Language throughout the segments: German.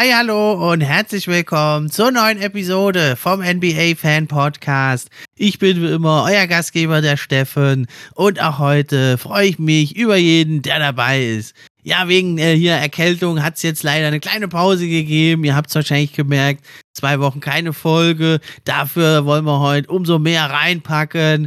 Hi, hallo und herzlich willkommen zur neuen Episode vom NBA Fan Podcast. Ich bin wie immer euer Gastgeber, der Steffen, und auch heute freue ich mich über jeden, der dabei ist. Ja, wegen äh, hier Erkältung hat es jetzt leider eine kleine Pause gegeben. Ihr habt es wahrscheinlich gemerkt, zwei Wochen keine Folge. Dafür wollen wir heute umso mehr reinpacken.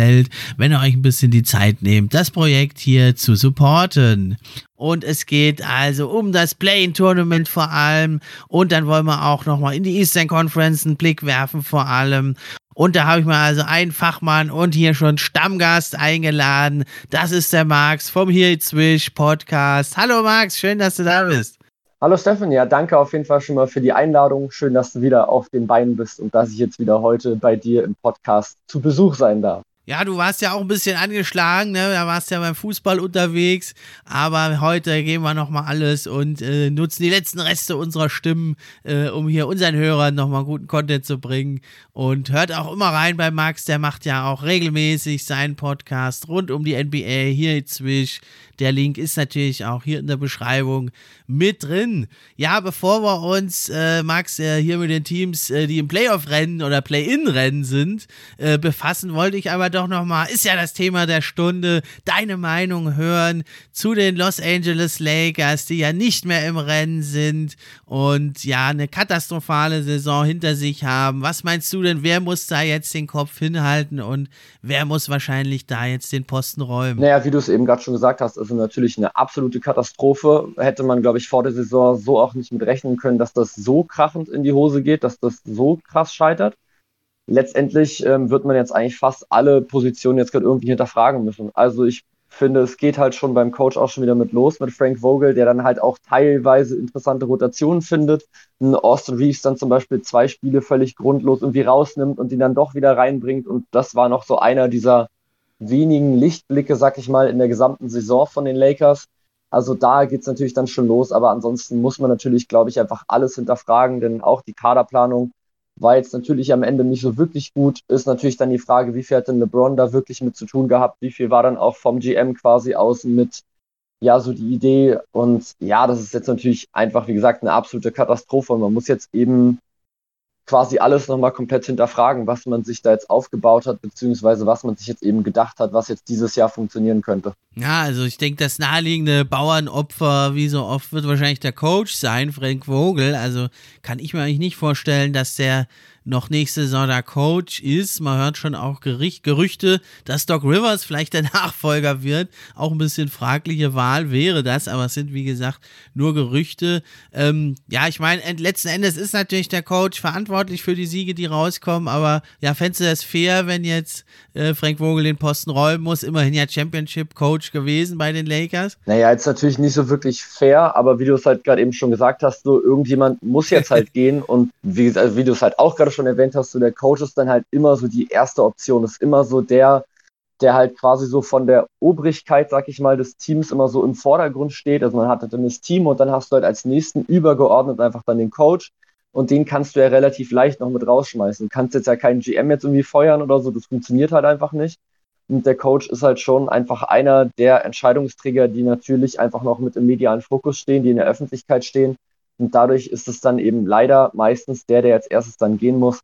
gefällt, wenn ihr euch ein bisschen die Zeit nehmt, das Projekt hier zu supporten. Und es geht also um das Play-in-Tournament vor allem. Und dann wollen wir auch nochmal in die Eastern Conference einen Blick werfen vor allem. Und da habe ich mal also einen Fachmann und hier schon Stammgast eingeladen. Das ist der Max vom Here Swish Podcast. Hallo Max, schön, dass du da bist. Hallo Steffen, ja, danke auf jeden Fall schon mal für die Einladung. Schön, dass du wieder auf den Beinen bist und dass ich jetzt wieder heute bei dir im Podcast zu Besuch sein darf. Ja, du warst ja auch ein bisschen angeschlagen, ne? Da warst ja beim Fußball unterwegs. Aber heute geben wir nochmal alles und äh, nutzen die letzten Reste unserer Stimmen, äh, um hier unseren Hörern nochmal guten Content zu bringen. Und hört auch immer rein bei Max, der macht ja auch regelmäßig seinen Podcast rund um die NBA hier in. Der Link ist natürlich auch hier in der Beschreibung mit drin. Ja, bevor wir uns, äh, Max, äh, hier mit den Teams, äh, die im Playoff-Rennen oder Play-In-Rennen sind, äh, befassen, wollte ich aber doch nochmal, ist ja das Thema der Stunde, deine Meinung hören zu den Los Angeles Lakers, die ja nicht mehr im Rennen sind und ja, eine katastrophale Saison hinter sich haben. Was meinst du denn, wer muss da jetzt den Kopf hinhalten und wer muss wahrscheinlich da jetzt den Posten räumen? Naja, wie du es eben gerade schon gesagt hast, also natürlich eine absolute Katastrophe. Hätte man, glaube ich, vor der Saison so auch nicht mit rechnen können, dass das so krachend in die Hose geht, dass das so krass scheitert. Letztendlich ähm, wird man jetzt eigentlich fast alle Positionen jetzt gerade irgendwie hinterfragen müssen. Also ich finde, es geht halt schon beim Coach auch schon wieder mit los, mit Frank Vogel, der dann halt auch teilweise interessante Rotationen findet. Ein Austin Reeves dann zum Beispiel zwei Spiele völlig grundlos irgendwie rausnimmt und die dann doch wieder reinbringt. Und das war noch so einer dieser wenigen Lichtblicke, sag ich mal, in der gesamten Saison von den Lakers. Also da geht's natürlich dann schon los, aber ansonsten muss man natürlich, glaube ich, einfach alles hinterfragen, denn auch die Kaderplanung war jetzt natürlich am Ende nicht so wirklich gut. Ist natürlich dann die Frage, wie viel hat denn LeBron da wirklich mit zu tun gehabt? Wie viel war dann auch vom GM quasi außen mit, ja, so die Idee? Und ja, das ist jetzt natürlich einfach, wie gesagt, eine absolute Katastrophe. Und man muss jetzt eben quasi alles nochmal komplett hinterfragen, was man sich da jetzt aufgebaut hat, beziehungsweise was man sich jetzt eben gedacht hat, was jetzt dieses Jahr funktionieren könnte. Ja, also ich denke, das naheliegende Bauernopfer, wie so oft, wird wahrscheinlich der Coach sein, Frank Vogel. Also kann ich mir eigentlich nicht vorstellen, dass der noch nächste Saison der Coach ist. Man hört schon auch Gericht, Gerüchte, dass Doc Rivers vielleicht der Nachfolger wird. Auch ein bisschen fragliche Wahl wäre das, aber es sind wie gesagt nur Gerüchte. Ähm, ja, ich meine, letzten Endes ist natürlich der Coach verantwortlich für die Siege, die rauskommen, aber ja, fändest du das fair, wenn jetzt äh, Frank Vogel den Posten räumen muss? Immerhin ja Championship-Coach gewesen bei den Lakers. Naja, jetzt natürlich nicht so wirklich fair, aber wie du es halt gerade eben schon gesagt hast, so irgendjemand muss jetzt halt gehen und wie, also wie du es halt auch gerade schon erwähnt hast, so der Coach ist dann halt immer so die erste Option, ist immer so der, der halt quasi so von der Obrigkeit, sag ich mal, des Teams immer so im Vordergrund steht. Also man hat dann das Team und dann hast du halt als nächsten übergeordnet einfach dann den Coach und den kannst du ja relativ leicht noch mit rausschmeißen. Du kannst jetzt ja keinen GM jetzt irgendwie feuern oder so, das funktioniert halt einfach nicht. Und der Coach ist halt schon einfach einer der Entscheidungsträger, die natürlich einfach noch mit im medialen Fokus stehen, die in der Öffentlichkeit stehen und dadurch ist es dann eben leider meistens der, der als erstes dann gehen muss.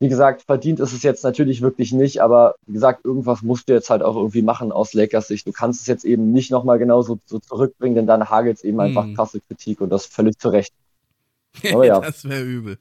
wie gesagt, verdient ist es jetzt natürlich wirklich nicht, aber wie gesagt, irgendwas musst du jetzt halt auch irgendwie machen aus Lakers Sicht. Du kannst es jetzt eben nicht nochmal genauso so zurückbringen, denn dann hagelt es eben hm. einfach krasse Kritik und das völlig zu Recht. Aber ja. das wäre übel.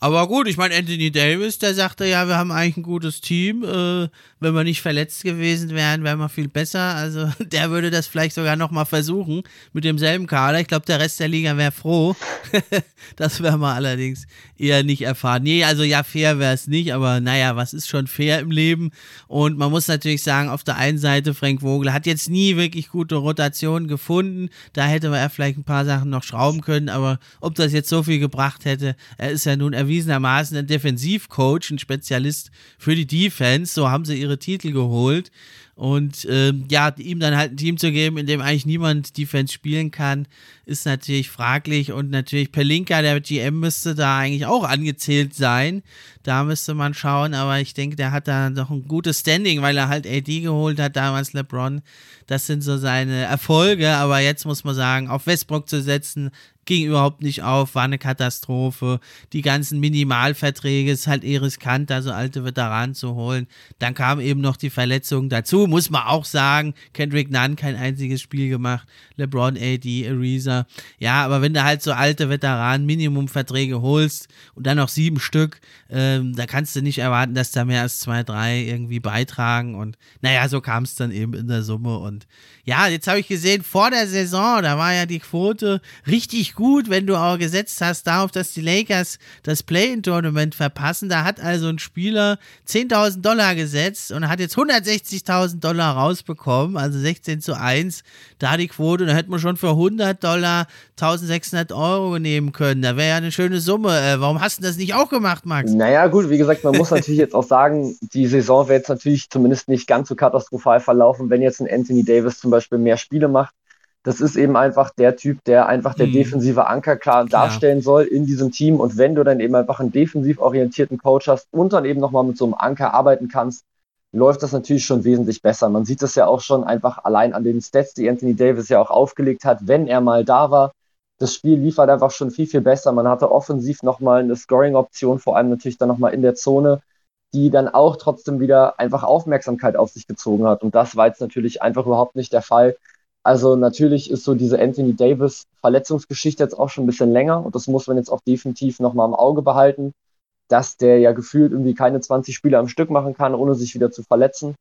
Aber gut, ich meine, Anthony Davis, der sagte ja, wir haben eigentlich ein gutes Team. Äh, wenn wir nicht verletzt gewesen wären, wären wir viel besser. Also der würde das vielleicht sogar nochmal versuchen mit demselben Kader. Ich glaube, der Rest der Liga wäre froh. das werden wir allerdings eher nicht erfahren. Nee, also ja, fair wäre es nicht, aber naja, was ist schon fair im Leben? Und man muss natürlich sagen, auf der einen Seite, Frank Vogel hat jetzt nie wirklich gute Rotationen gefunden. Da hätte er vielleicht ein paar Sachen noch schrauben können, aber ob das jetzt so viel gebracht hätte, er ist ja nun erwiesenermaßen ein Defensivcoach, ein Spezialist für die Defense. So haben sie ihre Titel geholt. Und ähm, ja, ihm dann halt ein Team zu geben, in dem eigentlich niemand Defense spielen kann, ist natürlich fraglich. Und natürlich Pelinka, der GM, müsste da eigentlich auch angezählt sein. Da müsste man schauen, aber ich denke, der hat da noch ein gutes Standing, weil er halt AD geholt hat, damals LeBron. Das sind so seine Erfolge, aber jetzt muss man sagen, auf Westbrook zu setzen, ging überhaupt nicht auf, war eine Katastrophe. Die ganzen Minimalverträge ist halt eher riskant, da so alte Veteranen zu holen. Dann kam eben noch die Verletzung dazu, muss man auch sagen. Kendrick Nunn kein einziges Spiel gemacht. LeBron, AD, Ariza. Ja, aber wenn du halt so alte Veteranen Minimumverträge holst und dann noch sieben Stück, ähm, da kannst du nicht erwarten, dass da mehr als zwei, drei irgendwie beitragen. Und naja, so kam es dann eben in der Summe. Und ja, jetzt habe ich gesehen, vor der Saison, da war ja die Quote richtig gut, wenn du auch gesetzt hast darauf, dass die Lakers das Play-in-Tournament verpassen. Da hat also ein Spieler 10.000 Dollar gesetzt und hat jetzt 160.000 Dollar rausbekommen, also 16 zu 1. Da die Quote, da hätte man schon für 100 Dollar 1600 Euro nehmen können. Da wäre ja eine schöne Summe. Äh, warum hast du das nicht auch gemacht, Max? Naja, gut, wie gesagt, man muss natürlich jetzt auch sagen, die Saison wäre jetzt natürlich zumindest nicht ganz so katastrophal verlaufen, wenn jetzt ein Anthony Davis zum Beispiel mehr Spiele macht das ist eben einfach der Typ, der einfach der mhm. defensive Anker klar, klar darstellen soll in diesem Team. Und wenn du dann eben einfach einen defensiv orientierten Coach hast und dann eben nochmal mit so einem Anker arbeiten kannst, läuft das natürlich schon wesentlich besser. Man sieht das ja auch schon einfach allein an den Stats, die Anthony Davis ja auch aufgelegt hat, wenn er mal da war. Das Spiel liefert einfach schon viel, viel besser. Man hatte offensiv nochmal eine Scoring-Option, vor allem natürlich dann nochmal in der Zone, die dann auch trotzdem wieder einfach Aufmerksamkeit auf sich gezogen hat. Und das war jetzt natürlich einfach überhaupt nicht der Fall. Also natürlich ist so diese Anthony Davis Verletzungsgeschichte jetzt auch schon ein bisschen länger und das muss man jetzt auch definitiv nochmal im Auge behalten, dass der ja gefühlt irgendwie keine 20 Spiele am Stück machen kann, ohne sich wieder zu verletzen.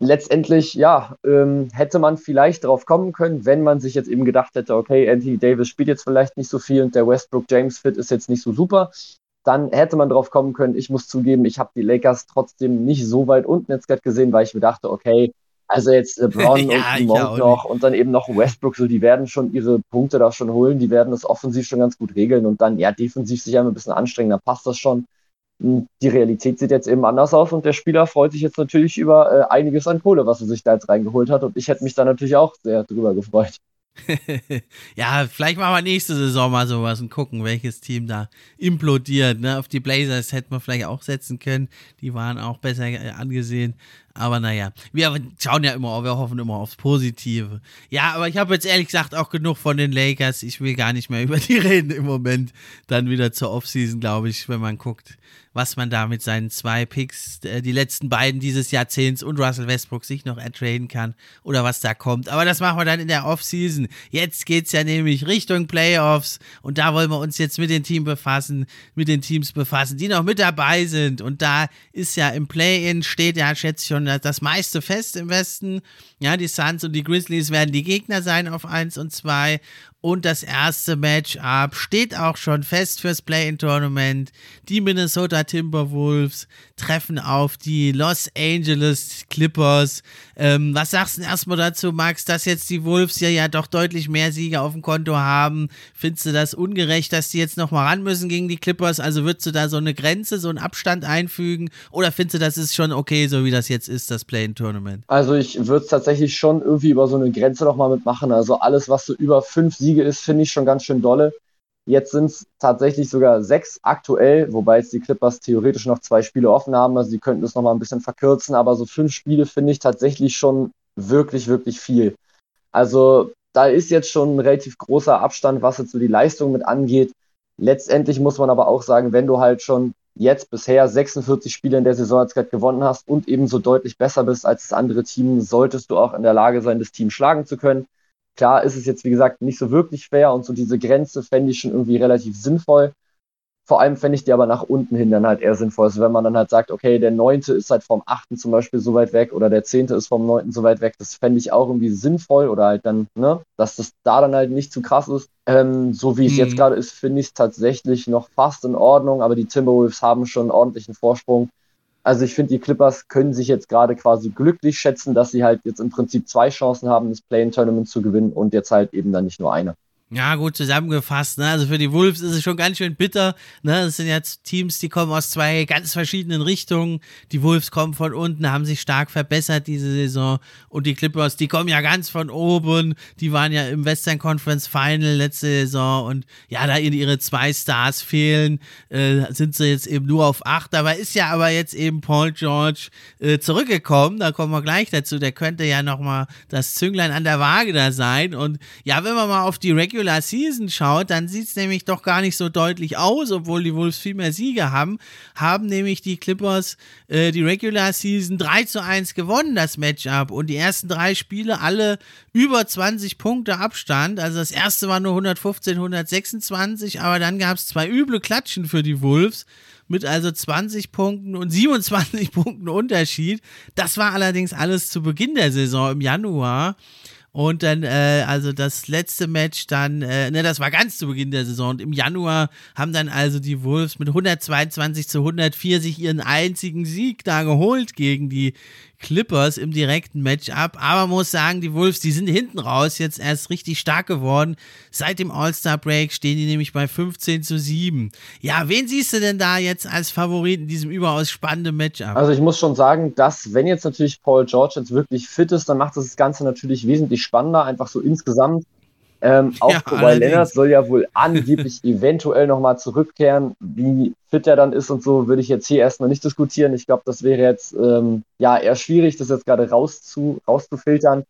Letztendlich, ja, ähm, hätte man vielleicht drauf kommen können, wenn man sich jetzt eben gedacht hätte, okay, Anthony Davis spielt jetzt vielleicht nicht so viel und der Westbrook James Fit ist jetzt nicht so super, dann hätte man drauf kommen können. Ich muss zugeben, ich habe die Lakers trotzdem nicht so weit unten jetzt gerade gesehen, weil ich mir dachte, okay, also jetzt LeBron ja, und Monk noch und dann eben noch Westbrook, so die werden schon ihre Punkte da schon holen, die werden das offensiv schon ganz gut regeln und dann ja defensiv sich einmal ein bisschen anstrengen, dann passt das schon. Hm, die Realität sieht jetzt eben anders aus und der Spieler freut sich jetzt natürlich über äh, einiges an Kohle, was er sich da jetzt reingeholt hat und ich hätte mich da natürlich auch sehr drüber gefreut. ja, vielleicht machen wir nächste Saison mal sowas und gucken, welches Team da implodiert. Ne? Auf die Blazers hätten wir vielleicht auch setzen können. Die waren auch besser äh, angesehen. Aber naja, wir schauen ja immer, wir hoffen immer aufs Positive. Ja, aber ich habe jetzt ehrlich gesagt auch genug von den Lakers. Ich will gar nicht mehr über die reden im Moment. Dann wieder zur Offseason, glaube ich, wenn man guckt, was man da mit seinen zwei Picks, äh, die letzten beiden dieses Jahrzehnts und Russell Westbrook sich noch ertraden kann oder was da kommt. Aber das machen wir dann in der Offseason. Jetzt geht es ja nämlich Richtung Playoffs und da wollen wir uns jetzt mit den Teams befassen, mit den Teams befassen, die noch mit dabei sind. Und da ist ja im Play-In steht ja, schätze ich schon, das meiste fest im Westen. Ja, die Suns und die Grizzlies werden die Gegner sein auf 1 und 2. Und das erste Matchup steht auch schon fest fürs Play-in-Tournament. Die Minnesota Timberwolves treffen auf die Los Angeles Clippers. Ähm, was sagst du denn erstmal dazu, Max, dass jetzt die Wolves ja, ja doch deutlich mehr Siege auf dem Konto haben? Findest du das ungerecht, dass die jetzt nochmal ran müssen gegen die Clippers? Also würdest du da so eine Grenze, so einen Abstand einfügen? Oder findest du, das ist schon okay, so wie das jetzt ist, das Play-in-Tournament? Also ich würde es tatsächlich schon irgendwie über so eine Grenze nochmal mitmachen. Also alles, was so über fünf Siege Siege ist, finde ich schon ganz schön dolle. Jetzt sind es tatsächlich sogar sechs aktuell, wobei jetzt die Clippers theoretisch noch zwei Spiele offen haben. Also sie könnten es nochmal ein bisschen verkürzen, aber so fünf Spiele finde ich tatsächlich schon wirklich, wirklich viel. Also da ist jetzt schon ein relativ großer Abstand, was jetzt so die Leistung mit angeht. Letztendlich muss man aber auch sagen, wenn du halt schon jetzt bisher 46 Spiele in der Saison als gerade gewonnen hast und ebenso deutlich besser bist als das andere Team, solltest du auch in der Lage sein, das Team schlagen zu können. Klar ist es jetzt, wie gesagt, nicht so wirklich schwer und so diese Grenze fände ich schon irgendwie relativ sinnvoll. Vor allem fände ich die aber nach unten hin dann halt eher sinnvoll. Also wenn man dann halt sagt, okay, der neunte ist halt vom achten zum Beispiel so weit weg oder der zehnte ist vom neunten so weit weg, das fände ich auch irgendwie sinnvoll oder halt dann, ne, dass das da dann halt nicht zu krass ist. Ähm, so wie es mhm. jetzt gerade ist, finde ich es tatsächlich noch fast in Ordnung, aber die Timberwolves haben schon einen ordentlichen Vorsprung. Also ich finde, die Clippers können sich jetzt gerade quasi glücklich schätzen, dass sie halt jetzt im Prinzip zwei Chancen haben, das Play-in-Tournament zu gewinnen und jetzt halt eben dann nicht nur eine. Ja, gut zusammengefasst. Ne? Also für die Wolves ist es schon ganz schön bitter. Ne? Das sind jetzt Teams, die kommen aus zwei ganz verschiedenen Richtungen. Die Wolves kommen von unten, haben sich stark verbessert diese Saison. Und die Clippers, die kommen ja ganz von oben. Die waren ja im Western Conference Final letzte Saison. Und ja, da ihre zwei Stars fehlen, äh, sind sie jetzt eben nur auf acht. Dabei ist ja aber jetzt eben Paul George äh, zurückgekommen. Da kommen wir gleich dazu. Der könnte ja nochmal das Zünglein an der Waage da sein. Und ja, wenn wir mal auf die Regular Regular Season schaut, dann sieht es nämlich doch gar nicht so deutlich aus, obwohl die Wolves viel mehr Siege haben, haben nämlich die Clippers äh, die Regular Season 3 zu 1 gewonnen, das Matchup. Und die ersten drei Spiele alle über 20 Punkte Abstand. Also das erste war nur 115, 126, aber dann gab es zwei üble Klatschen für die Wolves mit also 20 Punkten und 27 Punkten Unterschied. Das war allerdings alles zu Beginn der Saison im Januar. Und dann, äh, also das letzte Match dann, äh, ne, das war ganz zu Beginn der Saison. Und im Januar haben dann also die Wolves mit 122 zu 104 sich ihren einzigen Sieg da geholt gegen die Clippers im direkten Matchup. Aber muss sagen, die Wolves, die sind hinten raus jetzt erst richtig stark geworden. Seit dem All-Star-Break stehen die nämlich bei 15 zu 7. Ja, wen siehst du denn da jetzt als Favorit in diesem überaus spannenden Matchup? Also ich muss schon sagen, dass wenn jetzt natürlich Paul George jetzt wirklich fit ist, dann macht das, das Ganze natürlich wesentlich spannender, einfach so insgesamt. Ähm, auch ja, Kawhi Leonard soll ja wohl angeblich eventuell nochmal zurückkehren. Wie fit er dann ist und so, würde ich jetzt hier erstmal nicht diskutieren. Ich glaube, das wäre jetzt ähm, ja eher schwierig, das jetzt gerade rauszu, rauszufiltern,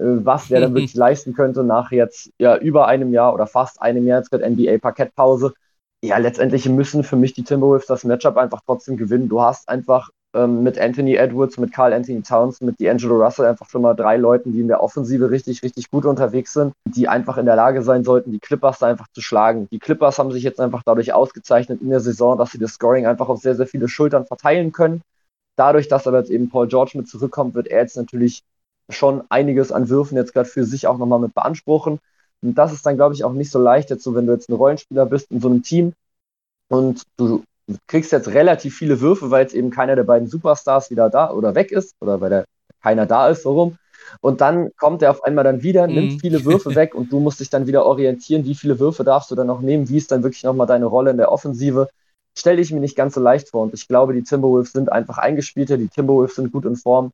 äh, was der dann wirklich leisten könnte nach jetzt ja über einem Jahr oder fast einem Jahr jetzt gerade NBA-Parkettpause. Ja, letztendlich müssen für mich die Timberwolves das Matchup einfach trotzdem gewinnen. Du hast einfach ähm, mit Anthony Edwards, mit Carl Anthony Towns, mit D'Angelo Russell einfach schon mal drei Leuten, die in der Offensive richtig, richtig gut unterwegs sind, die einfach in der Lage sein sollten, die Clippers da einfach zu schlagen. Die Clippers haben sich jetzt einfach dadurch ausgezeichnet in der Saison, dass sie das Scoring einfach auf sehr, sehr viele Schultern verteilen können. Dadurch, dass aber jetzt eben Paul George mit zurückkommt, wird er jetzt natürlich schon einiges an Würfen jetzt gerade für sich auch nochmal mit beanspruchen. Und das ist dann, glaube ich, auch nicht so leicht, jetzt so, wenn du jetzt ein Rollenspieler bist in so einem Team und du Du kriegst jetzt relativ viele Würfe, weil jetzt eben keiner der beiden Superstars wieder da oder weg ist oder weil der keiner da ist, so rum. Und dann kommt er auf einmal dann wieder, mhm. nimmt viele Würfe weg und du musst dich dann wieder orientieren, wie viele Würfe darfst du dann noch nehmen, wie ist dann wirklich nochmal deine Rolle in der Offensive. Stelle ich mir nicht ganz so leicht vor und ich glaube, die Timberwolves sind einfach eingespielter, die Timberwolves sind gut in Form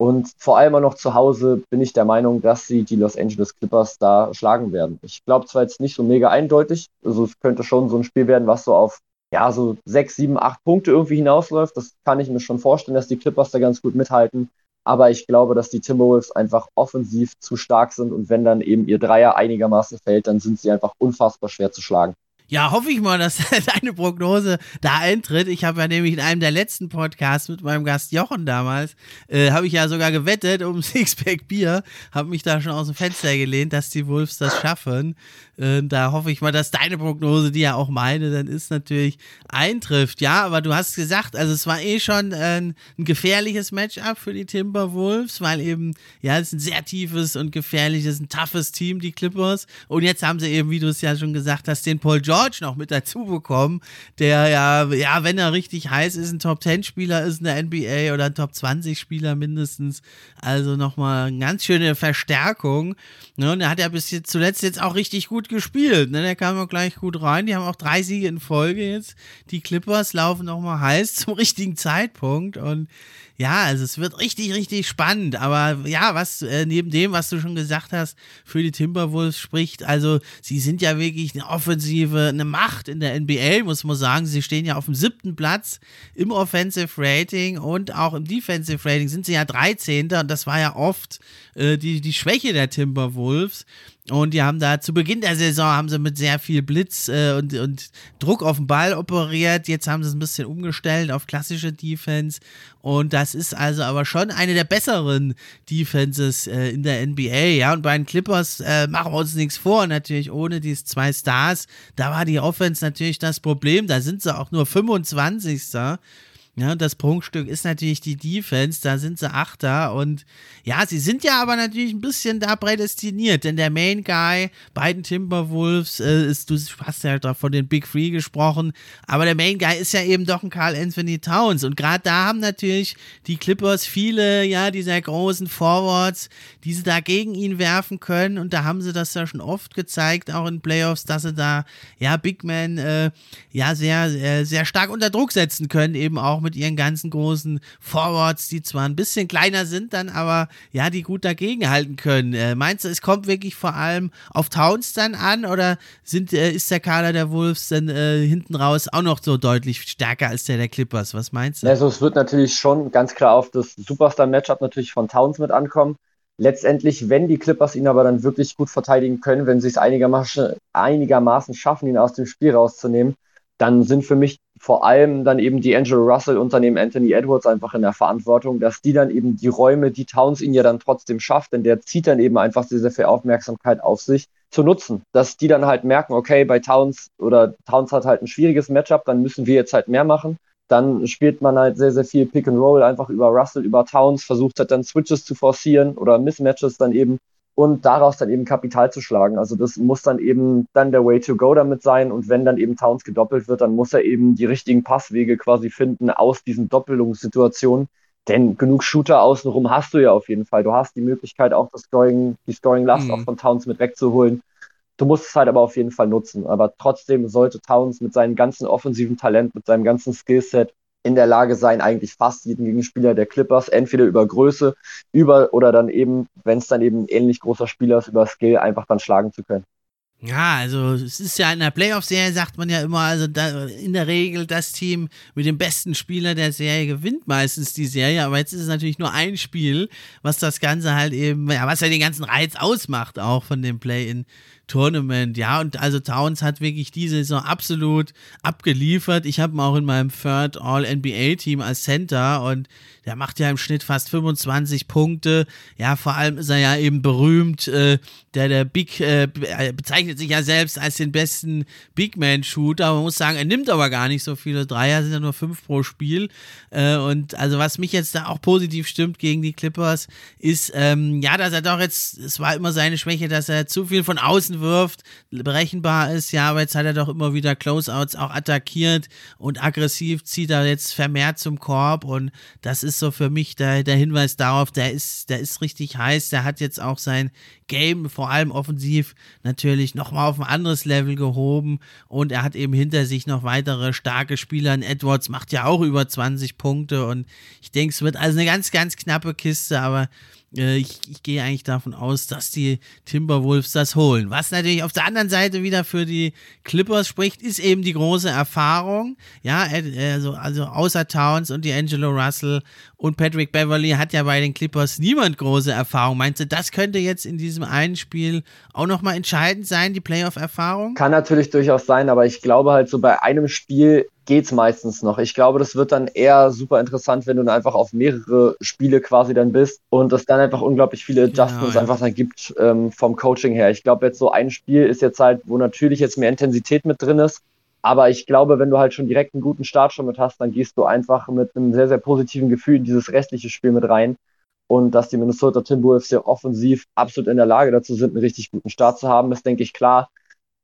und vor allem auch noch zu Hause bin ich der Meinung, dass sie die Los Angeles Clippers da schlagen werden. Ich glaube zwar jetzt nicht so mega eindeutig, also es könnte schon so ein Spiel werden, was so auf ja, so sechs, sieben, acht Punkte irgendwie hinausläuft. Das kann ich mir schon vorstellen, dass die Clippers da ganz gut mithalten. Aber ich glaube, dass die Timberwolves einfach offensiv zu stark sind und wenn dann eben ihr Dreier einigermaßen fällt, dann sind sie einfach unfassbar schwer zu schlagen. Ja, hoffe ich mal, dass deine Prognose da eintritt. Ich habe ja nämlich in einem der letzten Podcasts mit meinem Gast Jochen damals, äh, habe ich ja sogar gewettet um Sixpack Bier, habe mich da schon aus dem Fenster gelehnt, dass die Wolves das schaffen. Äh, da hoffe ich mal, dass deine Prognose, die ja auch meine dann ist, natürlich eintrifft. Ja, aber du hast gesagt, also es war eh schon äh, ein gefährliches Matchup für die Timberwolves, weil eben, ja, es ist ein sehr tiefes und gefährliches, ein toughes Team, die Clippers. Und jetzt haben sie eben, wie du es ja schon gesagt hast, den Paul George George noch mit dazu bekommen, der ja, ja, wenn er richtig heiß ist, ein Top 10 Spieler ist in der NBA oder ein Top 20 Spieler mindestens. Also nochmal eine ganz schöne Verstärkung. Ne? Und er hat ja bis jetzt zuletzt jetzt auch richtig gut gespielt. Ne? Der kam auch gleich gut rein. Die haben auch drei Siege in Folge jetzt. Die Clippers laufen nochmal heiß zum richtigen Zeitpunkt. Und ja, also es wird richtig, richtig spannend. Aber ja, was äh, neben dem, was du schon gesagt hast, für die Timberwolves spricht, also sie sind ja wirklich eine Offensive, eine Macht in der NBA, muss man sagen. Sie stehen ja auf dem siebten Platz im Offensive Rating und auch im Defensive Rating sind sie ja 13. Und das war ja oft äh, die, die Schwäche der Timberwolves. Und die haben da zu Beginn der Saison haben sie mit sehr viel Blitz äh, und, und Druck auf den Ball operiert. Jetzt haben sie es ein bisschen umgestellt auf klassische Defense. Und das ist also aber schon eine der besseren Defenses äh, in der NBA. Ja, und bei den Clippers äh, machen wir uns nichts vor. Natürlich ohne diese zwei Stars. Da war die Offense natürlich das Problem. Da sind sie auch nur 25. Ja, das Prunkstück ist natürlich die Defense, da sind sie Achter und ja, sie sind ja aber natürlich ein bisschen da prädestiniert, denn der Main Guy bei den Timberwolves äh, ist, du hast ja von den Big Three gesprochen, aber der Main Guy ist ja eben doch ein Carl Anthony Towns und gerade da haben natürlich die Clippers viele, ja, dieser großen Forwards, die sie da gegen ihn werfen können und da haben sie das ja schon oft gezeigt, auch in Playoffs, dass sie da, ja, Big Man, äh, ja, sehr, sehr, sehr stark unter Druck setzen können, eben auch auch mit ihren ganzen großen Forwards, die zwar ein bisschen kleiner sind, dann aber ja, die gut dagegenhalten können. Äh, meinst du, es kommt wirklich vor allem auf Towns dann an oder sind, äh, ist der Kader der Wolves dann äh, hinten raus auch noch so deutlich stärker als der der Clippers? Was meinst du? Also es wird natürlich schon ganz klar auf das Superstar-Matchup natürlich von Towns mit ankommen. Letztendlich, wenn die Clippers ihn aber dann wirklich gut verteidigen können, wenn sie es einigermaßen, einigermaßen schaffen, ihn aus dem Spiel rauszunehmen, dann sind für mich vor allem dann eben die Angelo Russell unter dem Anthony Edwards einfach in der Verantwortung, dass die dann eben die Räume, die Towns ihn ja dann trotzdem schafft, denn der zieht dann eben einfach sehr, sehr viel Aufmerksamkeit auf sich, zu nutzen. Dass die dann halt merken, okay, bei Towns oder Towns hat halt ein schwieriges Matchup, dann müssen wir jetzt halt mehr machen. Dann spielt man halt sehr, sehr viel Pick and Roll einfach über Russell, über Towns, versucht halt dann Switches zu forcieren oder Mismatches dann eben und daraus dann eben Kapital zu schlagen. Also das muss dann eben dann der Way to go damit sein und wenn dann eben Towns gedoppelt wird, dann muss er eben die richtigen Passwege quasi finden aus diesen Doppelungssituationen. Denn genug Shooter außenrum hast du ja auf jeden Fall. Du hast die Möglichkeit auch das Scoring, die Scoring-Last mhm. auch von Towns mit wegzuholen. Du musst es halt aber auf jeden Fall nutzen. Aber trotzdem sollte Towns mit seinem ganzen offensiven Talent, mit seinem ganzen Skillset in der Lage sein, eigentlich fast jeden Gegenspieler der Clippers, entweder über Größe, über oder dann eben, wenn es dann eben ähnlich großer Spieler ist, über Skill einfach dann schlagen zu können. Ja, also es ist ja in der Playoff-Serie, sagt man ja immer, also da, in der Regel das Team mit dem besten Spieler der Serie gewinnt meistens die Serie, aber jetzt ist es natürlich nur ein Spiel, was das Ganze halt eben, ja, was ja den ganzen Reiz ausmacht auch von dem Play-in Tournament, ja, und also Towns hat wirklich diese Saison absolut abgeliefert. Ich habe ihn auch in meinem Third All-NBA-Team als Center und der macht ja im Schnitt fast 25 Punkte. Ja, vor allem ist er ja eben berühmt. Äh, der, der Big äh, bezeichnet sich ja selbst als den besten Big Man-Shooter. Man muss sagen, er nimmt aber gar nicht so viele Dreier, sind ja nur fünf pro Spiel. Äh, und also, was mich jetzt da auch positiv stimmt gegen die Clippers, ist, ähm, ja, dass er doch jetzt, es war immer seine Schwäche, dass er zu viel von außen wirft, berechenbar ist. Ja, aber jetzt hat er doch immer wieder Closeouts auch attackiert und aggressiv zieht er jetzt vermehrt zum Korb. Und das ist so für mich der, der Hinweis darauf, der ist, der ist richtig heiß. Der hat jetzt auch sein Game, vor allem offensiv, natürlich nochmal auf ein anderes Level gehoben. Und er hat eben hinter sich noch weitere starke Spieler. Edwards macht ja auch über 20 Punkte. Und ich denke, es wird also eine ganz, ganz knappe Kiste, aber ich, ich gehe eigentlich davon aus, dass die Timberwolves das holen. Was natürlich auf der anderen Seite wieder für die Clippers spricht, ist eben die große Erfahrung. Ja, also, also außer Towns und die Angelo Russell und Patrick Beverly hat ja bei den Clippers niemand große Erfahrung. Meinst du, das könnte jetzt in diesem einen Spiel auch nochmal entscheidend sein, die Playoff-Erfahrung? Kann natürlich durchaus sein, aber ich glaube halt so bei einem Spiel geht's meistens noch. Ich glaube, das wird dann eher super interessant, wenn du dann einfach auf mehrere Spiele quasi dann bist und es dann einfach unglaublich viele genau, Adjustments genau, ja. einfach dann gibt ähm, vom Coaching her. Ich glaube, jetzt so ein Spiel ist jetzt halt, wo natürlich jetzt mehr Intensität mit drin ist. Aber ich glaube, wenn du halt schon direkt einen guten Start schon mit hast, dann gehst du einfach mit einem sehr, sehr positiven Gefühl in dieses restliche Spiel mit rein. Und dass die Minnesota Timberwolves ja offensiv absolut in der Lage dazu sind, einen richtig guten Start zu haben, ist, denke ich, klar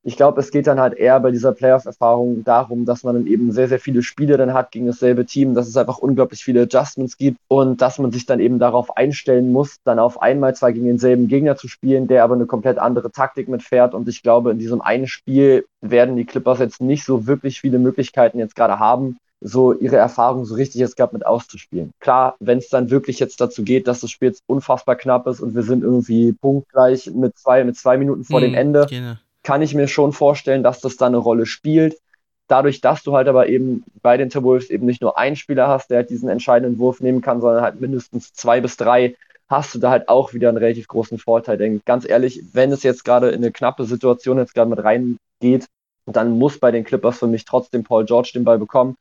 ich glaube, es geht dann halt eher bei dieser Playoff-Erfahrung darum, dass man dann eben sehr, sehr viele Spiele dann hat gegen dasselbe Team, dass es einfach unglaublich viele Adjustments gibt und dass man sich dann eben darauf einstellen muss, dann auf einmal zwar gegen denselben Gegner zu spielen, der aber eine komplett andere Taktik mitfährt. Und ich glaube, in diesem einen Spiel werden die Clippers jetzt nicht so wirklich viele Möglichkeiten jetzt gerade haben, so ihre Erfahrung so richtig jetzt gerade mit auszuspielen. Klar, wenn es dann wirklich jetzt dazu geht, dass das Spiel jetzt unfassbar knapp ist und wir sind irgendwie punktgleich mit zwei, mit zwei Minuten vor hm, dem Ende, genau kann ich mir schon vorstellen, dass das da eine Rolle spielt. Dadurch, dass du halt aber eben bei den Timberwolves eben nicht nur einen Spieler hast, der halt diesen entscheidenden Wurf nehmen kann, sondern halt mindestens zwei bis drei, hast du da halt auch wieder einen relativ großen Vorteil. Denn ganz ehrlich, wenn es jetzt gerade in eine knappe Situation jetzt gerade mit reingeht, dann muss bei den Clippers für mich trotzdem Paul George den Ball bekommen.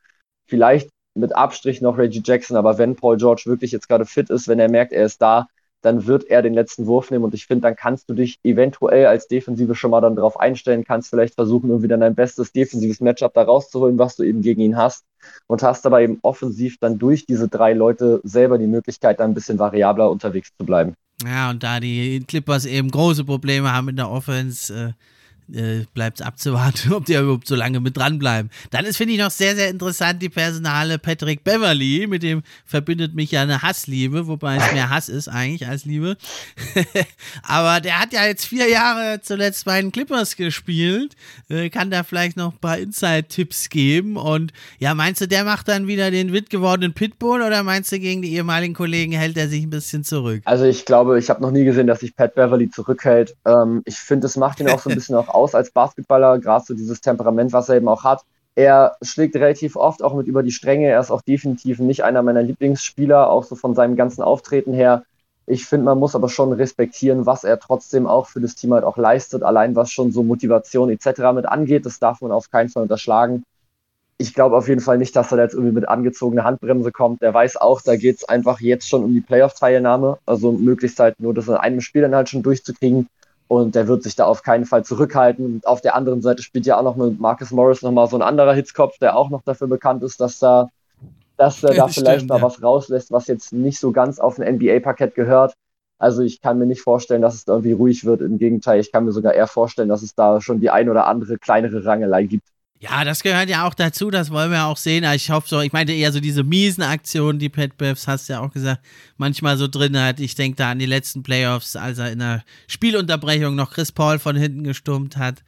Vielleicht mit Abstrich noch Reggie Jackson, aber wenn Paul George wirklich jetzt gerade fit ist, wenn er merkt, er ist da, dann wird er den letzten Wurf nehmen und ich finde, dann kannst du dich eventuell als Defensive schon mal dann darauf einstellen, kannst vielleicht versuchen, irgendwie dann dein bestes defensives Matchup da rauszuholen, was du eben gegen ihn hast und hast aber eben offensiv dann durch diese drei Leute selber die Möglichkeit, dann ein bisschen variabler unterwegs zu bleiben. Ja, und da die Clippers eben große Probleme haben in der Offense, äh äh, bleibt es abzuwarten, ob die überhaupt so lange mit dranbleiben. Dann ist, finde ich, noch sehr, sehr interessant die Personale Patrick Beverly, mit dem verbindet mich ja eine Hassliebe, wobei es mehr Hass ist eigentlich als Liebe. Aber der hat ja jetzt vier Jahre zuletzt bei den Clippers gespielt, äh, kann da vielleicht noch ein paar Inside-Tipps geben und ja, meinst du, der macht dann wieder den witt gewordenen Pitbull oder meinst du, gegen die ehemaligen Kollegen hält er sich ein bisschen zurück? Also ich glaube, ich habe noch nie gesehen, dass sich Pat Beverly zurückhält. Ähm, ich finde, es macht ihn auch so ein bisschen auch aus als Basketballer, gerade so dieses Temperament, was er eben auch hat. Er schlägt relativ oft auch mit über die Stränge. Er ist auch definitiv nicht einer meiner Lieblingsspieler, auch so von seinem ganzen Auftreten her. Ich finde, man muss aber schon respektieren, was er trotzdem auch für das Team halt auch leistet. Allein was schon so Motivation etc. mit angeht, das darf man auf keinen Fall unterschlagen. Ich glaube auf jeden Fall nicht, dass er jetzt irgendwie mit angezogener Handbremse kommt. Der weiß auch, da geht es einfach jetzt schon um die Playoff-Teilnahme. Also möglichst halt nur das in einem Spiel dann halt schon durchzukriegen. Und der wird sich da auf keinen Fall zurückhalten. Und auf der anderen Seite spielt ja auch noch mit Marcus Morris nochmal so ein anderer Hitzkopf, der auch noch dafür bekannt ist, dass da, dass er da vielleicht stimmt, mal ja. was rauslässt, was jetzt nicht so ganz auf ein NBA-Parkett gehört. Also ich kann mir nicht vorstellen, dass es da irgendwie ruhig wird. Im Gegenteil, ich kann mir sogar eher vorstellen, dass es da schon die ein oder andere kleinere Rangelei gibt. Ja, das gehört ja auch dazu, das wollen wir auch sehen. Ich hoffe so, ich meinte eher so diese miesen Aktionen, die Pat Bevs, hast du ja auch gesagt, manchmal so drin hat. Ich denke da an die letzten Playoffs, als er in der Spielunterbrechung noch Chris Paul von hinten gestummt hat.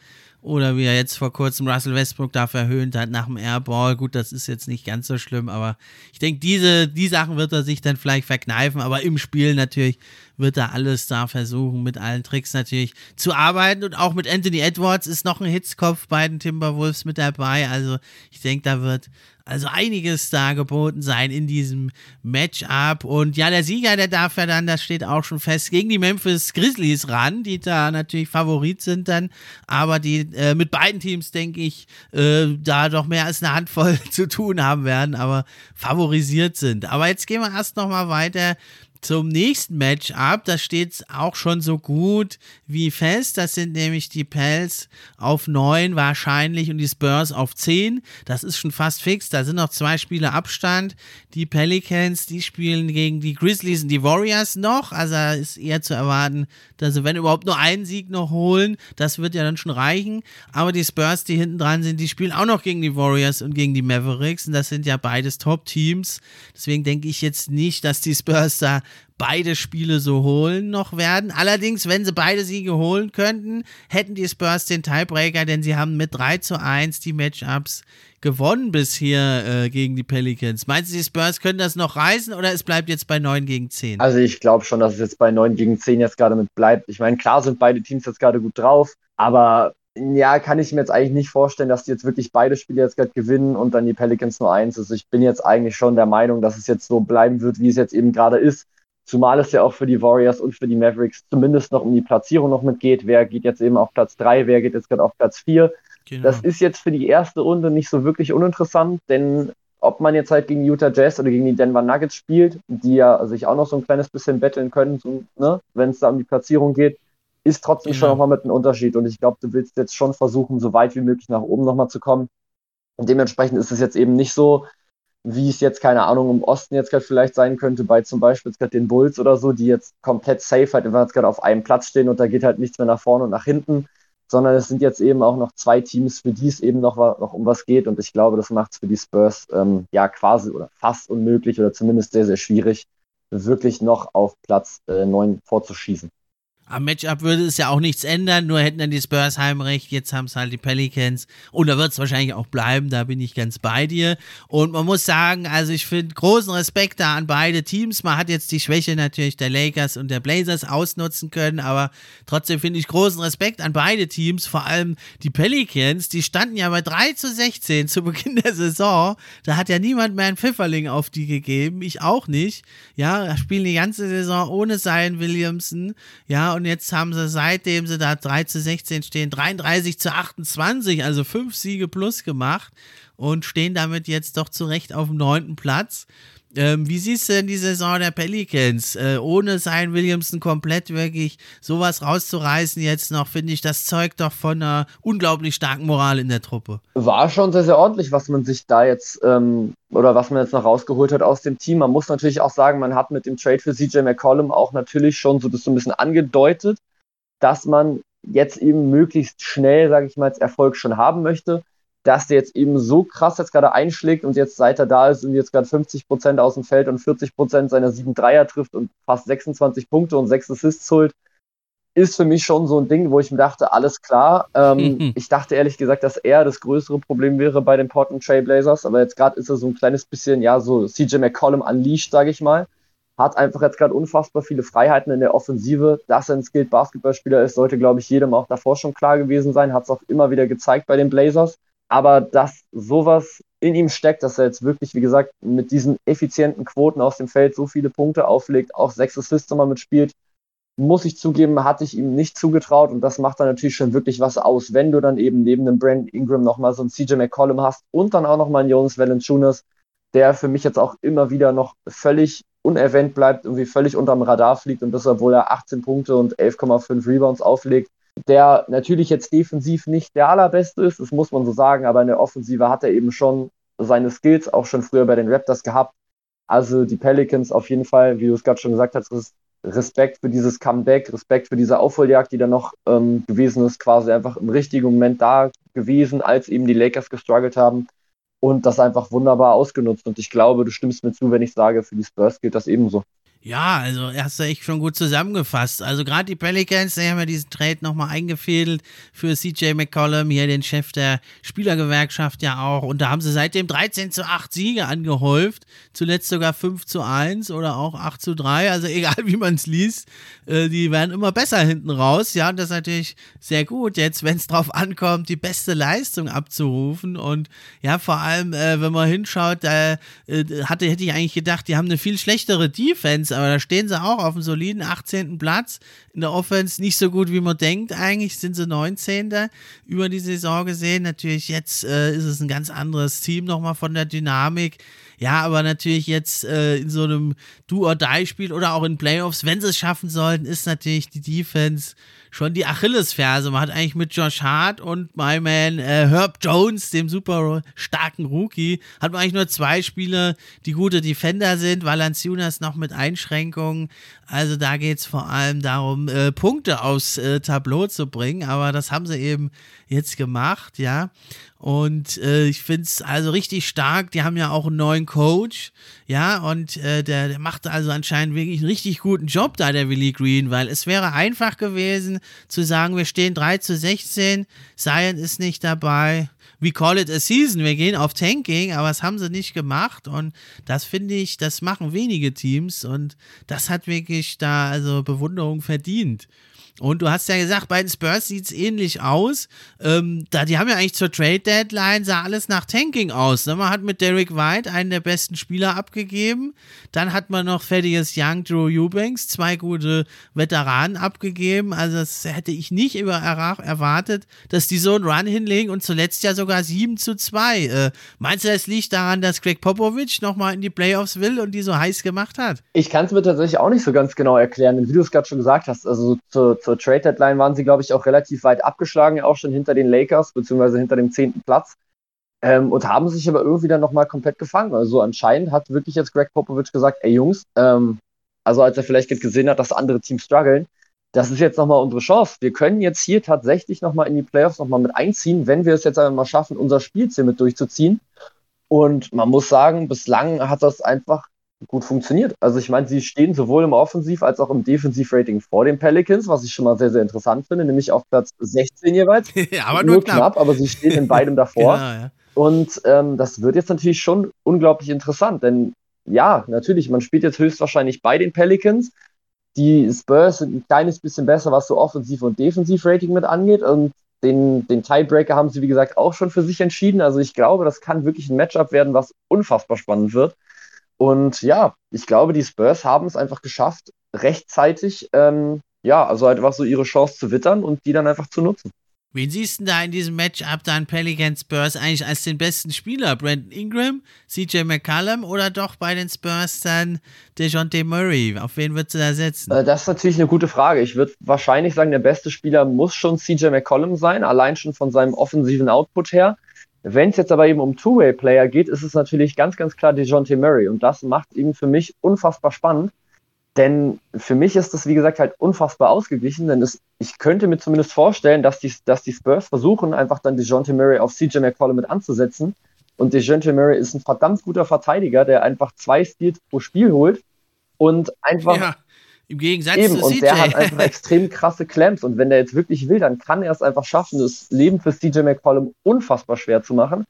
Oder wie er jetzt vor kurzem Russell Westbrook da verhöhnt hat nach dem Airball. Gut, das ist jetzt nicht ganz so schlimm, aber ich denke, diese, die Sachen wird er sich dann vielleicht verkneifen, aber im Spiel natürlich wird er alles da versuchen, mit allen Tricks natürlich zu arbeiten. Und auch mit Anthony Edwards ist noch ein Hitzkopf bei den Timberwolves mit dabei. Also ich denke, da wird also einiges da geboten sein in diesem Matchup. Und ja, der Sieger, der darf ja dann, das steht auch schon fest, gegen die Memphis Grizzlies ran, die da natürlich Favorit sind dann. Aber die äh, mit beiden Teams, denke ich, äh, da doch mehr als eine Handvoll zu tun haben werden, aber favorisiert sind. Aber jetzt gehen wir erst nochmal weiter zum nächsten Matchup. Das steht auch schon so gut wie fest. Das sind nämlich die Pels auf 9 wahrscheinlich und die Spurs auf 10. Das ist schon fast fix. Da sind noch zwei Spiele Abstand. Die Pelicans, die spielen gegen die Grizzlies und die Warriors noch. Also ist eher zu erwarten, dass sie, wenn überhaupt nur einen Sieg noch holen, das wird ja dann schon reichen. Aber die Spurs, die hinten dran sind, die spielen auch noch gegen die Warriors und gegen die Mavericks. Und das sind ja beides Top-Teams. Deswegen denke ich jetzt nicht, dass die Spurs da beide Spiele so holen noch werden. Allerdings, wenn sie beide Siege holen könnten, hätten die Spurs den Tiebreaker, denn sie haben mit 3 zu 1 die Matchups gewonnen bisher äh, gegen die Pelicans. Meinst du, die Spurs können das noch reißen oder es bleibt jetzt bei 9 gegen 10? Also ich glaube schon, dass es jetzt bei 9 gegen 10 jetzt gerade mit bleibt. Ich meine, klar sind beide Teams jetzt gerade gut drauf, aber ja, kann ich mir jetzt eigentlich nicht vorstellen, dass die jetzt wirklich beide Spiele jetzt gerade gewinnen und dann die Pelicans nur eins. Also ich bin jetzt eigentlich schon der Meinung, dass es jetzt so bleiben wird, wie es jetzt eben gerade ist. Zumal es ja auch für die Warriors und für die Mavericks zumindest noch um die Platzierung noch mitgeht. Wer geht jetzt eben auf Platz 3, wer geht jetzt gerade auf Platz 4. Genau. Das ist jetzt für die erste Runde nicht so wirklich uninteressant, denn ob man jetzt halt gegen Utah Jazz oder gegen die Denver Nuggets spielt, die ja sich auch noch so ein kleines bisschen betteln können, so, ne, wenn es da um die Platzierung geht, ist trotzdem genau. schon nochmal mit einem Unterschied. Und ich glaube, du willst jetzt schon versuchen, so weit wie möglich nach oben nochmal zu kommen. Und dementsprechend ist es jetzt eben nicht so, wie es jetzt, keine Ahnung, im Osten jetzt gerade vielleicht sein könnte, bei zum Beispiel jetzt gerade den Bulls oder so, die jetzt komplett safe halt immer jetzt gerade auf einem Platz stehen und da geht halt nichts mehr nach vorne und nach hinten, sondern es sind jetzt eben auch noch zwei Teams, für die es eben noch, noch um was geht und ich glaube, das macht es für die Spurs ähm, ja quasi oder fast unmöglich oder zumindest sehr, sehr schwierig, wirklich noch auf Platz äh, 9 vorzuschießen. Am Matchup würde es ja auch nichts ändern, nur hätten dann die Spurs Heimrecht, jetzt haben es halt die Pelicans und da wird es wahrscheinlich auch bleiben, da bin ich ganz bei dir. Und man muss sagen, also ich finde großen Respekt da an beide Teams. Man hat jetzt die Schwäche natürlich der Lakers und der Blazers ausnutzen können, aber trotzdem finde ich großen Respekt an beide Teams, vor allem die Pelicans, die standen ja bei 3 zu 16 zu Beginn der Saison. Da hat ja niemand mehr einen Pfifferling auf die gegeben, ich auch nicht. Ja, spielen die ganze Saison ohne Zion Williamson, ja, und jetzt haben sie, seitdem sie da 3 zu 16 stehen, 33 zu 28, also fünf Siege plus gemacht und stehen damit jetzt doch zurecht auf dem neunten Platz. Ähm, wie siehst du denn die Saison der Pelicans? Äh, ohne sein Williamson komplett wirklich sowas rauszureißen jetzt noch, finde ich, das zeugt doch von einer unglaublich starken Moral in der Truppe. War schon sehr, sehr ordentlich, was man sich da jetzt ähm, oder was man jetzt noch rausgeholt hat aus dem Team. Man muss natürlich auch sagen, man hat mit dem Trade für CJ McCollum auch natürlich schon so das so ein bisschen angedeutet, dass man jetzt eben möglichst schnell, sage ich mal, als Erfolg schon haben möchte dass der jetzt eben so krass jetzt gerade einschlägt und jetzt seit er da ist und jetzt gerade 50 Prozent aus dem Feld und 40 Prozent seiner 7 Dreier trifft und fast 26 Punkte und 6 Assists holt, ist für mich schon so ein Ding, wo ich mir dachte, alles klar. Ähm, ich dachte ehrlich gesagt, dass er das größere Problem wäre bei den Portland Trailblazers, aber jetzt gerade ist er so ein kleines bisschen, ja, so CJ McCollum unleashed, sage ich mal. Hat einfach jetzt gerade unfassbar viele Freiheiten in der Offensive. Dass er ein skilled Basketballspieler ist, sollte, glaube ich, jedem auch davor schon klar gewesen sein. Hat es auch immer wieder gezeigt bei den Blazers. Aber dass sowas in ihm steckt, dass er jetzt wirklich, wie gesagt, mit diesen effizienten Quoten aus dem Feld so viele Punkte auflegt, auch sechs Assists immer mitspielt, muss ich zugeben, hatte ich ihm nicht zugetraut. Und das macht dann natürlich schon wirklich was aus, wenn du dann eben neben dem Brand Ingram nochmal so einen CJ McCollum hast und dann auch nochmal einen Jonas Valanciunas, der für mich jetzt auch immer wieder noch völlig unerwähnt bleibt, irgendwie völlig unterm Radar fliegt und das, obwohl er 18 Punkte und 11,5 Rebounds auflegt, der natürlich jetzt defensiv nicht der allerbeste ist, das muss man so sagen, aber in der Offensive hat er eben schon seine Skills auch schon früher bei den Raptors gehabt. Also die Pelicans auf jeden Fall, wie du es gerade schon gesagt hast, Respekt für dieses Comeback, Respekt für diese Aufholjagd, die da noch ähm, gewesen ist, quasi einfach im richtigen Moment da gewesen, als eben die Lakers gestruggelt haben und das einfach wunderbar ausgenutzt. Und ich glaube, du stimmst mir zu, wenn ich sage, für die Spurs gilt das ebenso. Ja, also hast du echt schon gut zusammengefasst. Also gerade die Pelicans, die haben ja diesen Trade nochmal eingefädelt für CJ McCollum, hier den Chef der Spielergewerkschaft ja auch. Und da haben sie seitdem 13 zu 8 Siege angehäuft. Zuletzt sogar 5 zu 1 oder auch 8 zu 3. Also egal wie man es liest, äh, die werden immer besser hinten raus. Ja, und das ist natürlich sehr gut, jetzt, wenn es drauf ankommt, die beste Leistung abzurufen. Und ja, vor allem, äh, wenn man hinschaut, da äh, hatte, hätte ich eigentlich gedacht, die haben eine viel schlechtere Defense aber da stehen sie auch auf einem soliden 18. Platz. In der Offense nicht so gut, wie man denkt. Eigentlich sind sie 19. über die Saison gesehen. Natürlich jetzt äh, ist es ein ganz anderes Team nochmal von der Dynamik. Ja, aber natürlich jetzt äh, in so einem Do-or-Die-Spiel oder auch in Playoffs, wenn sie es schaffen sollten, ist natürlich die Defense schon die Achillesferse. Man hat eigentlich mit Josh Hart und my man äh, Herb Jones, dem super starken Rookie, hat man eigentlich nur zwei Spieler, die gute Defender sind. Valanciunas noch mit Einschränkungen. Also da geht es vor allem darum, äh, Punkte aufs äh, Tableau zu bringen. Aber das haben sie eben jetzt gemacht, ja. Und äh, ich finde es also richtig stark. Die haben ja auch einen neuen Coach, ja, und äh, der, der macht also anscheinend wirklich einen richtig guten Job da, der Willie Green, weil es wäre einfach gewesen zu sagen, wir stehen 3 zu 16, Zion ist nicht dabei. We call it a season, wir gehen auf Tanking, aber das haben sie nicht gemacht und das finde ich, das machen wenige Teams und das hat wirklich da also Bewunderung verdient. Und du hast ja gesagt, bei den Spurs sieht es ähnlich aus. Ähm, da, die haben ja eigentlich zur Trade Deadline, sah alles nach Tanking aus. Ne? Man hat mit Derek White einen der besten Spieler abgegeben. Dann hat man noch Thaddeus Young, Drew Eubanks, zwei gute Veteranen abgegeben. Also das hätte ich nicht erwartet, dass die so einen Run hinlegen und zuletzt ja sogar 7 zu 2. Äh, meinst du, das liegt daran, dass Greg Popovich nochmal in die Playoffs will und die so heiß gemacht hat? Ich kann es mir tatsächlich auch nicht so ganz genau erklären. Wie du es gerade schon gesagt hast, also zur zur Trade Deadline waren sie, glaube ich, auch relativ weit abgeschlagen, auch schon hinter den Lakers, beziehungsweise hinter dem zehnten Platz. Ähm, und haben sich aber irgendwie dann nochmal komplett gefangen. Also anscheinend hat wirklich jetzt Greg Popovich gesagt, ey Jungs, ähm, also als er vielleicht gesehen hat, dass andere Teams strugglen, das ist jetzt nochmal unsere Chance. Wir können jetzt hier tatsächlich nochmal in die Playoffs nochmal mit einziehen, wenn wir es jetzt einmal schaffen, unser Spielziel mit durchzuziehen. Und man muss sagen, bislang hat das einfach gut funktioniert. Also ich meine, sie stehen sowohl im Offensiv- als auch im Defensiv-Rating vor den Pelicans, was ich schon mal sehr, sehr interessant finde, nämlich auf Platz 16 jeweils. ja, aber nur, nur knapp. knapp. aber sie stehen in beidem davor. genau, ja. Und ähm, das wird jetzt natürlich schon unglaublich interessant, denn ja, natürlich, man spielt jetzt höchstwahrscheinlich bei den Pelicans. Die Spurs sind ein kleines bisschen besser, was so Offensiv- und Defensiv-Rating mit angeht. Und den, den Tiebreaker haben sie, wie gesagt, auch schon für sich entschieden. Also ich glaube, das kann wirklich ein Matchup werden, was unfassbar spannend wird. Und ja, ich glaube, die Spurs haben es einfach geschafft, rechtzeitig, ähm, ja, also halt einfach so ihre Chance zu wittern und die dann einfach zu nutzen. Wen siehst du da in diesem Matchup dann Pelicans Spurs eigentlich als den besten Spieler? Brandon Ingram, CJ McCallum oder doch bei den Spurs dann DeJounte Murray? Auf wen würdest du da setzen? Äh, das ist natürlich eine gute Frage. Ich würde wahrscheinlich sagen, der beste Spieler muss schon CJ McCollum sein, allein schon von seinem offensiven Output her. Wenn es jetzt aber eben um Two-Way-Player geht, ist es natürlich ganz, ganz klar DeJounte Murray. Und das macht ihn für mich unfassbar spannend. Denn für mich ist das, wie gesagt, halt unfassbar ausgeglichen, denn es, ich könnte mir zumindest vorstellen, dass die, dass die Spurs versuchen, einfach dann DeJounte Murray auf CJ McCollum mit anzusetzen. Und DeJounte Murray ist ein verdammt guter Verteidiger, der einfach zwei Steals pro Spiel holt und einfach ja. Im Gegensatz Eben, zu und der hat einfach extrem krasse Clamps. Und wenn der jetzt wirklich will, dann kann er es einfach schaffen, das Leben für CJ McCollum unfassbar schwer zu machen.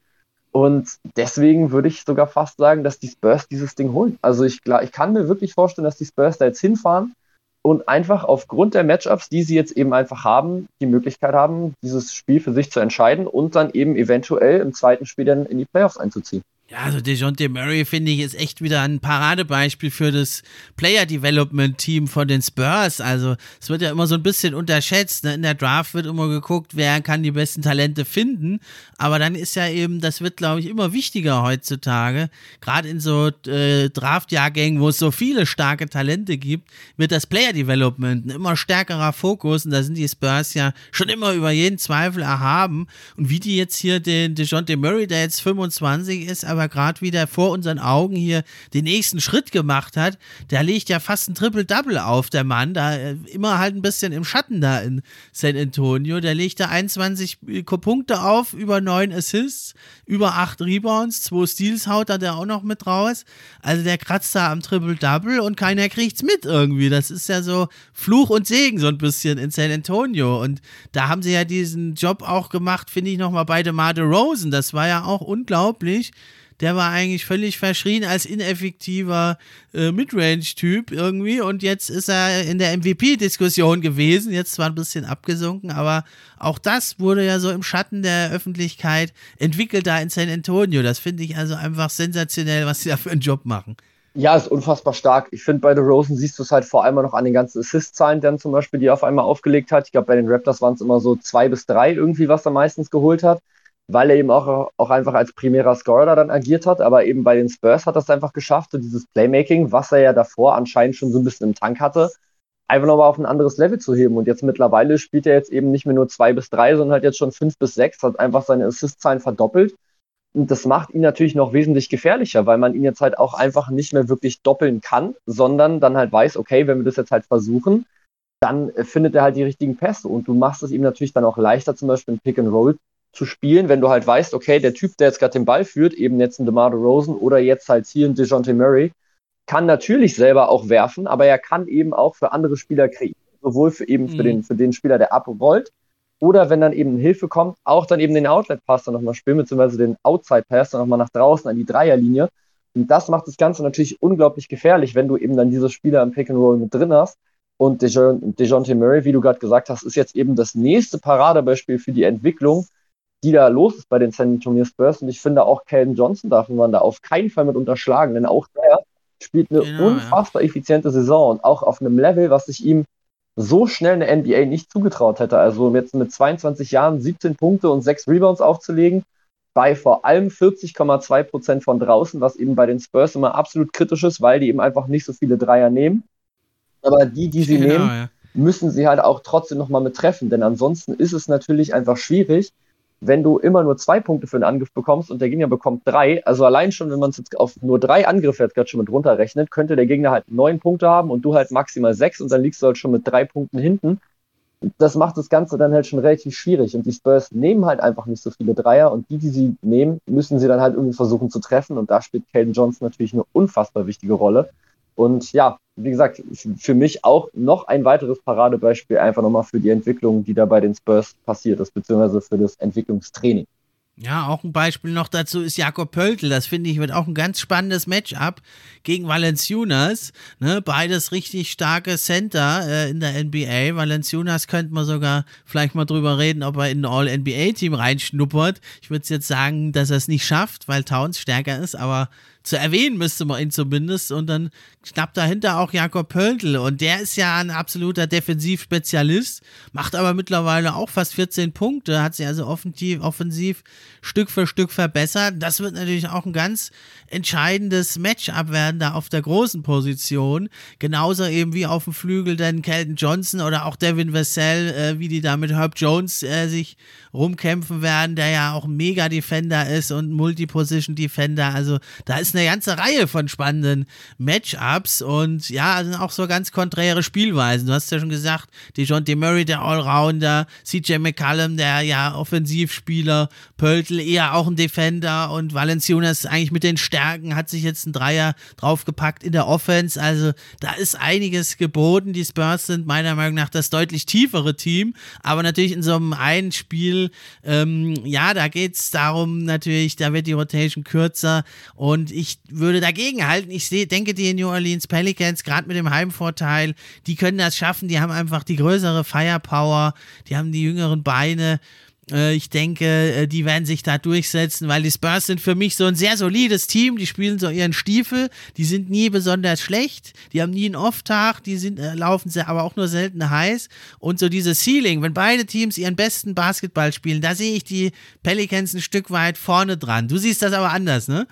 Und deswegen würde ich sogar fast sagen, dass die Spurs dieses Ding holen. Also ich, ich kann mir wirklich vorstellen, dass die Spurs da jetzt hinfahren und einfach aufgrund der Matchups, die sie jetzt eben einfach haben, die Möglichkeit haben, dieses Spiel für sich zu entscheiden und dann eben eventuell im zweiten Spiel dann in die Playoffs einzuziehen. Ja, also DeJounte Murray finde ich ist echt wieder ein Paradebeispiel für das Player Development Team von den Spurs. Also es wird ja immer so ein bisschen unterschätzt. Ne? In der Draft wird immer geguckt, wer kann die besten Talente finden. Aber dann ist ja eben, das wird glaube ich immer wichtiger heutzutage. Gerade in so äh, Draftjahrgängen, wo es so viele starke Talente gibt, wird das Player Development ein immer stärkerer Fokus. Und da sind die Spurs ja schon immer über jeden Zweifel erhaben. Und wie die jetzt hier den DeJounte Murray, der jetzt 25 ist, aber aber gerade wieder vor unseren Augen hier den nächsten Schritt gemacht hat, der legt ja fast ein Triple-Double auf, der Mann, da äh, immer halt ein bisschen im Schatten da in San Antonio. Der legt da 21 Punkte auf, über 9 Assists, über 8 Rebounds, 2 Steals haut er da auch noch mit raus. Also der kratzt da am Triple-Double und keiner kriegt's mit irgendwie. Das ist ja so Fluch und Segen so ein bisschen in San Antonio. Und da haben sie ja diesen Job auch gemacht, finde ich nochmal bei DeMar Rosen. Das war ja auch unglaublich der war eigentlich völlig verschrien als ineffektiver äh, Midrange-Typ irgendwie und jetzt ist er in der MVP-Diskussion gewesen, jetzt zwar ein bisschen abgesunken, aber auch das wurde ja so im Schatten der Öffentlichkeit entwickelt da in San Antonio. Das finde ich also einfach sensationell, was sie da für einen Job machen. Ja, ist unfassbar stark. Ich finde, bei The Rosen siehst du es halt vor allem noch an den ganzen Assist-Zahlen, dann zum Beispiel, die er auf einmal aufgelegt hat. Ich glaube, bei den Raptors waren es immer so zwei bis drei irgendwie, was er meistens geholt hat weil er eben auch, auch einfach als primärer Scorer dann agiert hat. Aber eben bei den Spurs hat er es einfach geschafft, so dieses Playmaking, was er ja davor anscheinend schon so ein bisschen im Tank hatte, einfach nochmal auf ein anderes Level zu heben. Und jetzt mittlerweile spielt er jetzt eben nicht mehr nur zwei bis drei, sondern halt jetzt schon fünf bis sechs, hat einfach seine Assist-Zahlen verdoppelt. Und das macht ihn natürlich noch wesentlich gefährlicher, weil man ihn jetzt halt auch einfach nicht mehr wirklich doppeln kann, sondern dann halt weiß, okay, wenn wir das jetzt halt versuchen, dann findet er halt die richtigen Pässe und du machst es ihm natürlich dann auch leichter, zum Beispiel ein Pick and Roll zu spielen, wenn du halt weißt, okay, der Typ, der jetzt gerade den Ball führt, eben jetzt ein DeMar Rosen oder jetzt halt hier ein DeJounte Murray, kann natürlich selber auch werfen, aber er kann eben auch für andere Spieler kreieren, sowohl für eben mhm. für, den, für den Spieler, der abrollt, oder wenn dann eben Hilfe kommt, auch dann eben den Outlet-Pass dann nochmal spielen, beziehungsweise den Outside-Pass dann nochmal nach draußen an die Dreierlinie. Und das macht das Ganze natürlich unglaublich gefährlich, wenn du eben dann diese Spieler im Pick and Roll mit drin hast. Und DeJounte Murray, wie du gerade gesagt hast, ist jetzt eben das nächste Paradebeispiel für die Entwicklung die da los ist bei den San Antonio Spurs. Und ich finde auch Calvin Johnson darf man da auf keinen Fall mit unterschlagen, denn auch der spielt eine genau, unfassbar ja. effiziente Saison und auch auf einem Level, was ich ihm so schnell in der NBA nicht zugetraut hätte. Also jetzt mit 22 Jahren 17 Punkte und 6 Rebounds aufzulegen, bei vor allem 40,2 Prozent von draußen, was eben bei den Spurs immer absolut kritisch ist, weil die eben einfach nicht so viele Dreier nehmen. Aber die, die sie genau, nehmen, ja. müssen sie halt auch trotzdem nochmal mit treffen, denn ansonsten ist es natürlich einfach schwierig, wenn du immer nur zwei Punkte für einen Angriff bekommst und der Gegner bekommt drei, also allein schon, wenn man es jetzt auf nur drei Angriffe jetzt gerade schon mit runterrechnet, könnte der Gegner halt neun Punkte haben und du halt maximal sechs und dann liegst du halt schon mit drei Punkten hinten. das macht das Ganze dann halt schon relativ schwierig. Und die Spurs nehmen halt einfach nicht so viele Dreier und die, die sie nehmen, müssen sie dann halt irgendwie versuchen zu treffen. Und da spielt Caden Johnson natürlich eine unfassbar wichtige Rolle. Und ja, wie gesagt, für mich auch noch ein weiteres Paradebeispiel einfach nochmal für die Entwicklung, die da bei den Spurs passiert ist, beziehungsweise für das Entwicklungstraining. Ja, auch ein Beispiel noch dazu ist Jakob Pöltl. Das finde ich wird auch ein ganz spannendes Matchup gegen Valenciunas. Ne, beides richtig starke Center äh, in der NBA. Valenciunas könnte man sogar vielleicht mal drüber reden, ob er in ein All-NBA-Team reinschnuppert. Ich würde jetzt sagen, dass er es nicht schafft, weil Towns stärker ist, aber zu erwähnen müsste man ihn zumindest. Und dann knapp dahinter auch Jakob Pöltl. Und der ist ja ein absoluter Defensivspezialist, macht aber mittlerweile auch fast 14 Punkte, hat sich also offensiv, offensiv Stück für Stück verbessert. Das wird natürlich auch ein ganz entscheidendes Matchup werden da auf der großen Position. Genauso eben wie auf dem Flügel dann Kelton Johnson oder auch Devin Vassell, äh, wie die da mit Herb Jones äh, sich rumkämpfen werden, der ja auch ein Mega-Defender ist und Multi-Position-Defender. Also da ist eine ganze Reihe von spannenden Matchups und ja, sind auch so ganz konträre Spielweisen. Du hast ja schon gesagt, DeJounte Murray, der Allrounder, CJ McCallum, der ja Offensivspieler, Pöltl eher auch ein Defender und Valenciunas eigentlich mit den Stärken hat sich jetzt ein Dreier draufgepackt in der Offense. Also da ist einiges geboten. Die Spurs sind meiner Meinung nach das deutlich tiefere Team, aber natürlich in so einem einen Spiel, ähm, ja, da geht es darum natürlich, da wird die Rotation kürzer und ich würde dagegen halten. Ich seh, denke, die New Orleans Pelicans, gerade mit dem Heimvorteil, die können das schaffen. Die haben einfach die größere Firepower, die haben die jüngeren Beine. Äh, ich denke, äh, die werden sich da durchsetzen, weil die Spurs sind für mich so ein sehr solides Team. Die spielen so ihren Stiefel. Die sind nie besonders schlecht. Die haben nie einen Off-Tag. Die sind, äh, laufen sehr, aber auch nur selten heiß. Und so dieses Ceiling, wenn beide Teams ihren besten Basketball spielen, da sehe ich die Pelicans ein Stück weit vorne dran. Du siehst das aber anders, ne?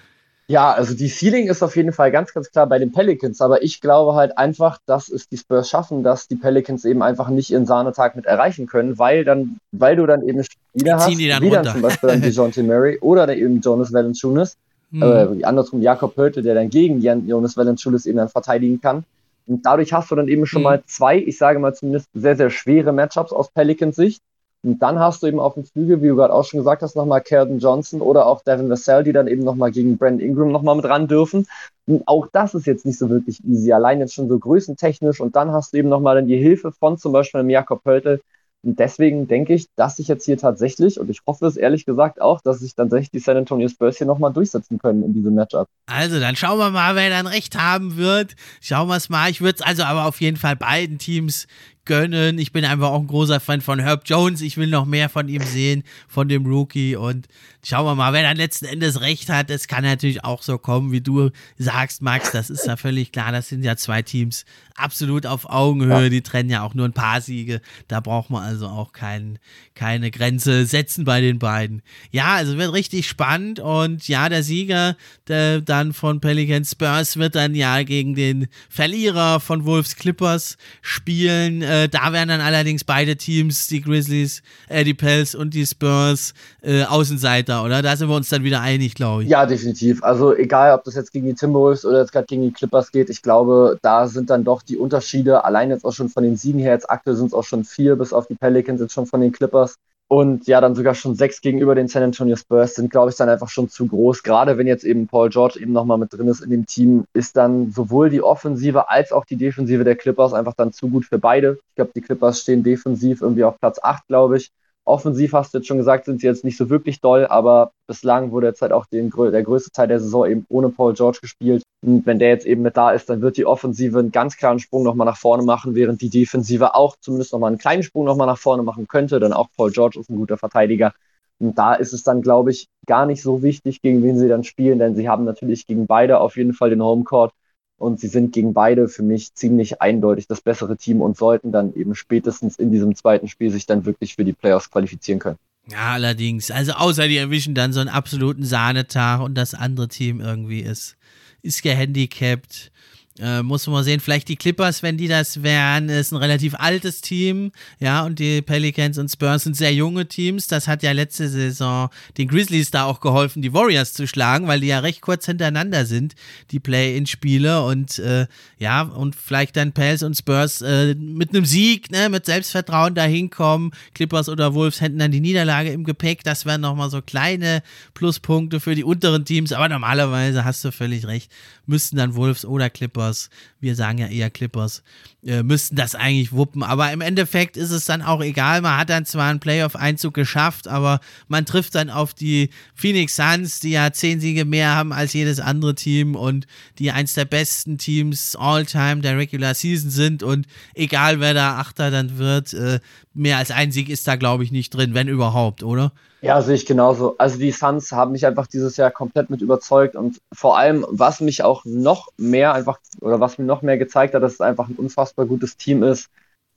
Ja, also die Ceiling ist auf jeden Fall ganz, ganz klar bei den Pelicans, aber ich glaube halt einfach, dass es die Spurs schaffen, dass die Pelicans eben einfach nicht ihren Sahnetag mit erreichen können, weil dann, weil du dann eben Spieler hast, wie dann zum Beispiel dann DeJounte Murray oder dann eben Jonas Valanciunas, hm. äh, andersrum Jakob Pöltl, der dann gegen Jonas Valanciunas eben dann verteidigen kann. Und dadurch hast du dann eben schon hm. mal zwei, ich sage mal zumindest sehr, sehr schwere Matchups aus Pelicans Sicht. Und dann hast du eben auf dem Flügel, wie du gerade auch schon gesagt hast, nochmal Keldon Johnson oder auch Devin Vassell, die dann eben nochmal gegen Brandon Ingram nochmal mit ran dürfen. Und auch das ist jetzt nicht so wirklich easy, allein jetzt schon so größentechnisch. Und dann hast du eben nochmal dann die Hilfe von zum Beispiel einem Jakob Pöltl, und deswegen denke ich, dass sich jetzt hier tatsächlich, und ich hoffe es ehrlich gesagt auch, dass sich tatsächlich die San Antonio Spurs hier nochmal durchsetzen können in diesem Matchup. Also, dann schauen wir mal, wer dann recht haben wird. Schauen wir es mal. Ich würde es also aber auf jeden Fall beiden Teams gönnen. Ich bin einfach auch ein großer Fan von Herb Jones. Ich will noch mehr von ihm sehen, von dem Rookie. Und schauen wir mal, wer dann letzten Endes recht hat. Es kann natürlich auch so kommen, wie du sagst, Max. Das ist ja völlig klar. Das sind ja zwei Teams absolut auf Augenhöhe. Die trennen ja auch nur ein paar Siege. Da braucht man also auch kein, keine Grenze setzen bei den beiden. Ja, also wird richtig spannend. Und ja, der Sieger der dann von Pelican Spurs wird dann ja gegen den Verlierer von Wolves Clippers spielen. Äh, da wären dann allerdings beide Teams, die Grizzlies, äh, die Pels und die Spurs, äh, Außenseiter, oder? Da sind wir uns dann wieder einig, glaube ich. Ja, definitiv. Also egal, ob das jetzt gegen die Timberwolves oder jetzt gerade gegen die Clippers geht, ich glaube, da sind dann doch die Unterschiede, allein jetzt auch schon von den Siegen her, jetzt aktuell sind es auch schon vier, bis auf die Pelicans jetzt schon von den Clippers und ja, dann sogar schon sechs gegenüber den San Antonio Spurs sind, glaube ich, dann einfach schon zu groß. Gerade wenn jetzt eben Paul George eben nochmal mit drin ist in dem Team, ist dann sowohl die Offensive als auch die Defensive der Clippers einfach dann zu gut für beide. Ich glaube, die Clippers stehen defensiv irgendwie auf Platz 8, glaube ich. Offensiv hast du jetzt schon gesagt, sind sie jetzt nicht so wirklich doll, aber bislang wurde jetzt halt auch den, der größte Teil der Saison eben ohne Paul George gespielt. Und wenn der jetzt eben mit da ist, dann wird die Offensive einen ganz klaren Sprung nochmal nach vorne machen, während die Defensive auch zumindest nochmal einen kleinen Sprung nochmal nach vorne machen könnte, denn auch Paul George ist ein guter Verteidiger. Und da ist es dann, glaube ich, gar nicht so wichtig, gegen wen sie dann spielen, denn sie haben natürlich gegen beide auf jeden Fall den Homecourt und sie sind gegen beide für mich ziemlich eindeutig das bessere Team und sollten dann eben spätestens in diesem zweiten Spiel sich dann wirklich für die Playoffs qualifizieren können. Ja, allerdings. Also außer die erwischen dann so einen absoluten Sahnetag und das andere Team irgendwie ist, ist gehandicapt. Äh, muss man sehen, vielleicht die Clippers, wenn die das wären, ist ein relativ altes Team, ja, und die Pelicans und Spurs sind sehr junge Teams. Das hat ja letzte Saison den Grizzlies da auch geholfen, die Warriors zu schlagen, weil die ja recht kurz hintereinander sind, die Play-in-Spiele und äh, ja, und vielleicht dann Pels und Spurs äh, mit einem Sieg, ne, mit Selbstvertrauen da hinkommen. Clippers oder Wolves hätten dann die Niederlage im Gepäck. Das wären nochmal so kleine Pluspunkte für die unteren Teams, aber normalerweise hast du völlig recht, müssten dann Wolves oder Clippers Clippers, wir sagen ja eher Clippers, äh, müssten das eigentlich wuppen. Aber im Endeffekt ist es dann auch egal. Man hat dann zwar einen Playoff-Einzug geschafft, aber man trifft dann auf die Phoenix Suns, die ja zehn Siege mehr haben als jedes andere Team und die eins der besten Teams all-time der Regular Season sind. Und egal wer da Achter dann wird, äh, mehr als ein Sieg ist da, glaube ich, nicht drin, wenn überhaupt, oder? Ja, sehe ich genauso. Also die Suns haben mich einfach dieses Jahr komplett mit überzeugt und vor allem, was mich auch noch mehr einfach oder was mir noch mehr gezeigt hat, dass es einfach ein unfassbar gutes Team ist,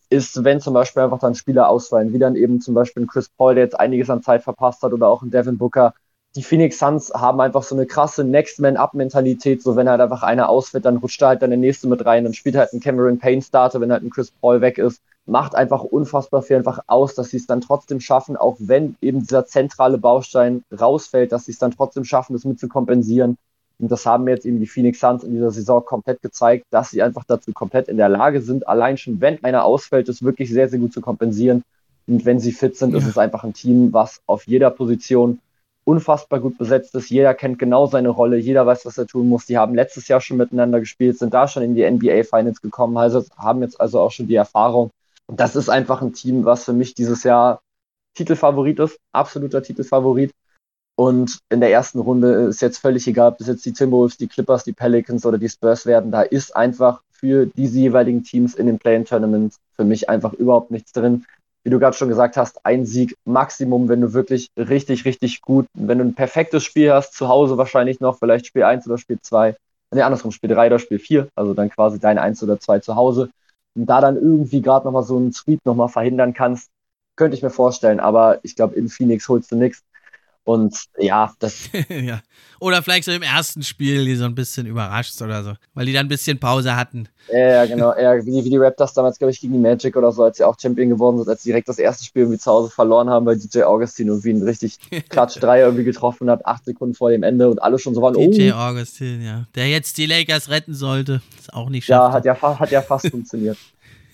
ist, wenn zum Beispiel einfach dann Spieler ausfallen, wie dann eben zum Beispiel ein Chris Paul, der jetzt einiges an Zeit verpasst hat oder auch ein Devin Booker. Die Phoenix Suns haben einfach so eine krasse Next Man Up Mentalität, so wenn halt einfach einer ausfällt, dann rutscht da halt dann der nächste mit rein, dann spielt halt ein Cameron Payne Starter, wenn halt ein Chris Paul weg ist macht einfach unfassbar viel einfach aus, dass sie es dann trotzdem schaffen, auch wenn eben dieser zentrale Baustein rausfällt, dass sie es dann trotzdem schaffen, das mit zu kompensieren. Und das haben jetzt eben die Phoenix Suns in dieser Saison komplett gezeigt, dass sie einfach dazu komplett in der Lage sind, allein schon, wenn einer ausfällt, es wirklich sehr, sehr gut zu kompensieren. Und wenn sie fit sind, ja. ist es einfach ein Team, was auf jeder Position unfassbar gut besetzt ist. Jeder kennt genau seine Rolle, jeder weiß, was er tun muss. Die haben letztes Jahr schon miteinander gespielt, sind da schon in die NBA Finals gekommen, also haben jetzt also auch schon die Erfahrung. Und das ist einfach ein Team, was für mich dieses Jahr Titelfavorit ist, absoluter Titelfavorit. Und in der ersten Runde ist jetzt völlig egal, ob das jetzt die Timberwolves, die Clippers, die Pelicans oder die Spurs werden. Da ist einfach für diese jeweiligen Teams in den Play-in-Tournaments für mich einfach überhaupt nichts drin. Wie du gerade schon gesagt hast, ein Sieg Maximum, wenn du wirklich richtig, richtig gut, wenn du ein perfektes Spiel hast, zu Hause wahrscheinlich noch, vielleicht Spiel 1 oder Spiel 2, nee, andersrum, Spiel 3 oder Spiel 4, also dann quasi dein 1 oder 2 zu Hause und da dann irgendwie gerade nochmal so einen Sweep nochmal verhindern kannst, könnte ich mir vorstellen. Aber ich glaube, in Phoenix holst du nichts. Und ja, das. ja. Oder vielleicht so im ersten Spiel, die so ein bisschen überrascht oder so, weil die dann ein bisschen Pause hatten. Ja, genau. Eher wie, wie die Raptors damals, glaube ich, gegen die Magic oder so, als sie auch Champion geworden sind, als sie direkt das erste Spiel irgendwie zu Hause verloren haben, weil DJ Augustin irgendwie einen richtig Klatsch 3 irgendwie getroffen hat, acht Sekunden vor dem Ende und alle schon so waren. DJ oh. Augustin, ja. Der jetzt die Lakers retten sollte. Ist auch nicht schlecht. Ja, hat ja, hat ja fast funktioniert.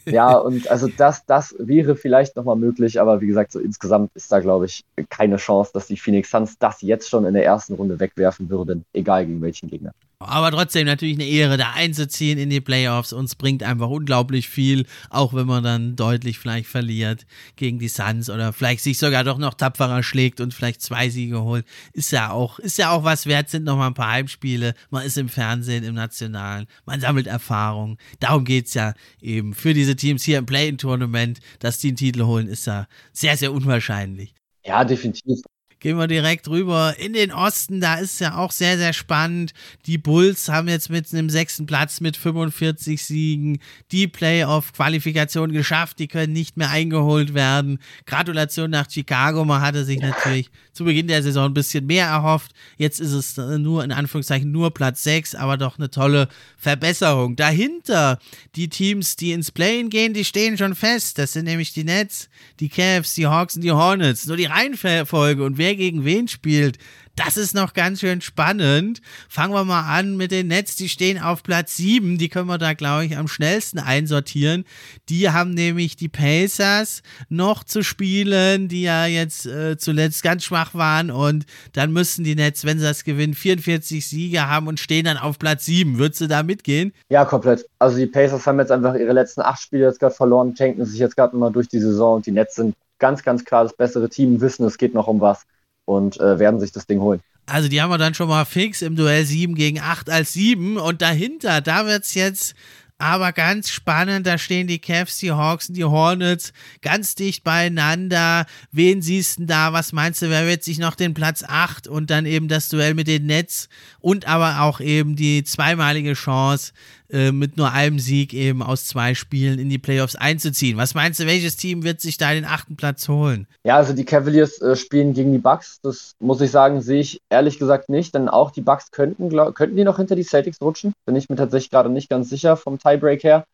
Ja, und also das, das wäre vielleicht nochmal möglich, aber wie gesagt, so insgesamt ist da, glaube ich, keine Chance, dass die Phoenix Suns das jetzt schon in der ersten Runde wegwerfen würden, egal gegen welchen Gegner. Aber trotzdem natürlich eine Ehre, da einzuziehen in die Playoffs. Uns bringt einfach unglaublich viel, auch wenn man dann deutlich vielleicht verliert gegen die Suns oder vielleicht sich sogar doch noch tapferer schlägt und vielleicht zwei Siege holt. Ist ja auch, ist ja auch was wert, sind noch mal ein paar Heimspiele. Man ist im Fernsehen, im Nationalen, man sammelt Erfahrung. Darum geht es ja eben. Für diese Teams hier im Play-In-Tournament, dass die einen Titel holen, ist ja sehr, sehr unwahrscheinlich. Ja, definitiv. Gehen wir direkt rüber in den Osten. Da ist ja auch sehr, sehr spannend. Die Bulls haben jetzt mit einem sechsten Platz mit 45 Siegen die Playoff-Qualifikation geschafft. Die können nicht mehr eingeholt werden. Gratulation nach Chicago. Man hatte sich natürlich zu Beginn der Saison ein bisschen mehr erhofft. Jetzt ist es nur, in Anführungszeichen, nur Platz 6, aber doch eine tolle Verbesserung. Dahinter die Teams, die ins Play-In gehen, die stehen schon fest. Das sind nämlich die Nets, die Cavs, die Hawks und die Hornets. Nur die Reihenfolge und wer gegen wen spielt, das ist noch ganz schön spannend. Fangen wir mal an mit den Nets. Die stehen auf Platz 7. Die können wir da, glaube ich, am schnellsten einsortieren. Die haben nämlich die Pacers noch zu spielen, die ja jetzt äh, zuletzt ganz schwach waren. Und dann müssen die Nets, wenn sie das gewinnen, 44 Siege haben und stehen dann auf Platz 7. Würdest du da mitgehen? Ja, komplett. Also die Pacers haben jetzt einfach ihre letzten acht Spiele jetzt gerade verloren, tanken sich jetzt gerade mal durch die Saison und die Nets sind ganz, ganz klar das bessere Team, wissen, es geht noch um was und äh, werden sich das Ding holen. Also die haben wir dann schon mal fix im Duell 7 gegen 8 als 7 und dahinter, da wird es jetzt aber ganz spannend, da stehen die Cavs, die Hawks und die Hornets ganz dicht beieinander. Wen siehst du da? Was meinst du, wer wird sich noch den Platz 8 und dann eben das Duell mit den Nets und aber auch eben die zweimalige Chance, äh, mit nur einem Sieg eben aus zwei Spielen in die Playoffs einzuziehen. Was meinst du, welches Team wird sich da den achten Platz holen? Ja, also die Cavaliers äh, spielen gegen die Bucks. Das muss ich sagen, sehe ich ehrlich gesagt nicht, denn auch die Bucks könnten, glaub, könnten die noch hinter die Celtics rutschen. Bin ich mir tatsächlich gerade nicht ganz sicher vom Tiebreak her.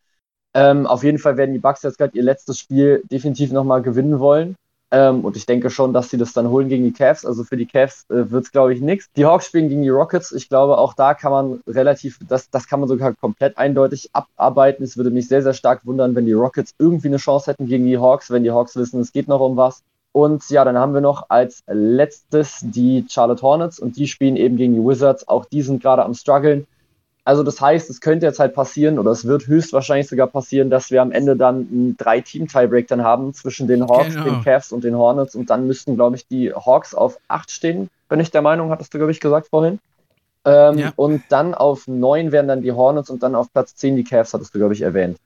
Ähm, auf jeden Fall werden die Bucks jetzt gerade ihr letztes Spiel definitiv nochmal gewinnen wollen. Ähm, und ich denke schon, dass sie das dann holen gegen die Cavs. Also für die Cavs äh, wird es, glaube ich, nichts. Die Hawks spielen gegen die Rockets. Ich glaube, auch da kann man relativ, das, das kann man sogar komplett eindeutig abarbeiten. Es würde mich sehr, sehr stark wundern, wenn die Rockets irgendwie eine Chance hätten gegen die Hawks, wenn die Hawks wissen, es geht noch um was. Und ja, dann haben wir noch als letztes die Charlotte Hornets und die spielen eben gegen die Wizards. Auch die sind gerade am struggeln. Also das heißt, es könnte jetzt halt passieren oder es wird höchstwahrscheinlich sogar passieren, dass wir am Ende dann einen Drei-Team-Tiebreak dann haben zwischen den Hawks, genau. den Cavs und den Hornets und dann müssten, glaube ich, die Hawks auf acht stehen, bin ich der Meinung, hattest du, glaube ich, gesagt vorhin. Ähm, ja. Und dann auf neun wären dann die Hornets und dann auf Platz zehn die Cavs, hattest du, glaube ich, erwähnt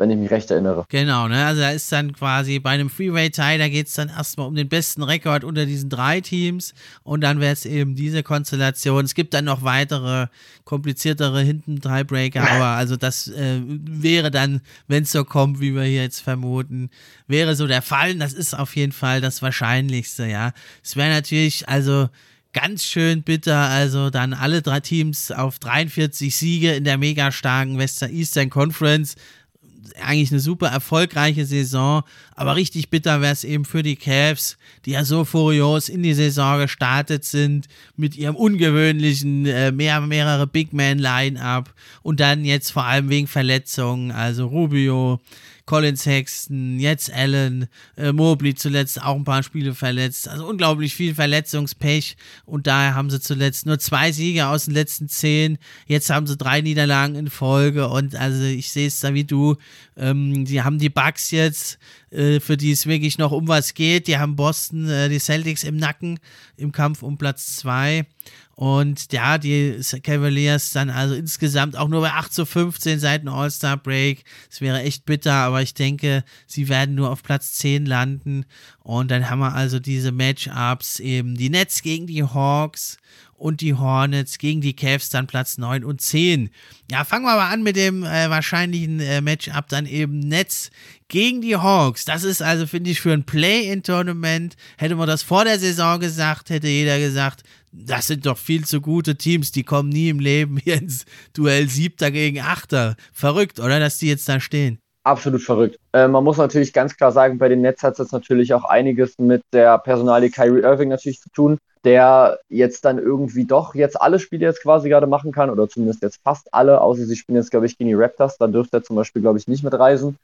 wenn ich mich recht erinnere. Genau, ne? Also da ist dann quasi bei einem Freeway-Tie, da geht es dann erstmal um den besten Rekord unter diesen drei Teams und dann wäre es eben diese Konstellation. Es gibt dann noch weitere, kompliziertere hinten Tiebreaker, aber also das äh, wäre dann, wenn es so kommt, wie wir hier jetzt vermuten, wäre so der Fall. Das ist auf jeden Fall das Wahrscheinlichste, ja. Es wäre natürlich, also ganz schön bitter. Also dann alle drei Teams auf 43 Siege in der mega starken Western Eastern Conference eigentlich eine super erfolgreiche Saison, aber richtig bitter wäre es eben für die Cavs, die ja so furios in die Saison gestartet sind mit ihrem ungewöhnlichen äh, mehr, mehrere Big Man Line-up und dann jetzt vor allem wegen Verletzungen, also Rubio, Colin Sexton, jetzt Allen, äh, Mobley zuletzt auch ein paar Spiele verletzt. Also unglaublich viel Verletzungspech und daher haben sie zuletzt nur zwei Siege aus den letzten zehn. Jetzt haben sie drei Niederlagen in Folge und also ich sehe es da wie du. Ähm, die haben die Bugs jetzt, äh, für die es wirklich noch um was geht. Die haben Boston, äh, die Celtics im Nacken im Kampf um Platz zwei. Und ja, die Cavaliers dann also insgesamt auch nur bei 8 zu 15 seit dem All-Star Break. Es wäre echt bitter, aber ich denke, sie werden nur auf Platz 10 landen. Und dann haben wir also diese Matchups eben die Nets gegen die Hawks und die Hornets gegen die Cavs dann Platz 9 und 10. Ja, fangen wir mal an mit dem äh, wahrscheinlichen äh, Matchup dann eben Nets gegen die Hawks. Das ist also, finde ich, für ein Play-in-Tournament, hätte man das vor der Saison gesagt, hätte jeder gesagt, das sind doch viel zu gute Teams, die kommen nie im Leben hier ins Duell Siebter gegen Achter. Verrückt, oder, dass die jetzt da stehen? Absolut verrückt. Äh, man muss natürlich ganz klar sagen, bei den Nets hat es natürlich auch einiges mit der Personalie Kyrie Irving natürlich zu tun der jetzt dann irgendwie doch jetzt alle Spiele jetzt quasi gerade machen kann oder zumindest jetzt fast alle, außer sie spielen jetzt, glaube ich, gegen die Raptors, da dürfte er zum Beispiel, glaube ich, nicht mitreisen.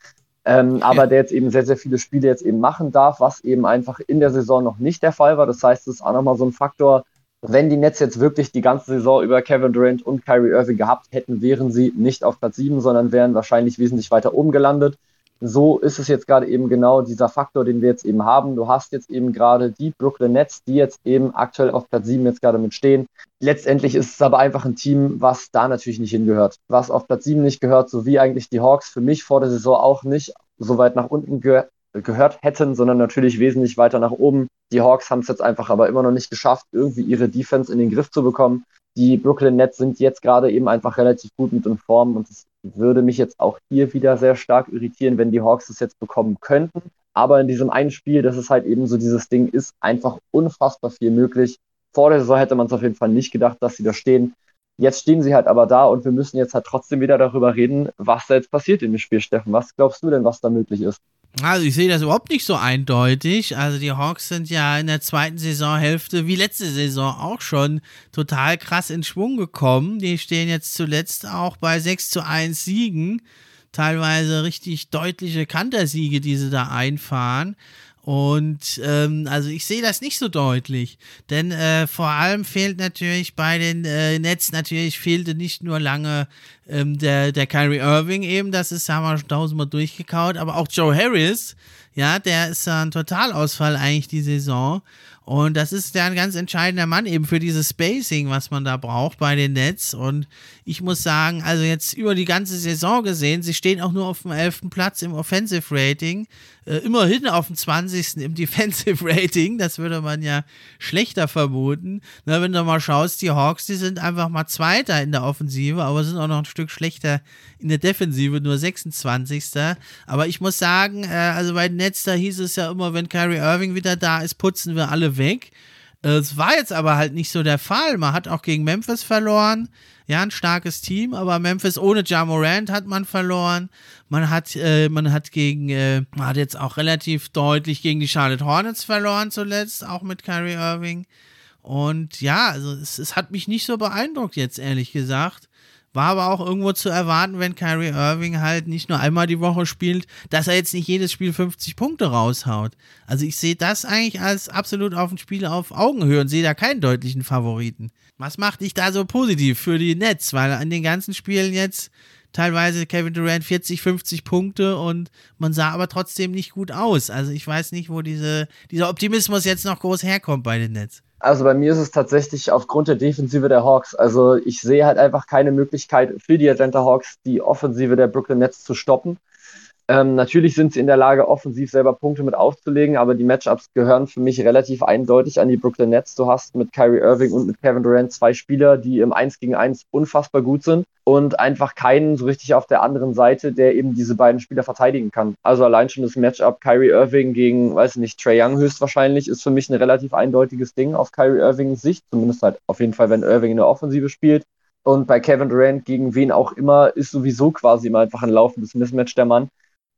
Ähm, aber ja. der jetzt eben sehr, sehr viele Spiele jetzt eben machen darf, was eben einfach in der Saison noch nicht der Fall war. Das heißt, es ist auch nochmal so ein Faktor, wenn die Nets jetzt wirklich die ganze Saison über Kevin Durant und Kyrie Irving gehabt hätten, wären sie nicht auf Platz 7, sondern wären wahrscheinlich wesentlich weiter oben gelandet so ist es jetzt gerade eben genau dieser Faktor, den wir jetzt eben haben. Du hast jetzt eben gerade die Brooklyn Nets, die jetzt eben aktuell auf Platz 7 jetzt gerade mitstehen. Letztendlich ist es aber einfach ein Team, was da natürlich nicht hingehört. Was auf Platz 7 nicht gehört, so wie eigentlich die Hawks für mich vor der Saison auch nicht so weit nach unten ge gehört hätten, sondern natürlich wesentlich weiter nach oben. Die Hawks haben es jetzt einfach aber immer noch nicht geschafft, irgendwie ihre Defense in den Griff zu bekommen. Die Brooklyn Nets sind jetzt gerade eben einfach relativ gut mit in Form und es würde mich jetzt auch hier wieder sehr stark irritieren, wenn die Hawks es jetzt bekommen könnten. Aber in diesem einen Spiel, das ist halt eben so dieses Ding, ist einfach unfassbar viel möglich. Vor der Saison hätte man es auf jeden Fall nicht gedacht, dass sie da stehen. Jetzt stehen sie halt aber da und wir müssen jetzt halt trotzdem wieder darüber reden, was da jetzt passiert in dem Spiel, Steffen. Was glaubst du denn, was da möglich ist? Also ich sehe das überhaupt nicht so eindeutig. Also die Hawks sind ja in der zweiten Saisonhälfte, wie letzte Saison auch schon, total krass in Schwung gekommen. Die stehen jetzt zuletzt auch bei 6 zu 1 Siegen. Teilweise richtig deutliche Kantersiege, die sie da einfahren. Und ähm, also ich sehe das nicht so deutlich, denn äh, vor allem fehlt natürlich bei den äh, Nets natürlich fehlte nicht nur lange ähm, der der Kyrie Irving eben, das ist haben wir schon tausendmal durchgekaut, aber auch Joe Harris, ja, der ist ein Totalausfall eigentlich die Saison Und das ist ja ein ganz entscheidender Mann eben für dieses Spacing, was man da braucht bei den Nets. Und ich muss sagen, also jetzt über die ganze Saison gesehen, sie stehen auch nur auf dem 11. Platz im Offensive Rating, äh, immerhin auf dem 20. im Defensive Rating. Das würde man ja schlechter vermuten. Na, wenn du mal schaust, die Hawks, die sind einfach mal Zweiter in der Offensive, aber sind auch noch ein Stück schlechter in der Defensive, nur 26. Aber ich muss sagen, äh, also bei den Nets, da hieß es ja immer, wenn Kyrie Irving wieder da ist, putzen wir alle weg. Es war jetzt aber halt nicht so der Fall. Man hat auch gegen Memphis verloren. Ja, ein starkes Team, aber Memphis ohne Ja Morant hat man verloren. Man hat, äh, man hat gegen, äh, man hat jetzt auch relativ deutlich gegen die Charlotte Hornets verloren zuletzt, auch mit Kyrie Irving. Und ja, also es, es hat mich nicht so beeindruckt jetzt, ehrlich gesagt. War aber auch irgendwo zu erwarten, wenn Kyrie Irving halt nicht nur einmal die Woche spielt, dass er jetzt nicht jedes Spiel 50 Punkte raushaut. Also ich sehe das eigentlich als absolut auf ein Spiel auf Augenhöhe und sehe da keinen deutlichen Favoriten. Was macht dich da so positiv für die Nets? Weil an den ganzen Spielen jetzt teilweise Kevin Durant 40, 50 Punkte und man sah aber trotzdem nicht gut aus. Also ich weiß nicht, wo diese, dieser Optimismus jetzt noch groß herkommt bei den Nets. Also bei mir ist es tatsächlich aufgrund der Defensive der Hawks. Also ich sehe halt einfach keine Möglichkeit für die Atlanta Hawks, die Offensive der Brooklyn Nets zu stoppen. Ähm, natürlich sind sie in der Lage, offensiv selber Punkte mit aufzulegen, aber die Matchups gehören für mich relativ eindeutig an die Brooklyn Nets. Du hast mit Kyrie Irving und mit Kevin Durant zwei Spieler, die im 1 gegen 1 unfassbar gut sind und einfach keinen so richtig auf der anderen Seite, der eben diese beiden Spieler verteidigen kann. Also allein schon das Matchup Kyrie Irving gegen, weiß ich nicht, Trey Young höchstwahrscheinlich ist für mich ein relativ eindeutiges Ding aus Kyrie Irvings Sicht, zumindest halt auf jeden Fall, wenn Irving in der Offensive spielt. Und bei Kevin Durant gegen wen auch immer ist sowieso quasi immer einfach ein laufendes Mismatch der Mann.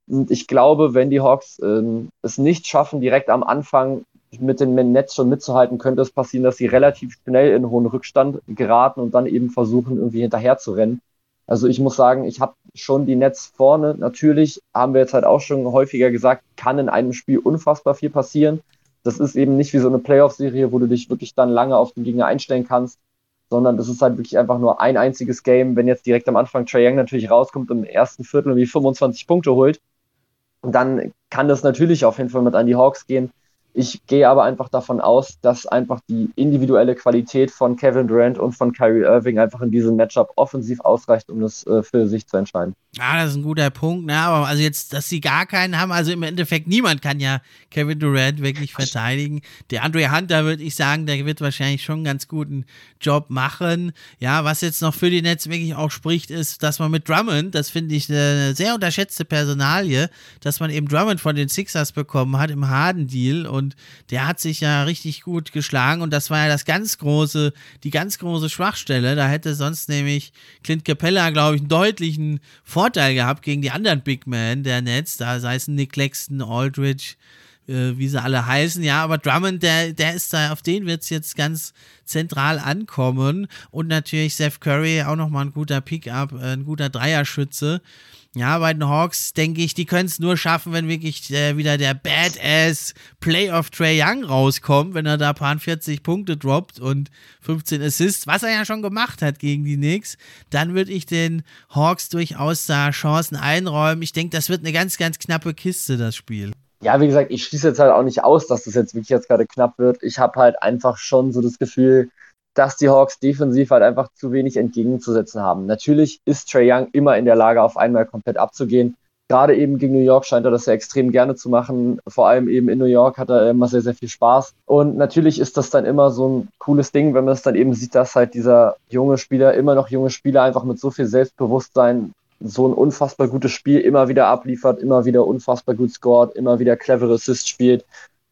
Und ich glaube, wenn die Hawks ähm, es nicht schaffen, direkt am Anfang mit dem Netz schon mitzuhalten, könnte es passieren, dass sie relativ schnell in hohen Rückstand geraten und dann eben versuchen, irgendwie hinterher zu rennen. Also ich muss sagen, ich habe schon die Netz vorne. Natürlich haben wir jetzt halt auch schon häufiger gesagt, kann in einem Spiel unfassbar viel passieren. Das ist eben nicht wie so eine Playoff-Serie, wo du dich wirklich dann lange auf den Gegner einstellen kannst, sondern das ist halt wirklich einfach nur ein einziges Game. Wenn jetzt direkt am Anfang Trae Young natürlich rauskommt und im ersten Viertel irgendwie 25 Punkte holt, dann kann das natürlich auf jeden Fall mit an die Hawks gehen. Ich gehe aber einfach davon aus, dass einfach die individuelle Qualität von Kevin Durant und von Kyrie Irving einfach in diesem Matchup offensiv ausreicht, um das äh, für sich zu entscheiden. Ja, das ist ein guter Punkt. Ne? Aber also jetzt, dass sie gar keinen haben, also im Endeffekt niemand kann ja Kevin Durant wirklich verteidigen. Der Andre Hunter würde ich sagen, der wird wahrscheinlich schon einen ganz guten Job machen. Ja, was jetzt noch für die Netz wirklich auch spricht, ist, dass man mit Drummond, das finde ich eine sehr unterschätzte Personalie, dass man eben Drummond von den Sixers bekommen hat im Harden-Deal und der hat sich ja richtig gut geschlagen und das war ja das ganz große, die ganz große Schwachstelle. Da hätte sonst nämlich Clint Capella, glaube ich, einen deutlichen Vorteil gehabt gegen die anderen Big Men der Nets, da sei es Nick Claxton, Aldridge, äh, wie sie alle heißen. Ja, aber Drummond, der, der ist da, auf den wird es jetzt ganz zentral ankommen. Und natürlich Seth Curry, auch nochmal ein guter Pickup, äh, ein guter Dreierschütze. Ja, bei den Hawks denke ich, die können es nur schaffen, wenn wirklich äh, wieder der Badass Playoff Trey Young rauskommt, wenn er da paar 40 Punkte droppt und 15 Assists, was er ja schon gemacht hat gegen die Knicks. Dann würde ich den Hawks durchaus da Chancen einräumen. Ich denke, das wird eine ganz, ganz knappe Kiste, das Spiel. Ja, wie gesagt, ich schließe jetzt halt auch nicht aus, dass das jetzt wirklich jetzt gerade knapp wird. Ich habe halt einfach schon so das Gefühl, dass die Hawks defensiv halt einfach zu wenig entgegenzusetzen haben. Natürlich ist Trey Young immer in der Lage, auf einmal komplett abzugehen. Gerade eben gegen New York scheint er das ja extrem gerne zu machen. Vor allem eben in New York hat er immer sehr, sehr viel Spaß. Und natürlich ist das dann immer so ein cooles Ding, wenn man es dann eben sieht, dass halt dieser junge Spieler, immer noch junge Spieler, einfach mit so viel Selbstbewusstsein so ein unfassbar gutes Spiel immer wieder abliefert, immer wieder unfassbar gut scored, immer wieder clevere Assists spielt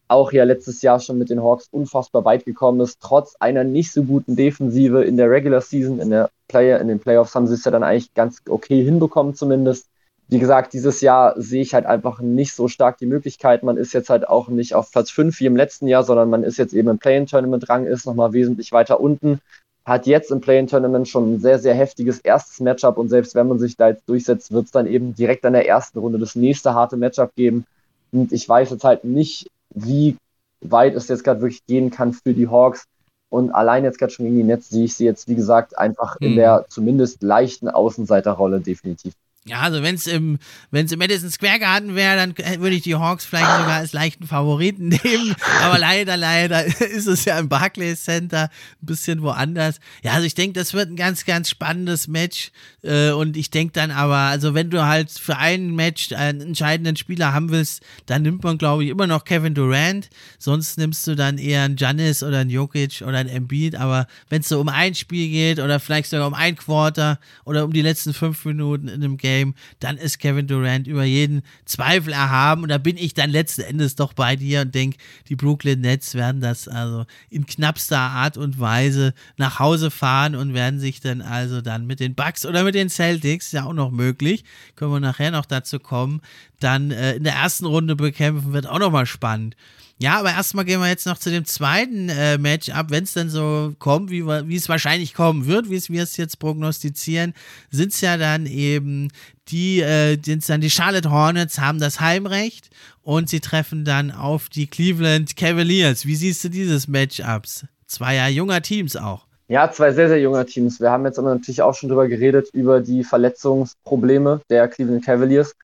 auch ja letztes Jahr schon mit den Hawks unfassbar weit gekommen ist, trotz einer nicht so guten Defensive in der Regular Season, in der Player, in den Playoffs haben sie es ja dann eigentlich ganz okay hinbekommen zumindest. Wie gesagt, dieses Jahr sehe ich halt einfach nicht so stark die Möglichkeit. Man ist jetzt halt auch nicht auf Platz 5 wie im letzten Jahr, sondern man ist jetzt eben im Play-In-Tournament Rang, ist nochmal wesentlich weiter unten. Hat jetzt im Play-In-Tournament schon ein sehr, sehr heftiges erstes Matchup und selbst wenn man sich da jetzt durchsetzt, wird es dann eben direkt an der ersten Runde das nächste harte Matchup geben. Und ich weiß jetzt halt nicht, wie weit es jetzt gerade wirklich gehen kann für die Hawks. Und allein jetzt gerade schon gegen die Netz sehe ich sie jetzt, wie gesagt, einfach in mhm. der zumindest leichten Außenseiterrolle definitiv. Ja, also wenn es im, wenn's im Madison Square Garden wäre, dann würde ich die Hawks vielleicht sogar als leichten Favoriten nehmen. Aber leider, leider ist es ja im Barclays Center ein bisschen woanders. Ja, also ich denke, das wird ein ganz, ganz spannendes Match. Äh, und ich denke dann aber, also wenn du halt für ein Match einen entscheidenden Spieler haben willst, dann nimmt man, glaube ich, immer noch Kevin Durant. Sonst nimmst du dann eher einen Giannis oder einen Jokic oder einen Embiid. Aber wenn es so um ein Spiel geht oder vielleicht sogar um ein Quarter oder um die letzten fünf Minuten in einem Game, Game, dann ist Kevin Durant über jeden Zweifel erhaben. Und da bin ich dann letzten Endes doch bei dir und denke, die Brooklyn Nets werden das also in knappster Art und Weise nach Hause fahren und werden sich dann also dann mit den Bucks oder mit den Celtics, ja auch noch möglich, können wir nachher noch dazu kommen, dann äh, in der ersten Runde bekämpfen, wird auch nochmal spannend. Ja, aber erstmal gehen wir jetzt noch zu dem zweiten äh, Matchup, wenn es dann so kommt, wie, wie es wahrscheinlich kommen wird, wie wir es jetzt prognostizieren, sind es ja dann eben die, äh, sind dann die Charlotte Hornets haben das Heimrecht und sie treffen dann auf die Cleveland Cavaliers. Wie siehst du dieses Matchups? Zwei ja junger Teams auch. Ja, zwei sehr, sehr junger Teams. Wir haben jetzt aber natürlich auch schon drüber geredet, über die Verletzungsprobleme der Cleveland Cavaliers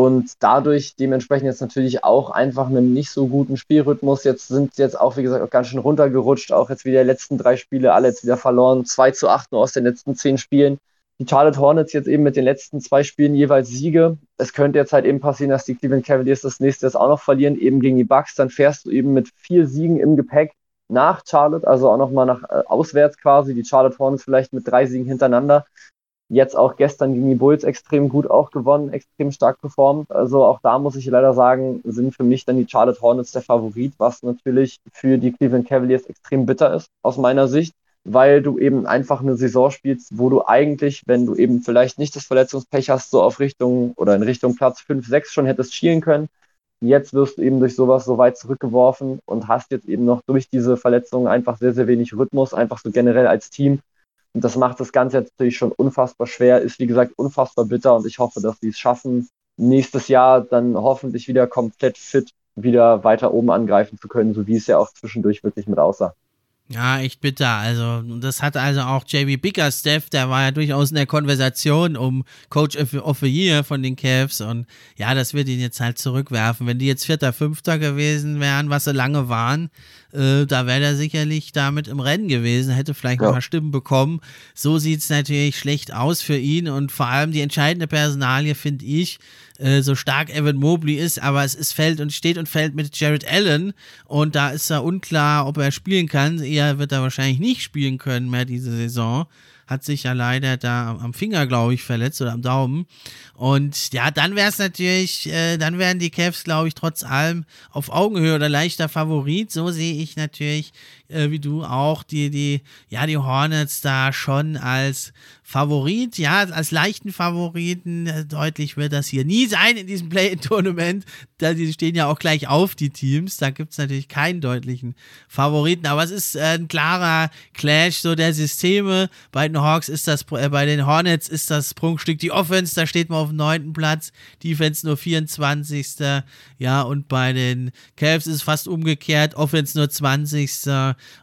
und dadurch dementsprechend jetzt natürlich auch einfach einen nicht so guten Spielrhythmus. Jetzt sind jetzt auch, wie gesagt, auch ganz schön runtergerutscht. Auch jetzt wieder die letzten drei Spiele, alle jetzt wieder verloren. 2 zu 8 nur aus den letzten zehn Spielen. Die Charlotte Hornets jetzt eben mit den letzten zwei Spielen jeweils Siege. Es könnte jetzt halt eben passieren, dass die Cleveland Cavaliers das nächste jetzt auch noch verlieren, eben gegen die Bucks. Dann fährst du eben mit vier Siegen im Gepäck nach Charlotte, also auch nochmal nach äh, auswärts quasi. Die Charlotte Hornets vielleicht mit drei Siegen hintereinander jetzt auch gestern gegen die Bulls extrem gut auch gewonnen, extrem stark performt. Also auch da muss ich leider sagen, sind für mich dann die Charlotte Hornets der Favorit, was natürlich für die Cleveland Cavaliers extrem bitter ist, aus meiner Sicht, weil du eben einfach eine Saison spielst, wo du eigentlich, wenn du eben vielleicht nicht das Verletzungspech hast, so auf Richtung oder in Richtung Platz 5, 6 schon hättest schielen können. Jetzt wirst du eben durch sowas so weit zurückgeworfen und hast jetzt eben noch durch diese Verletzungen einfach sehr, sehr wenig Rhythmus, einfach so generell als Team und das macht das Ganze natürlich schon unfassbar schwer, ist wie gesagt unfassbar bitter und ich hoffe, dass sie es schaffen, nächstes Jahr dann hoffentlich wieder komplett fit wieder weiter oben angreifen zu können, so wie es ja auch zwischendurch wirklich mit aussah. Ja, echt bitter. Also, das hat also auch JB Bickerstaff, der war ja durchaus in der Konversation um Coach of the Year von den Cavs und ja, das wird ihn jetzt halt zurückwerfen. Wenn die jetzt Vierter, Fünfter gewesen wären, was sie lange waren, äh, da wäre er sicherlich damit im Rennen gewesen, hätte vielleicht ja. ein paar Stimmen bekommen. So sieht es natürlich schlecht aus für ihn und vor allem die entscheidende Personalie, finde ich, äh, so stark Evan Mobley ist, aber es ist fällt und steht und fällt mit Jared Allen und da ist er unklar, ob er spielen kann. Eher wird er wahrscheinlich nicht spielen können mehr diese Saison hat sich ja leider da am Finger, glaube ich, verletzt oder am Daumen. Und ja, dann wäre es natürlich, äh, dann wären die Cavs, glaube ich, trotz allem auf Augenhöhe oder leichter Favorit. So sehe ich natürlich, äh, wie du auch, die, die, ja, die Hornets da schon als Favorit, ja, als leichten Favoriten. Äh, deutlich wird das hier nie sein in diesem Play-In-Tournament. Da die stehen ja auch gleich auf, die Teams. Da gibt es natürlich keinen deutlichen Favoriten. Aber es ist äh, ein klarer Clash so der Systeme. Bei den Hawks ist das, äh, bei den Hornets ist das Prunkstück die Offense, da steht man auf dem neunten Platz, Defense nur 24. Ja, und bei den Cavs ist es fast umgekehrt, Offense nur 20.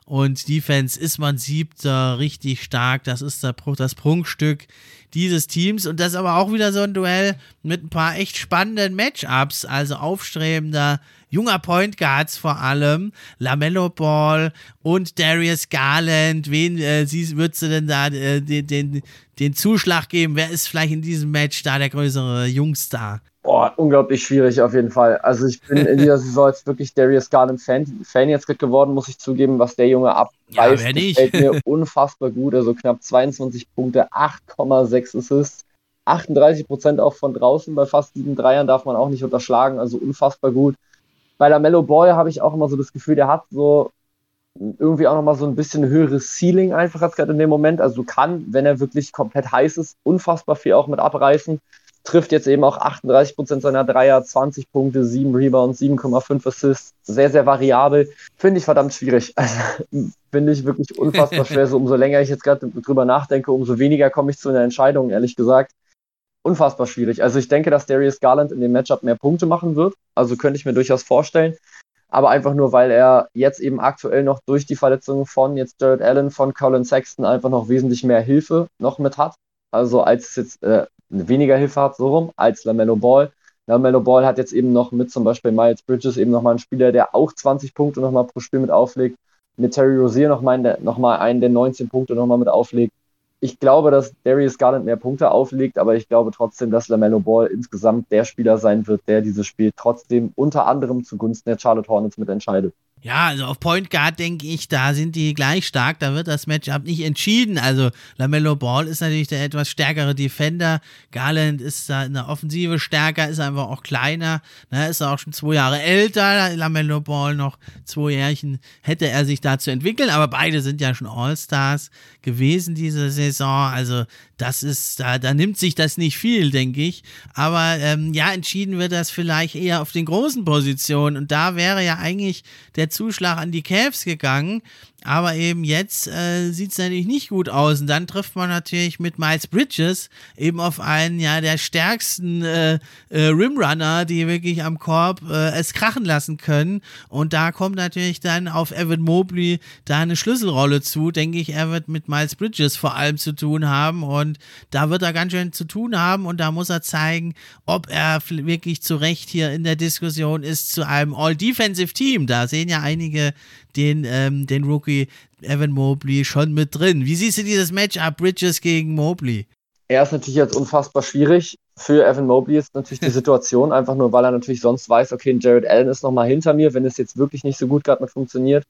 und Defense ist man siebter, richtig stark. Das ist das Prunkstück dieses Teams. Und das ist aber auch wieder so ein Duell mit ein paar echt spannenden Matchups, also aufstrebender junger Point Guards vor allem, Lamello Ball und Darius Garland. Wen äh, würdest du denn da äh, den, den, den Zuschlag geben? Wer ist vielleicht in diesem Match da der größere Jungstar? Boah, unglaublich schwierig auf jeden Fall. Also ich bin in dieser Saison jetzt wirklich Darius Garland Fan, Fan jetzt geworden, muss ich zugeben, was der Junge abreißt. Ja, gefällt mir unfassbar gut. Also knapp 22 Punkte, 8,6 Assists, 38 Prozent auch von draußen. Bei fast sieben Dreiern darf man auch nicht unterschlagen. Also unfassbar gut. Bei der Mellow Boy habe ich auch immer so das Gefühl, der hat so irgendwie auch nochmal so ein bisschen höheres Ceiling einfach als gerade in dem Moment. Also kann, wenn er wirklich komplett heiß ist, unfassbar viel auch mit abreißen trifft jetzt eben auch 38 Prozent seiner Dreier, 20 Punkte, 7 Rebounds, 7,5 Assists, sehr, sehr variabel. Finde ich verdammt schwierig. Also, Finde ich wirklich unfassbar schwer. So, umso länger ich jetzt gerade drüber nachdenke, umso weniger komme ich zu einer Entscheidung, ehrlich gesagt. Unfassbar schwierig. Also ich denke, dass Darius Garland in dem Matchup mehr Punkte machen wird. Also könnte ich mir durchaus vorstellen. Aber einfach nur, weil er jetzt eben aktuell noch durch die Verletzungen von jetzt Jared Allen, von Colin Sexton einfach noch wesentlich mehr Hilfe noch mit hat. Also als es jetzt äh, weniger Hilfe hat, so rum, als LaMelo Ball. LaMelo Ball hat jetzt eben noch mit zum Beispiel Miles Bridges eben nochmal einen Spieler, der auch 20 Punkte nochmal pro Spiel mit auflegt. Mit Terry Rozier nochmal noch mal einen, der 19 Punkte nochmal mit auflegt. Ich glaube, dass Darius Garland mehr Punkte auflegt, aber ich glaube trotzdem, dass LaMelo Ball insgesamt der Spieler sein wird, der dieses Spiel trotzdem unter anderem zugunsten der Charlotte Hornets mitentscheidet. Ja, also auf Point Guard denke ich, da sind die gleich stark. Da wird das Matchup nicht entschieden. Also LaMelo Ball ist natürlich der etwas stärkere Defender. Garland ist da in der Offensive stärker, ist einfach auch kleiner. Ne, ist auch schon zwei Jahre älter. LaMelo Ball noch zwei Jährchen hätte er sich da zu entwickeln. Aber beide sind ja schon All-Stars gewesen diese Saison. Also das ist, da, da nimmt sich das nicht viel, denke ich. Aber ähm, ja, entschieden wird das vielleicht eher auf den großen Positionen. Und da wäre ja eigentlich der Zuschlag an die Cavs gegangen. Aber eben jetzt äh, sieht es natürlich nicht gut aus. Und dann trifft man natürlich mit Miles Bridges eben auf einen ja der stärksten äh, äh, Rimrunner, die wirklich am Korb äh, es krachen lassen können. Und da kommt natürlich dann auf Evan Mobley da eine Schlüsselrolle zu. Denke ich, er wird mit Miles Bridges vor allem zu tun haben. Und da wird er ganz schön zu tun haben. Und da muss er zeigen, ob er wirklich zu Recht hier in der Diskussion ist zu einem All-Defensive Team. Da sehen ja einige den, ähm, den Rookie Evan Mobley schon mit drin. Wie siehst du dieses Matchup Bridges gegen Mobley? Er ist natürlich jetzt unfassbar schwierig. Für Evan Mobley ist natürlich die Situation, einfach nur, weil er natürlich sonst weiß, okay, Jared Allen ist nochmal hinter mir, wenn es jetzt wirklich nicht so gut gerade mit funktioniert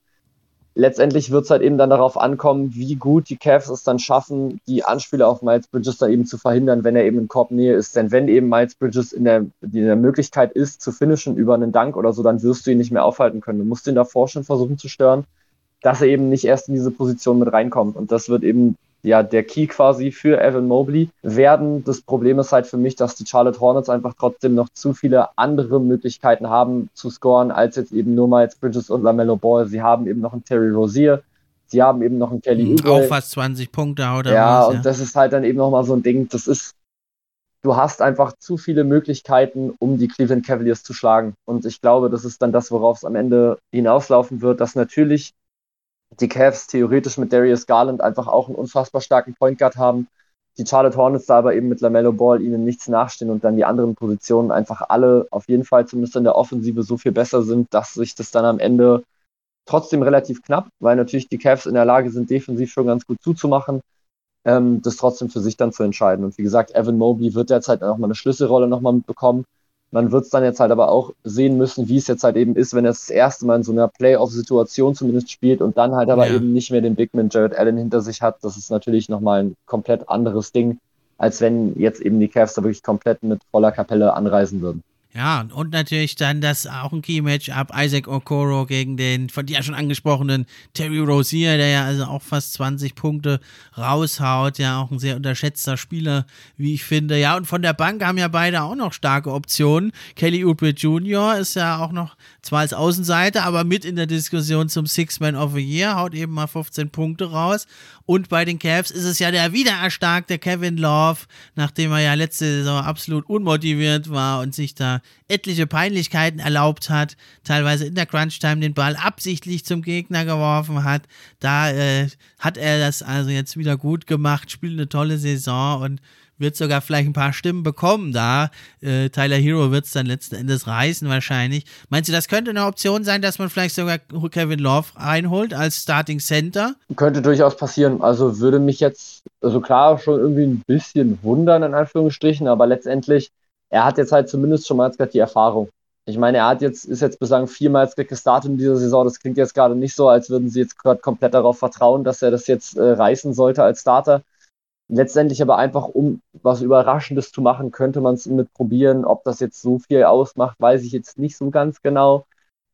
letztendlich wird es halt eben dann darauf ankommen, wie gut die Cavs es dann schaffen, die Anspiele auf Miles Bridges dann eben zu verhindern, wenn er eben in Korbnähe ist. Denn wenn eben Miles Bridges in der, in der Möglichkeit ist, zu finishen über einen Dank oder so, dann wirst du ihn nicht mehr aufhalten können. Du musst ihn davor schon versuchen zu stören, dass er eben nicht erst in diese Position mit reinkommt. Und das wird eben ja der Key quasi für Evan Mobley werden. Das Problem ist halt für mich, dass die Charlotte Hornets einfach trotzdem noch zu viele andere Möglichkeiten haben zu scoren, als jetzt eben nur Miles Bridges und LaMelo Ball. Sie haben eben noch einen Terry Rozier. Sie haben eben noch einen Kelly mhm, Oubre. Auch fast 20 Punkte oder ja, was, ja, und das ist halt dann eben nochmal so ein Ding, das ist, du hast einfach zu viele Möglichkeiten, um die Cleveland Cavaliers zu schlagen. Und ich glaube, das ist dann das, worauf es am Ende hinauslaufen wird, dass natürlich die Cavs theoretisch mit Darius Garland einfach auch einen unfassbar starken Point Guard haben. Die Charlotte Hornets da aber eben mit LaMelo Ball ihnen nichts nachstehen und dann die anderen Positionen einfach alle auf jeden Fall zumindest in der Offensive so viel besser sind, dass sich das dann am Ende trotzdem relativ knapp, weil natürlich die Cavs in der Lage sind, defensiv schon ganz gut zuzumachen, ähm, das trotzdem für sich dann zu entscheiden. Und wie gesagt, Evan Mobley wird derzeit nochmal eine Schlüsselrolle nochmal mitbekommen. Man wird es dann jetzt halt aber auch sehen müssen, wie es jetzt halt eben ist, wenn er das erste Mal in so einer Playoff-Situation zumindest spielt und dann halt aber ja. eben nicht mehr den Bigman Jared Allen hinter sich hat. Das ist natürlich nochmal ein komplett anderes Ding, als wenn jetzt eben die Cavs da wirklich komplett mit voller Kapelle anreisen würden. Ja, und natürlich dann das auch ein Key-Match-Up, Isaac Okoro gegen den von dir schon angesprochenen Terry Rozier, der ja also auch fast 20 Punkte raushaut, ja auch ein sehr unterschätzter Spieler, wie ich finde. Ja, und von der Bank haben ja beide auch noch starke Optionen. Kelly Oubre Jr. ist ja auch noch zwar als Außenseiter, aber mit in der Diskussion zum Six-Man of the Year, haut eben mal 15 Punkte raus. Und bei den Cavs ist es ja der wiedererstarkte Kevin Love, nachdem er ja letzte Saison absolut unmotiviert war und sich da etliche Peinlichkeiten erlaubt hat, teilweise in der Crunch-Time den Ball absichtlich zum Gegner geworfen hat. Da äh, hat er das also jetzt wieder gut gemacht, spielt eine tolle Saison und wird sogar vielleicht ein paar Stimmen bekommen da. Äh, Tyler Hero wird es dann letzten Endes reißen wahrscheinlich. Meinst du, das könnte eine Option sein, dass man vielleicht sogar Kevin Love einholt als Starting Center? Könnte durchaus passieren. Also würde mich jetzt, also klar, schon irgendwie ein bisschen wundern, in Anführungsstrichen, aber letztendlich, er hat jetzt halt zumindest schon mal die Erfahrung. Ich meine, er hat jetzt, ist jetzt bislang viermal gestartet in dieser Saison. Das klingt jetzt gerade nicht so, als würden sie jetzt gerade komplett darauf vertrauen, dass er das jetzt äh, reißen sollte als Starter. Letztendlich aber einfach, um was Überraschendes zu machen, könnte man es mit probieren. Ob das jetzt so viel ausmacht, weiß ich jetzt nicht so ganz genau.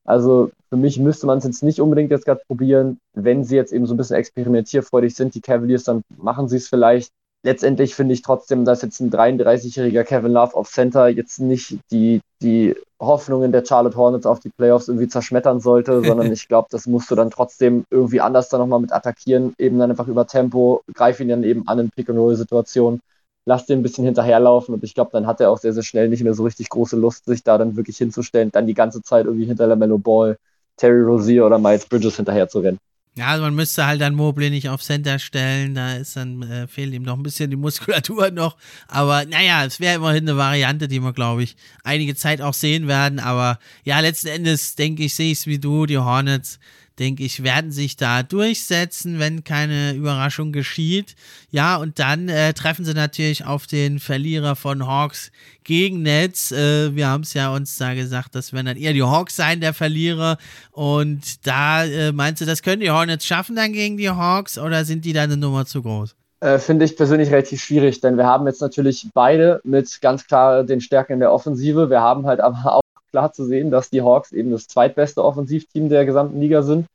Also für mich müsste man es jetzt nicht unbedingt jetzt gerade probieren. Wenn sie jetzt eben so ein bisschen experimentierfreudig sind, die Cavaliers, dann machen sie es vielleicht letztendlich finde ich trotzdem, dass jetzt ein 33-jähriger Kevin Love auf Center jetzt nicht die, die Hoffnungen der Charlotte Hornets auf die Playoffs irgendwie zerschmettern sollte, sondern ich glaube, das musst du dann trotzdem irgendwie anders dann nochmal mit attackieren, eben dann einfach über Tempo, greif ihn dann eben an in Pick-and-Roll-Situationen, lass den ein bisschen hinterherlaufen und ich glaube, dann hat er auch sehr, sehr schnell nicht mehr so richtig große Lust, sich da dann wirklich hinzustellen, dann die ganze Zeit irgendwie hinter der Mellow Ball, Terry Rozier oder Miles Bridges hinterher zu rennen. Ja, also man müsste halt dann Mobley nicht auf Center stellen, da ist dann, äh, fehlt ihm noch ein bisschen die Muskulatur noch. Aber naja, es wäre immerhin eine Variante, die wir, glaube ich, einige Zeit auch sehen werden. Aber ja, letzten Endes denke ich, sehe ich es wie du, die Hornets denke ich, werden sich da durchsetzen, wenn keine Überraschung geschieht. Ja, und dann äh, treffen sie natürlich auf den Verlierer von Hawks gegen Nets. Äh, wir haben es ja uns da gesagt, das werden dann eher die Hawks sein, der Verlierer. Und da äh, meinst du, das können die Hornets schaffen dann gegen die Hawks oder sind die da eine Nummer zu groß? Äh, finde ich persönlich relativ schwierig, denn wir haben jetzt natürlich beide mit ganz klar den Stärken in der Offensive. Wir haben halt aber auch klar zu sehen, dass die Hawks eben das zweitbeste Offensivteam der gesamten Liga sind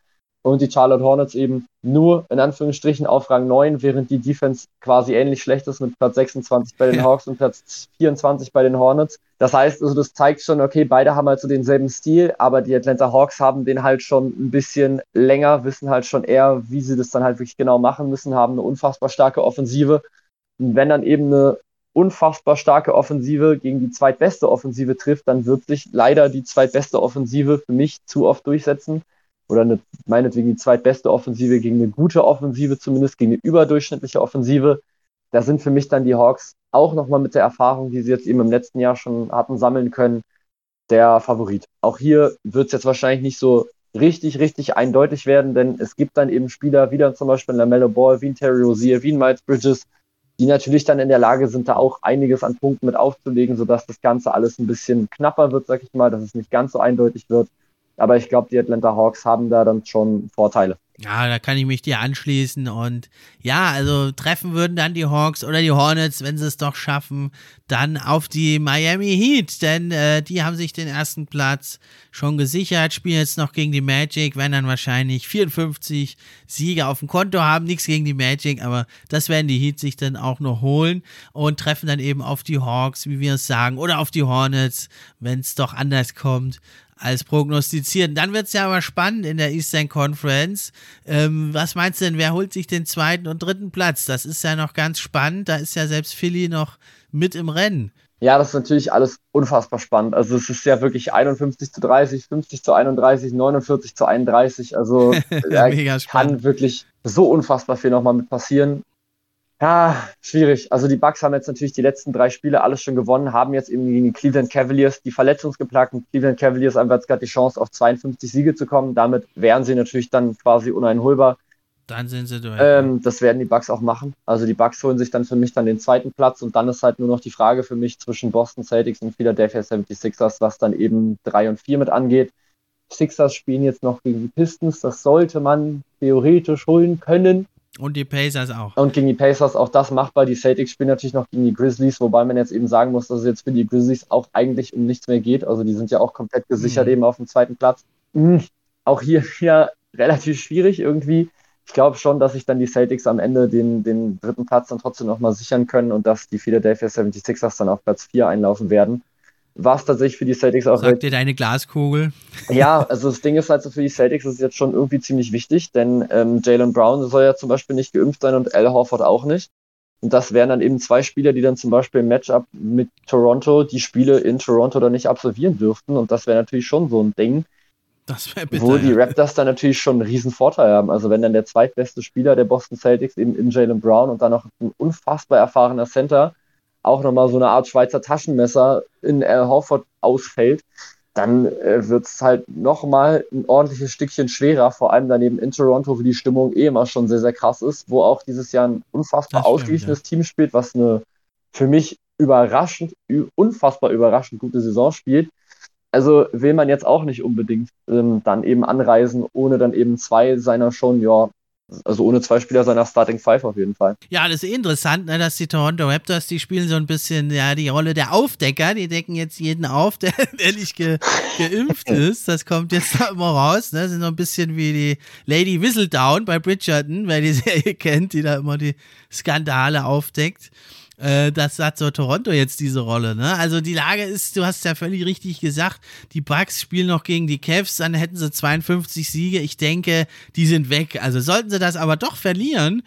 und die Charlotte Hornets eben nur in Anführungsstrichen auf Rang 9, während die Defense quasi ähnlich schlecht ist mit Platz 26 bei den ja. Hawks und Platz 24 bei den Hornets. Das heißt, also das zeigt schon, okay, beide haben halt so denselben Stil, aber die Atlanta Hawks haben den halt schon ein bisschen länger, wissen halt schon eher, wie sie das dann halt wirklich genau machen müssen, haben eine unfassbar starke Offensive. Und wenn dann eben eine unfassbar starke Offensive gegen die zweitbeste Offensive trifft, dann wird sich leider die zweitbeste Offensive für mich zu oft durchsetzen. Oder eine, meinetwegen die zweitbeste Offensive gegen eine gute Offensive, zumindest gegen eine überdurchschnittliche Offensive. Da sind für mich dann die Hawks auch nochmal mit der Erfahrung, die sie jetzt eben im letzten Jahr schon hatten sammeln können, der Favorit. Auch hier wird es jetzt wahrscheinlich nicht so richtig, richtig eindeutig werden, denn es gibt dann eben Spieler, wie dann zum Beispiel Lamello Ball, wie ein Terry Rozier, wie ein Miles Bridges, die natürlich dann in der Lage sind, da auch einiges an Punkten mit aufzulegen, sodass das Ganze alles ein bisschen knapper wird, sag ich mal, dass es nicht ganz so eindeutig wird. Aber ich glaube, die Atlanta Hawks haben da dann schon Vorteile. Ja, da kann ich mich dir anschließen. Und ja, also treffen würden dann die Hawks oder die Hornets, wenn sie es doch schaffen, dann auf die Miami Heat. Denn äh, die haben sich den ersten Platz schon gesichert, spielen jetzt noch gegen die Magic, werden dann wahrscheinlich 54 Siege auf dem Konto haben. Nichts gegen die Magic, aber das werden die Heat sich dann auch noch holen und treffen dann eben auf die Hawks, wie wir es sagen, oder auf die Hornets, wenn es doch anders kommt als prognostiziert. Dann wird es ja aber spannend in der Eastern Conference. Ähm, was meinst du denn, wer holt sich den zweiten und dritten Platz? Das ist ja noch ganz spannend. Da ist ja selbst Philly noch mit im Rennen. Ja, das ist natürlich alles unfassbar spannend. Also es ist ja wirklich 51 zu 30, 50 zu 31, 49 zu 31. Also da kann wirklich so unfassbar viel nochmal mit passieren. Ja, schwierig. Also die Bucks haben jetzt natürlich die letzten drei Spiele alles schon gewonnen, haben jetzt eben gegen die Cleveland Cavaliers, die verletzungsgeplagten Cleveland Cavaliers, einfach jetzt gerade die Chance, auf 52 Siege zu kommen. Damit wären sie natürlich dann quasi uneinholbar. Dann sind sie durch. Ähm, das werden die Bucks auch machen. Also die Bucks holen sich dann für mich dann den zweiten Platz und dann ist halt nur noch die Frage für mich zwischen Boston Celtics und Philadelphia 76ers, was dann eben drei und vier mit angeht. Sixers spielen jetzt noch gegen die Pistons. Das sollte man theoretisch holen können. Und die Pacers auch. Und gegen die Pacers auch das machbar. Die Celtics spielen natürlich noch gegen die Grizzlies, wobei man jetzt eben sagen muss, dass es jetzt für die Grizzlies auch eigentlich um nichts mehr geht. Also die sind ja auch komplett gesichert mhm. eben auf dem zweiten Platz. Mhm. Auch hier ja relativ schwierig irgendwie. Ich glaube schon, dass sich dann die Celtics am Ende den, den dritten Platz dann trotzdem nochmal sichern können und dass die Philadelphia 76ers dann auf Platz 4 einlaufen werden war es tatsächlich für die Celtics auch. Sagt dir deine Glaskugel? Ja, also das Ding ist halt so, für die Celtics ist es jetzt schon irgendwie ziemlich wichtig, denn ähm, Jalen Brown soll ja zum Beispiel nicht geimpft sein und Al Horford auch nicht. Und das wären dann eben zwei Spieler, die dann zum Beispiel im Matchup mit Toronto die Spiele in Toronto dann nicht absolvieren dürften. Und das wäre natürlich schon so ein Ding, bitter, wo die Raptors dann natürlich schon einen riesen Vorteil haben. Also wenn dann der zweitbeste Spieler der Boston Celtics eben in Jalen Brown und dann noch ein unfassbar erfahrener Center auch nochmal so eine Art Schweizer Taschenmesser in Al Horford ausfällt, dann äh, wird es halt nochmal ein ordentliches Stückchen schwerer, vor allem daneben in Toronto, wo die Stimmung eh immer schon sehr, sehr krass ist, wo auch dieses Jahr ein unfassbar ausgleichendes ja. Team spielt, was eine für mich überraschend, unfassbar überraschend gute Saison spielt. Also will man jetzt auch nicht unbedingt ähm, dann eben anreisen, ohne dann eben zwei seiner schon ja also ohne zwei Spieler seiner Starting Five auf jeden Fall. Ja, das ist interessant, ne, dass die Toronto Raptors, die spielen so ein bisschen ja die Rolle der Aufdecker. Die decken jetzt jeden auf, der, der nicht ge, geimpft ist. Das kommt jetzt da immer raus. Ne? Sind so ein bisschen wie die Lady Whistledown bei Bridgerton, wer die Serie kennt, die da immer die Skandale aufdeckt äh, das hat so Toronto jetzt diese Rolle. Ne? Also die Lage ist, du hast ja völlig richtig gesagt, die Bucks spielen noch gegen die Cavs, dann hätten sie 52 Siege. Ich denke, die sind weg. Also sollten sie das aber doch verlieren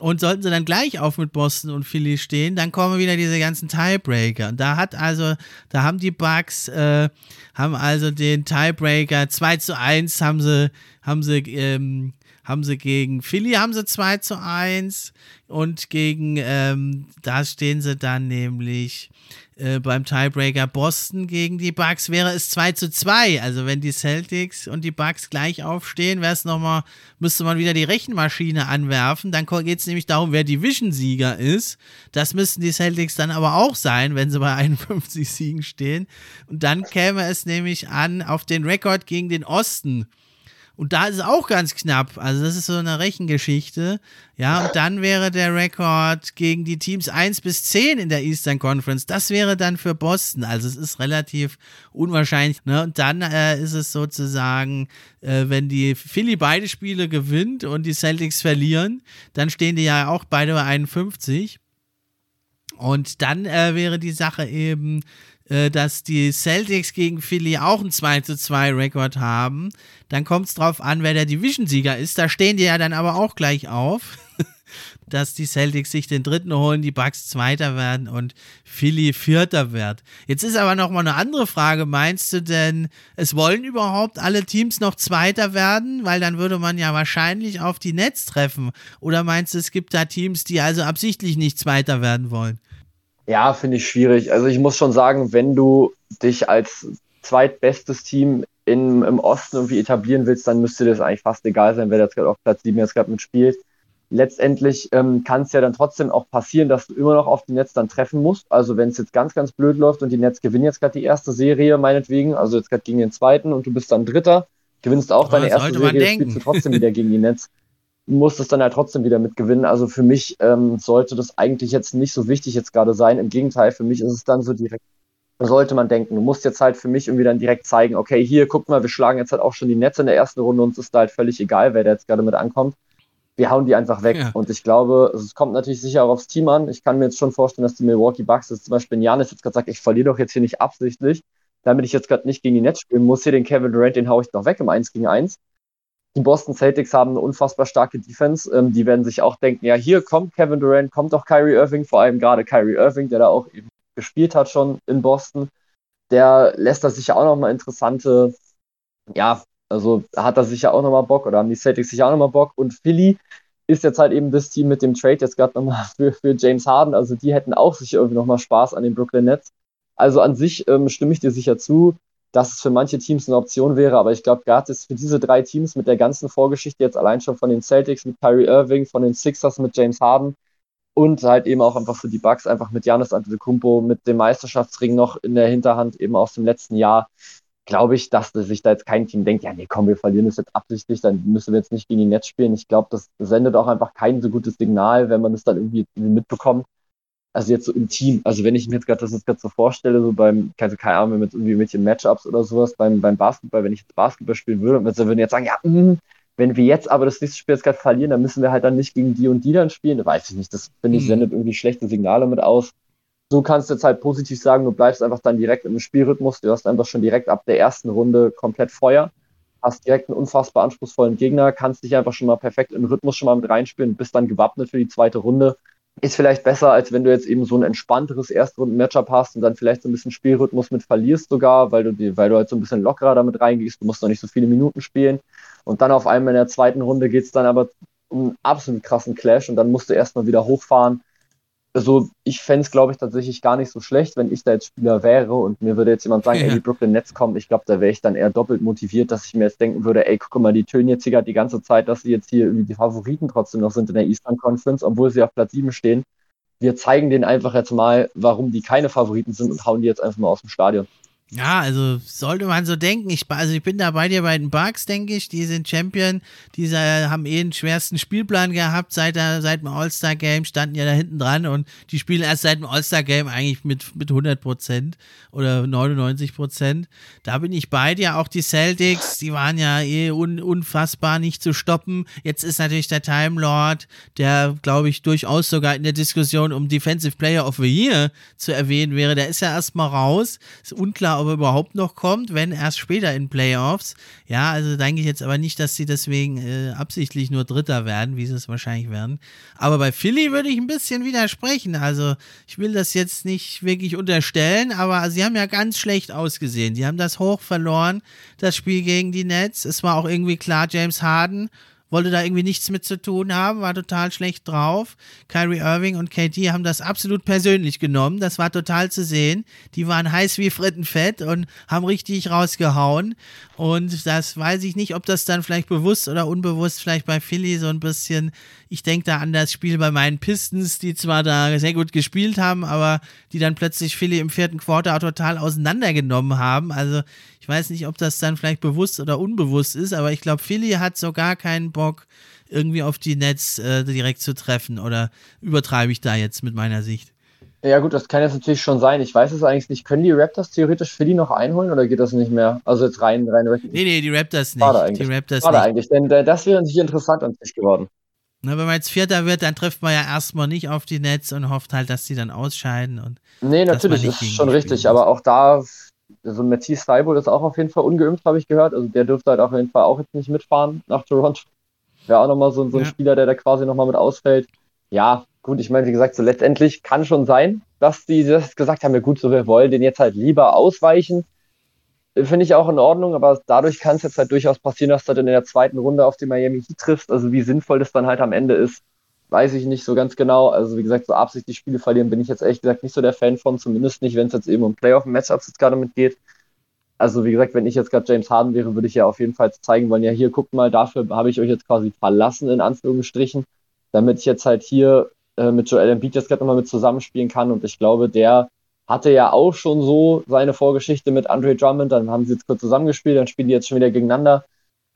und sollten sie dann gleich auf mit Boston und Philly stehen, dann kommen wieder diese ganzen Tiebreaker. Und da hat also, da haben die Bucks, äh, haben also den Tiebreaker 2 zu 1 haben sie, haben sie, ähm, haben sie gegen Philly haben sie 2 zu 1 und gegen, ähm, da stehen sie dann nämlich äh, beim Tiebreaker Boston gegen die Bucks wäre es 2 zu 2. Also wenn die Celtics und die Bucks gleich aufstehen, wäre es nochmal, müsste man wieder die Rechenmaschine anwerfen. Dann geht es nämlich darum, wer Division-Sieger ist. Das müssten die Celtics dann aber auch sein, wenn sie bei 51 Siegen stehen. Und dann käme es nämlich an auf den Rekord gegen den Osten. Und da ist es auch ganz knapp. Also, das ist so eine Rechengeschichte. Ja, und dann wäre der Rekord gegen die Teams 1 bis 10 in der Eastern Conference. Das wäre dann für Boston. Also, es ist relativ unwahrscheinlich. Ne? Und dann äh, ist es sozusagen, äh, wenn die Philly beide Spiele gewinnt und die Celtics verlieren, dann stehen die ja auch beide bei 51. Und dann äh, wäre die Sache eben, äh, dass die Celtics gegen Philly auch einen 2 zu 2 Rekord haben. Dann kommt es drauf an, wer der Division-Sieger ist. Da stehen die ja dann aber auch gleich auf, dass die Celtics sich den dritten holen, die Bucks Zweiter werden und Philly Vierter wird. Jetzt ist aber nochmal eine andere Frage. Meinst du denn, es wollen überhaupt alle Teams noch Zweiter werden? Weil dann würde man ja wahrscheinlich auf die Netz treffen. Oder meinst du, es gibt da Teams, die also absichtlich nicht Zweiter werden wollen? Ja, finde ich schwierig. Also ich muss schon sagen, wenn du dich als zweitbestes Team in, im Osten irgendwie etablieren willst, dann müsste das eigentlich fast egal sein, wer jetzt gerade auf Platz 7 jetzt gerade mitspielt. Letztendlich ähm, kann es ja dann trotzdem auch passieren, dass du immer noch auf die Netz dann treffen musst. Also wenn es jetzt ganz, ganz blöd läuft und die Netz gewinnen jetzt gerade die erste Serie, meinetwegen, also jetzt gerade gegen den zweiten und du bist dann Dritter, gewinnst auch oh, deine erste Serie, spielst du trotzdem wieder gegen die Netz muss es dann halt trotzdem wieder mitgewinnen. Also für mich ähm, sollte das eigentlich jetzt nicht so wichtig jetzt gerade sein. Im Gegenteil, für mich ist es dann so direkt, sollte man denken, du musst jetzt halt für mich irgendwie dann direkt zeigen, okay, hier, guck mal, wir schlagen jetzt halt auch schon die Netze in der ersten Runde, uns ist da halt völlig egal, wer da jetzt gerade mit ankommt. Wir hauen die einfach weg. Ja. Und ich glaube, es kommt natürlich sicher auch aufs Team an. Ich kann mir jetzt schon vorstellen, dass die Milwaukee Bucks, das zum Beispiel Janis jetzt gerade sagt, ich verliere doch jetzt hier nicht absichtlich, damit ich jetzt gerade nicht gegen die Netz spielen muss. Hier den Kevin Durant, den hau ich doch weg im 1 gegen 1 die Boston Celtics haben eine unfassbar starke Defense. Ähm, die werden sich auch denken, ja, hier kommt Kevin Durant, kommt doch Kyrie Irving, vor allem gerade Kyrie Irving, der da auch eben gespielt hat schon in Boston. Der lässt da sicher auch nochmal interessante, ja, also hat da sicher auch nochmal Bock oder haben die Celtics sicher auch nochmal Bock. Und Philly ist jetzt halt eben das Team mit dem Trade jetzt gerade nochmal für, für James Harden. Also die hätten auch sicher irgendwie nochmal Spaß an den Brooklyn Nets. Also an sich ähm, stimme ich dir sicher zu dass es für manche Teams eine Option wäre, aber ich glaube, gerade ist für diese drei Teams mit der ganzen Vorgeschichte jetzt allein schon von den Celtics mit Kyrie Irving, von den Sixers mit James Harden und halt eben auch einfach für die Bucks einfach mit Janis Antetokounmpo mit dem Meisterschaftsring noch in der Hinterhand eben aus dem letzten Jahr glaube ich, dass sich da jetzt kein Team denkt, ja, nee, komm, wir verlieren das jetzt absichtlich, dann müssen wir jetzt nicht gegen die Netz spielen. Ich glaube, das sendet auch einfach kein so gutes Signal, wenn man es dann irgendwie mitbekommt also jetzt so im Team, also wenn ich mir jetzt gerade das jetzt gerade so vorstelle, so beim, keine, keine Ahnung, mit irgendwie mit den Matchups oder sowas, beim, beim Basketball, wenn ich jetzt Basketball spielen würde, und wir würden jetzt sagen, ja, mh, hm, wenn wir jetzt aber das nächste Spiel jetzt gerade verlieren, dann müssen wir halt dann nicht gegen die und die dann spielen, da weiß ich nicht, das finde ich, mhm. sendet irgendwie schlechte Signale mit aus. So kannst du jetzt halt positiv sagen, du bleibst einfach dann direkt im Spielrhythmus, du hast einfach schon direkt ab der ersten Runde komplett Feuer, hast direkt einen unfassbar anspruchsvollen Gegner, kannst dich einfach schon mal perfekt im Rhythmus schon mal mit reinspielen, bist dann gewappnet für die zweite Runde ist vielleicht besser, als wenn du jetzt eben so ein entspannteres Erstrunden-Matchup hast und dann vielleicht so ein bisschen Spielrhythmus mit verlierst sogar, weil du, die, weil du halt so ein bisschen lockerer damit reingehst, du musst noch nicht so viele Minuten spielen. Und dann auf einmal in der zweiten Runde geht es dann aber um einen absolut krassen Clash und dann musst du erstmal wieder hochfahren also ich fände es, glaube ich, tatsächlich gar nicht so schlecht, wenn ich da jetzt Spieler wäre und mir würde jetzt jemand sagen, ja. ey, die Brooklyn Nets kommen. Ich glaube, da wäre ich dann eher doppelt motiviert, dass ich mir jetzt denken würde, ey, guck mal, die tönen jetzt hier die ganze Zeit, dass sie jetzt hier irgendwie die Favoriten trotzdem noch sind in der Eastern Conference, obwohl sie auf Platz 7 stehen. Wir zeigen denen einfach jetzt mal, warum die keine Favoriten sind und hauen die jetzt einfach mal aus dem Stadion. Ja, also sollte man so denken. Ich, also ich bin da bei dir bei den Bugs, denke ich. Die sind Champion. Die haben eh den schwersten Spielplan gehabt seit, der, seit dem All-Star-Game. Standen ja da hinten dran und die spielen erst seit dem All-Star-Game eigentlich mit, mit 100 Prozent oder 99 Prozent. Da bin ich bei dir. Auch die Celtics, die waren ja eh un, unfassbar nicht zu stoppen. Jetzt ist natürlich der Time Lord, der, glaube ich, durchaus sogar in der Diskussion um Defensive Player of the Year zu erwähnen wäre. Der ist ja erstmal raus. Ist unklar, ob er überhaupt noch kommt, wenn erst später in Playoffs. Ja, also denke ich jetzt aber nicht, dass sie deswegen äh, absichtlich nur Dritter werden, wie sie es wahrscheinlich werden. Aber bei Philly würde ich ein bisschen widersprechen. Also ich will das jetzt nicht wirklich unterstellen, aber sie haben ja ganz schlecht ausgesehen. Die haben das hoch verloren, das Spiel gegen die Nets. Es war auch irgendwie klar, James Harden wollte da irgendwie nichts mit zu tun haben, war total schlecht drauf. Kyrie Irving und KD haben das absolut persönlich genommen. Das war total zu sehen. Die waren heiß wie Frittenfett und haben richtig rausgehauen. Und das weiß ich nicht, ob das dann vielleicht bewusst oder unbewusst vielleicht bei Philly so ein bisschen, ich denke da an das Spiel bei meinen Pistons, die zwar da sehr gut gespielt haben, aber die dann plötzlich Philly im vierten Quarter total auseinandergenommen haben. Also ich weiß nicht, ob das dann vielleicht bewusst oder unbewusst ist, aber ich glaube, Philly hat so gar keinen Bock, irgendwie auf die Nets äh, direkt zu treffen. Oder übertreibe ich da jetzt mit meiner Sicht? Ja, gut, das kann jetzt natürlich schon sein. Ich weiß es eigentlich nicht. Können die Raptors theoretisch Philly noch einholen oder geht das nicht mehr? Also jetzt rein, rein. Nee, nee, die Raptors nicht. Schade eigentlich. Die Raptors Schade nicht. eigentlich, denn äh, das wäre natürlich interessant an sich geworden. Na, wenn man jetzt Vierter wird, dann trifft man ja erstmal nicht auf die Nets und hofft halt, dass die dann ausscheiden. Und nee, natürlich, ist schon richtig. Aber auch da, also Matisse Seibold ist auch auf jeden Fall ungeimpft, habe ich gehört. Also der dürfte halt auf jeden Fall auch jetzt nicht mitfahren nach Toronto. Wäre auch nochmal so, so ein ja. Spieler, der da quasi nochmal mit ausfällt. Ja, gut, ich meine, wie gesagt, so letztendlich kann schon sein, dass die das gesagt haben, ja gut, so wir wollen den jetzt halt lieber ausweichen. Finde ich auch in Ordnung, aber dadurch kann es jetzt halt durchaus passieren, dass du dann in der zweiten Runde auf die Miami Heat triffst. Also wie sinnvoll das dann halt am Ende ist, weiß ich nicht so ganz genau. Also wie gesagt, so absichtlich Spiele verlieren bin ich jetzt ehrlich gesagt nicht so der Fan von, zumindest nicht, wenn es jetzt eben um Playoff-Matchups jetzt gerade mitgeht. Also wie gesagt, wenn ich jetzt gerade James Harden wäre, würde ich ja auf jeden Fall zeigen wollen, ja hier, guckt mal, dafür habe ich euch jetzt quasi verlassen, in Anführungsstrichen, damit ich jetzt halt hier äh, mit Joel Embiid jetzt gerade nochmal mit zusammenspielen kann. Und ich glaube, der hatte ja auch schon so seine Vorgeschichte mit Andre Drummond. Dann haben sie jetzt kurz zusammengespielt, dann spielen die jetzt schon wieder gegeneinander.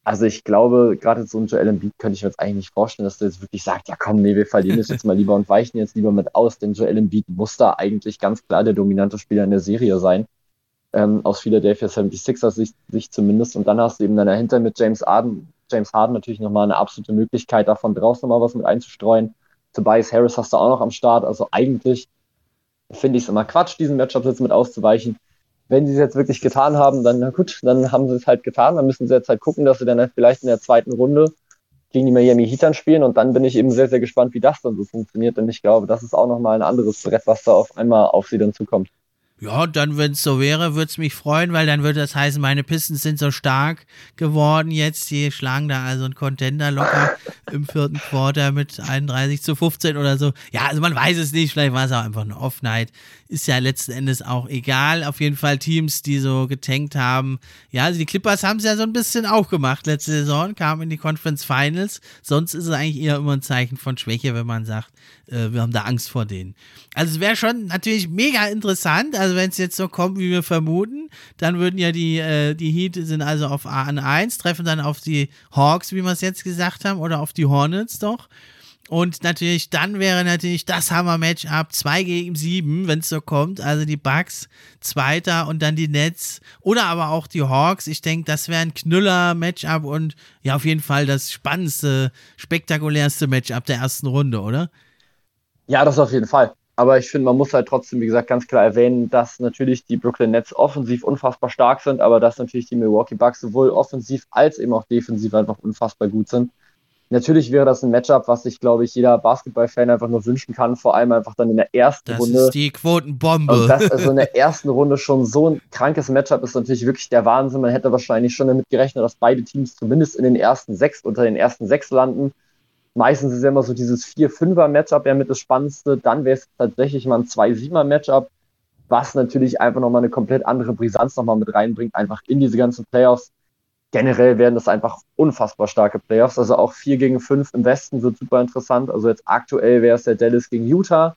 Also ich glaube, gerade so ein Joel Embiid könnte ich mir jetzt eigentlich nicht vorstellen, dass der jetzt wirklich sagt, ja komm, nee, wir verlieren das jetzt mal lieber und weichen jetzt lieber mit aus, denn Joel Embiid muss da eigentlich ganz klar der dominante Spieler in der Serie sein. Ähm, aus Philadelphia 76er Sicht, Sicht zumindest. Und dann hast du eben dann dahinter mit James Harden, James Harden natürlich nochmal eine absolute Möglichkeit, davon draußen nochmal was mit einzustreuen. Tobias Harris hast du auch noch am Start. Also eigentlich finde ich es immer Quatsch, diesen Matchup jetzt mit auszuweichen. Wenn sie es jetzt wirklich getan haben, dann na gut, dann haben sie es halt getan. Dann müssen sie jetzt halt gucken, dass sie dann vielleicht in der zweiten Runde gegen die Miami Heat dann spielen. Und dann bin ich eben sehr, sehr gespannt, wie das dann so funktioniert. Denn ich glaube, das ist auch nochmal ein anderes Brett, was da auf einmal auf sie dann zukommt. Ja, dann, wenn es so wäre, würde es mich freuen, weil dann würde das heißen, meine Pistons sind so stark geworden jetzt. Die schlagen da also einen Contender locker im vierten Quarter mit 31 zu 15 oder so. Ja, also man weiß es nicht, vielleicht war es auch einfach eine Offenheit ist ja letzten Endes auch egal. Auf jeden Fall Teams, die so getankt haben. Ja, also die Clippers haben es ja so ein bisschen auch gemacht letzte Saison, kamen in die Conference Finals. Sonst ist es eigentlich eher immer ein Zeichen von Schwäche, wenn man sagt, äh, wir haben da Angst vor denen. Also es wäre schon natürlich mega interessant. Also wenn es jetzt so kommt, wie wir vermuten, dann würden ja die, äh, die Heat sind also auf an 1, treffen dann auf die Hawks, wie wir es jetzt gesagt haben, oder auf die Hornets doch. Und natürlich, dann wäre natürlich das Hammer-Matchup 2 gegen 7, wenn es so kommt. Also die Bucks, Zweiter und dann die Nets oder aber auch die Hawks. Ich denke, das wäre ein Knüller-Matchup und ja, auf jeden Fall das spannendste, spektakulärste Matchup der ersten Runde, oder? Ja, das auf jeden Fall. Aber ich finde, man muss halt trotzdem, wie gesagt, ganz klar erwähnen, dass natürlich die Brooklyn Nets offensiv unfassbar stark sind, aber dass natürlich die Milwaukee Bucks sowohl offensiv als eben auch defensiv einfach unfassbar gut sind natürlich wäre das ein Matchup, was sich, glaube ich, jeder Basketball-Fan einfach nur wünschen kann, vor allem einfach dann in der ersten das Runde. Das ist die Quotenbombe. Und das also in der ersten Runde schon so ein krankes Matchup ist natürlich wirklich der Wahnsinn. Man hätte wahrscheinlich schon damit gerechnet, dass beide Teams zumindest in den ersten sechs, unter den ersten sechs landen. Meistens ist ja immer so dieses 4-5er-Matchup ja mit das Spannendste. Dann wäre es tatsächlich mal ein 2-7er-Matchup, was natürlich einfach nochmal eine komplett andere Brisanz nochmal mit reinbringt, einfach in diese ganzen Playoffs generell werden das einfach unfassbar starke Playoffs. Also auch 4 gegen 5 im Westen wird super interessant. Also jetzt aktuell wäre es der Dallas gegen Utah.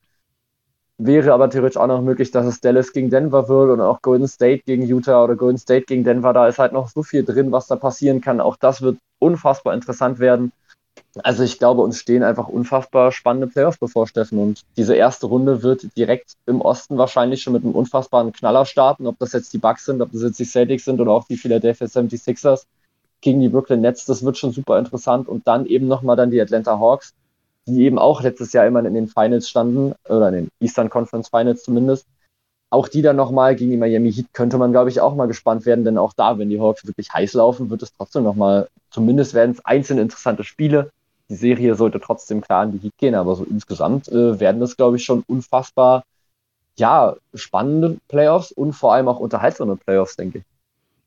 Wäre aber theoretisch auch noch möglich, dass es Dallas gegen Denver wird und auch Golden State gegen Utah oder Golden State gegen Denver. Da ist halt noch so viel drin, was da passieren kann. Auch das wird unfassbar interessant werden. Also ich glaube, uns stehen einfach unfassbar spannende Playoffs bevor, Steffen. Und diese erste Runde wird direkt im Osten wahrscheinlich schon mit einem unfassbaren Knaller starten. Ob das jetzt die Bucks sind, ob das jetzt die Celtics sind oder auch die Philadelphia 76ers gegen die Brooklyn Nets, das wird schon super interessant. Und dann eben nochmal dann die Atlanta Hawks, die eben auch letztes Jahr immer in den Finals standen, oder in den Eastern Conference Finals zumindest. Auch die dann nochmal gegen die Miami Heat könnte man, glaube ich, auch mal gespannt werden, denn auch da, wenn die Hawks wirklich heiß laufen, wird es trotzdem nochmal, zumindest werden es einzelne interessante Spiele die Serie sollte trotzdem klar in die Heat gehen, aber so insgesamt äh, werden das, glaube ich, schon unfassbar, ja, spannende Playoffs und vor allem auch unterhaltsame Playoffs, denke ich.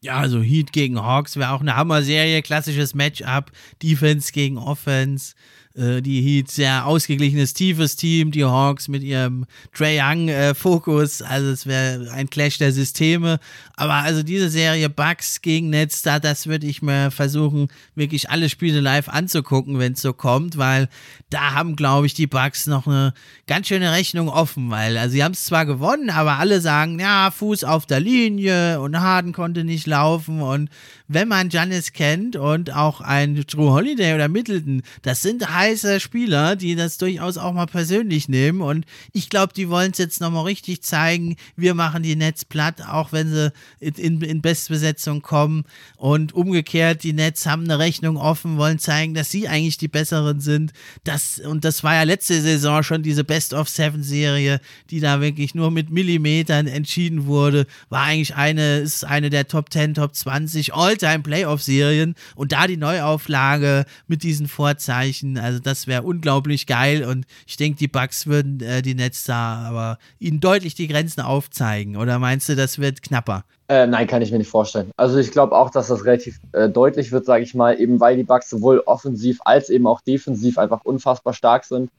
Ja, also Heat gegen Hawks wäre auch eine Hammer-Serie, klassisches Matchup, Defense gegen Offense. Äh, die Heat sehr ausgeglichenes, tiefes Team, die Hawks mit ihrem Trey Young-Fokus. Äh, also es wäre ein Clash der Systeme. Aber also diese Serie Bucks gegen Nets, da, das würde ich mir versuchen, wirklich alle Spiele live anzugucken, wenn es so kommt, weil da haben, glaube ich, die Bucks noch eine ganz schöne Rechnung offen, weil also sie haben es zwar gewonnen, aber alle sagen, ja, Fuß auf der Linie und Harden konnte nicht laufen und wenn man Giannis kennt und auch ein Drew Holiday oder Middleton, das sind heiße Spieler, die das durchaus auch mal persönlich nehmen. Und ich glaube, die wollen es jetzt nochmal richtig zeigen. Wir machen die Nets platt, auch wenn sie in, in Bestbesetzung kommen. Und umgekehrt, die Nets haben eine Rechnung offen, wollen zeigen, dass sie eigentlich die Besseren sind. Das, und das war ja letzte Saison schon diese Best-of-Seven-Serie, die da wirklich nur mit Millimetern entschieden wurde. War eigentlich eine, ist eine der Top 10, Top 20 All All-Time-Playoff-Serien und da die Neuauflage mit diesen Vorzeichen, also das wäre unglaublich geil und ich denke, die Bugs würden äh, die Nets da aber ihnen deutlich die Grenzen aufzeigen oder meinst du, das wird knapper? Äh, nein, kann ich mir nicht vorstellen. Also ich glaube auch, dass das relativ äh, deutlich wird, sage ich mal, eben weil die Bugs sowohl offensiv als eben auch defensiv einfach unfassbar stark sind.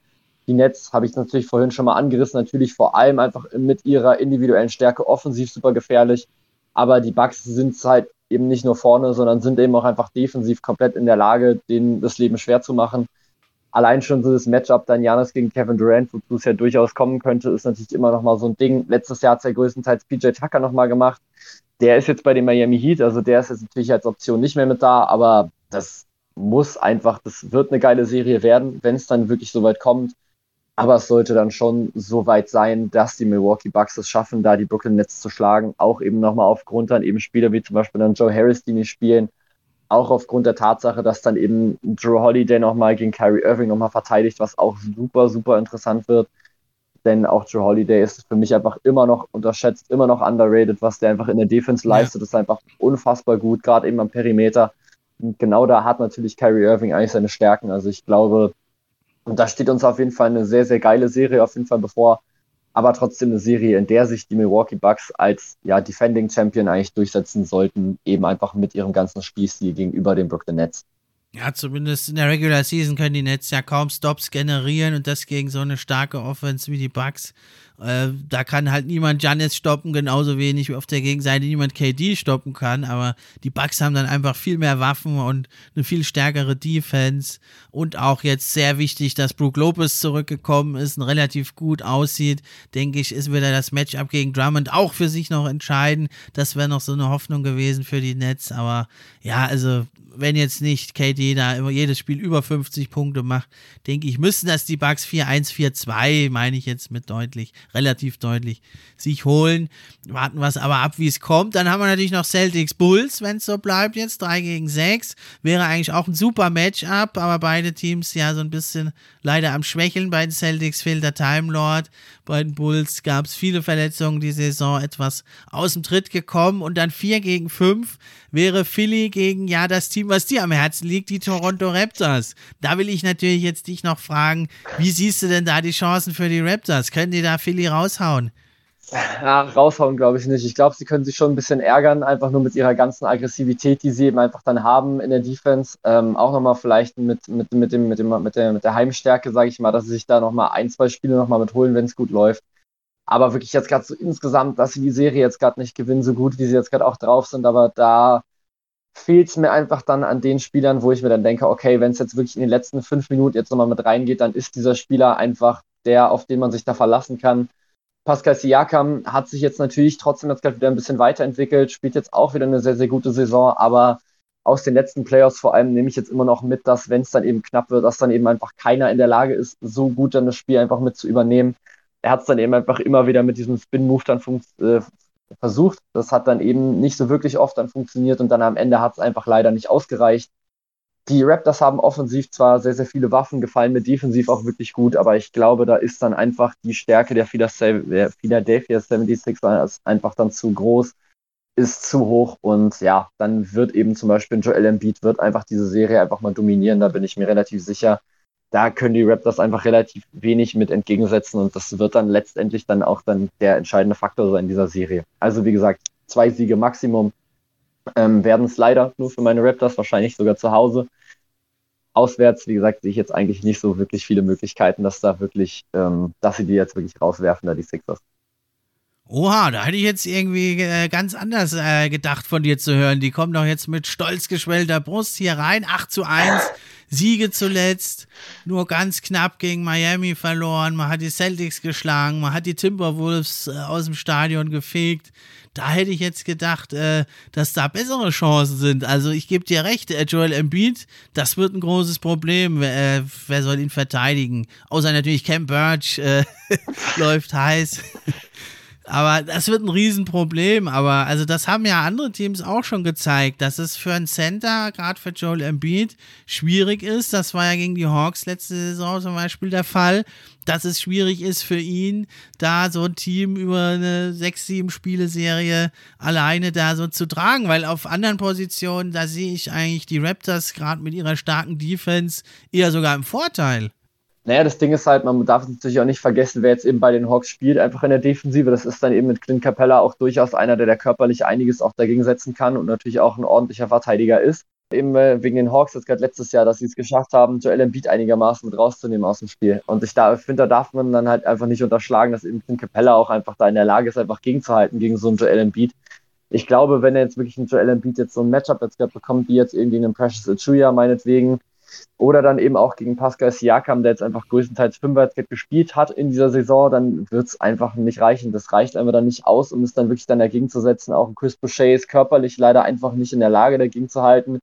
Die Nets habe ich natürlich vorhin schon mal angerissen, natürlich vor allem einfach mit ihrer individuellen Stärke offensiv super gefährlich. Aber die Bugs sind halt eben nicht nur vorne, sondern sind eben auch einfach defensiv komplett in der Lage, denen das Leben schwer zu machen. Allein schon so das Matchup dann Janis gegen Kevin Durant, wozu es ja durchaus kommen könnte, ist natürlich immer noch mal so ein Ding. Letztes Jahr hat es ja größtenteils PJ Tucker noch mal gemacht. Der ist jetzt bei den Miami Heat, also der ist jetzt natürlich als Option nicht mehr mit da, aber das muss einfach, das wird eine geile Serie werden, wenn es dann wirklich so weit kommt. Aber es sollte dann schon so weit sein, dass die Milwaukee Bucks es schaffen, da die Brooklyn Nets zu schlagen. Auch eben nochmal aufgrund dann eben Spieler wie zum Beispiel dann Joe Harris, die nicht spielen. Auch aufgrund der Tatsache, dass dann eben Drew Holiday nochmal gegen Kyrie Irving nochmal verteidigt, was auch super, super interessant wird. Denn auch Drew Holiday ist für mich einfach immer noch unterschätzt, immer noch underrated, was der einfach in der Defense leistet. Ist einfach unfassbar gut, gerade eben am Perimeter. Und genau da hat natürlich Kyrie Irving eigentlich seine Stärken. Also ich glaube, und da steht uns auf jeden Fall eine sehr, sehr geile Serie auf jeden Fall bevor. Aber trotzdem eine Serie, in der sich die Milwaukee Bucks als ja, Defending Champion eigentlich durchsetzen sollten, eben einfach mit ihrem ganzen Spielstil gegenüber den Brooklyn Nets. Ja, zumindest in der Regular Season können die Nets ja kaum Stops generieren und das gegen so eine starke Offense wie die Bucks. Äh, da kann halt niemand Janis stoppen, genauso wenig wie auf der Gegenseite niemand KD stoppen kann. Aber die Bucks haben dann einfach viel mehr Waffen und eine viel stärkere Defense. Und auch jetzt sehr wichtig, dass Brook Lopez zurückgekommen ist und relativ gut aussieht. Denke ich, ist wieder das Matchup gegen Drummond auch für sich noch entscheiden. Das wäre noch so eine Hoffnung gewesen für die Nets. Aber ja, also wenn jetzt nicht KD da immer jedes Spiel über 50 Punkte macht, denke ich, müssen das die Bucks 4-1, 4-2, meine ich jetzt mit deutlich relativ deutlich sich holen. Warten wir es aber ab, wie es kommt. Dann haben wir natürlich noch Celtics Bulls, wenn es so bleibt jetzt. 3 gegen 6. Wäre eigentlich auch ein super Matchup, aber beide Teams ja so ein bisschen leider am Schwächeln. Bei den Celtics fehlt der Time Lord. Bei den Bulls gab es viele Verletzungen die Saison, etwas aus dem Tritt gekommen. Und dann 4 gegen 5 wäre Philly gegen ja das Team, was dir am Herzen liegt, die Toronto Raptors. Da will ich natürlich jetzt dich noch fragen, wie siehst du denn da die Chancen für die Raptors? Können die da Philly raushauen? Ja, raushauen glaube ich nicht. Ich glaube, sie können sich schon ein bisschen ärgern, einfach nur mit ihrer ganzen Aggressivität, die sie eben einfach dann haben in der Defense. Ähm, auch nochmal vielleicht mit, mit, mit, dem, mit, dem, mit, der, mit der Heimstärke, sage ich mal, dass sie sich da nochmal ein, zwei Spiele nochmal mitholen, wenn es gut läuft. Aber wirklich jetzt gerade so insgesamt, dass sie die Serie jetzt gerade nicht gewinnen, so gut wie sie jetzt gerade auch drauf sind, aber da fehlt es mir einfach dann an den Spielern, wo ich mir dann denke, okay, wenn es jetzt wirklich in den letzten fünf Minuten jetzt nochmal mit reingeht, dann ist dieser Spieler einfach der, auf den man sich da verlassen kann. Pascal Siakam hat sich jetzt natürlich trotzdem jetzt gerade wieder ein bisschen weiterentwickelt, spielt jetzt auch wieder eine sehr, sehr gute Saison, aber aus den letzten Playoffs vor allem nehme ich jetzt immer noch mit, dass wenn es dann eben knapp wird, dass dann eben einfach keiner in der Lage ist, so gut dann das Spiel einfach mit zu übernehmen. Er hat es dann eben einfach immer wieder mit diesem Spin-Move dann äh, versucht. Das hat dann eben nicht so wirklich oft dann funktioniert und dann am Ende hat es einfach leider nicht ausgereicht. Die Raptors haben offensiv zwar sehr, sehr viele Waffen, gefallen mir defensiv auch wirklich gut, aber ich glaube, da ist dann einfach die Stärke der Philadelphia 76ers einfach dann zu groß, ist zu hoch und ja, dann wird eben zum Beispiel Joel Embiid wird einfach diese Serie einfach mal dominieren, da bin ich mir relativ sicher. Da können die Raptors einfach relativ wenig mit entgegensetzen und das wird dann letztendlich dann auch dann der entscheidende Faktor sein in dieser Serie. Also wie gesagt, zwei Siege Maximum Ähm, werden es leider nur für meine Raptors, wahrscheinlich sogar zu Hause. Auswärts, wie gesagt, sehe ich jetzt eigentlich nicht so wirklich viele Möglichkeiten, dass da wirklich, ähm, dass sie die jetzt wirklich rauswerfen, da die Sixers. Oha, da hätte ich jetzt irgendwie äh, ganz anders äh, gedacht von dir zu hören. Die kommen doch jetzt mit stolz geschwellter Brust hier rein. 8 zu 1, Siege zuletzt. Nur ganz knapp gegen Miami verloren. Man hat die Celtics geschlagen. Man hat die Timberwolves äh, aus dem Stadion gefegt. Da hätte ich jetzt gedacht, äh, dass da bessere Chancen sind. Also ich gebe dir recht, äh, Joel Embiid, das wird ein großes Problem. Äh, wer soll ihn verteidigen? Außer natürlich Cam Birch läuft heiß. Aber das wird ein Riesenproblem. Aber also das haben ja andere Teams auch schon gezeigt, dass es für einen Center, gerade für Joel Embiid, schwierig ist. Das war ja gegen die Hawks letzte Saison zum Beispiel der Fall, dass es schwierig ist für ihn, da so ein Team über eine 6-7 Spiele-Serie alleine da so zu tragen. Weil auf anderen Positionen, da sehe ich eigentlich die Raptors gerade mit ihrer starken Defense eher sogar im Vorteil. Naja, das Ding ist halt, man darf natürlich auch nicht vergessen, wer jetzt eben bei den Hawks spielt, einfach in der Defensive. Das ist dann eben mit Clint Capella auch durchaus einer, der da körperlich einiges auch dagegen setzen kann und natürlich auch ein ordentlicher Verteidiger ist. Eben äh, wegen den Hawks jetzt gerade letztes Jahr, dass sie es geschafft haben, Joel Embiid einigermaßen mit rauszunehmen aus dem Spiel. Und ich da finde, da darf man dann halt einfach nicht unterschlagen, dass eben Clint Capella auch einfach da in der Lage ist, einfach gegenzuhalten gegen so einen Joel Embiid. Ich glaube, wenn er jetzt wirklich einen Joel Embiid jetzt so ein Matchup jetzt gerade bekommt, wie jetzt irgendwie einen Precious Achuya meinetwegen, oder dann eben auch gegen Pascal Siakam, der jetzt einfach größtenteils Fünferskate gespielt hat in dieser Saison, dann wird es einfach nicht reichen. Das reicht einfach dann nicht aus, um es dann wirklich dann dagegen zu setzen. Auch Chris Boucher ist körperlich leider einfach nicht in der Lage, dagegen zu halten.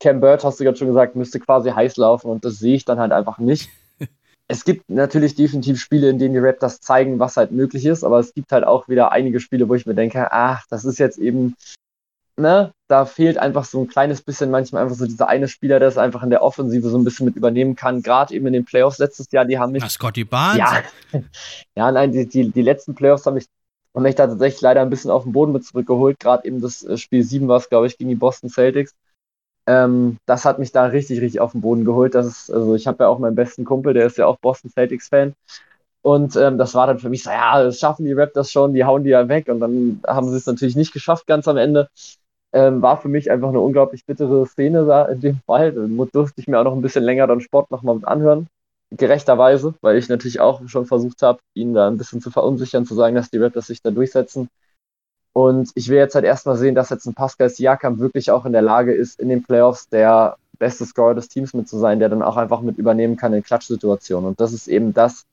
Cam Bird, hast du gerade schon gesagt, müsste quasi heiß laufen und das sehe ich dann halt einfach nicht. es gibt natürlich definitiv Spiele, in denen die Raptors zeigen, was halt möglich ist, aber es gibt halt auch wieder einige Spiele, wo ich mir denke, ach, das ist jetzt eben ne, da fehlt einfach so ein kleines bisschen manchmal einfach so dieser eine Spieler, der es einfach in der Offensive so ein bisschen mit übernehmen kann. Gerade eben in den Playoffs letztes Jahr, die haben mich. Na, Scotty Barnes? Ja, ja nein, die, die, die letzten Playoffs haben mich, haben mich da tatsächlich leider ein bisschen auf den Boden mit zurückgeholt. Gerade eben das äh, Spiel 7 war es, glaube ich, gegen die Boston Celtics. Ähm, das hat mich da richtig, richtig auf den Boden geholt. Das ist, also ich habe ja auch meinen besten Kumpel, der ist ja auch Boston Celtics-Fan. Und ähm, das war dann für mich so, ja, das schaffen die Raptors schon, die hauen die ja weg. Und dann haben sie es natürlich nicht geschafft ganz am Ende. Ähm, war für mich einfach eine unglaublich bittere Szene da in dem Fall. Da durfte ich mir auch noch ein bisschen länger dann Sport nochmal mit anhören. Gerechterweise, weil ich natürlich auch schon versucht habe, ihn da ein bisschen zu verunsichern, zu sagen, dass die Raptors sich da durchsetzen. Und ich will jetzt halt erstmal sehen, dass jetzt ein Pascal Siakam wirklich auch in der Lage ist, in den Playoffs der beste Scorer des Teams mit zu sein, der dann auch einfach mit übernehmen kann in Klatschsituationen. Und das ist eben das,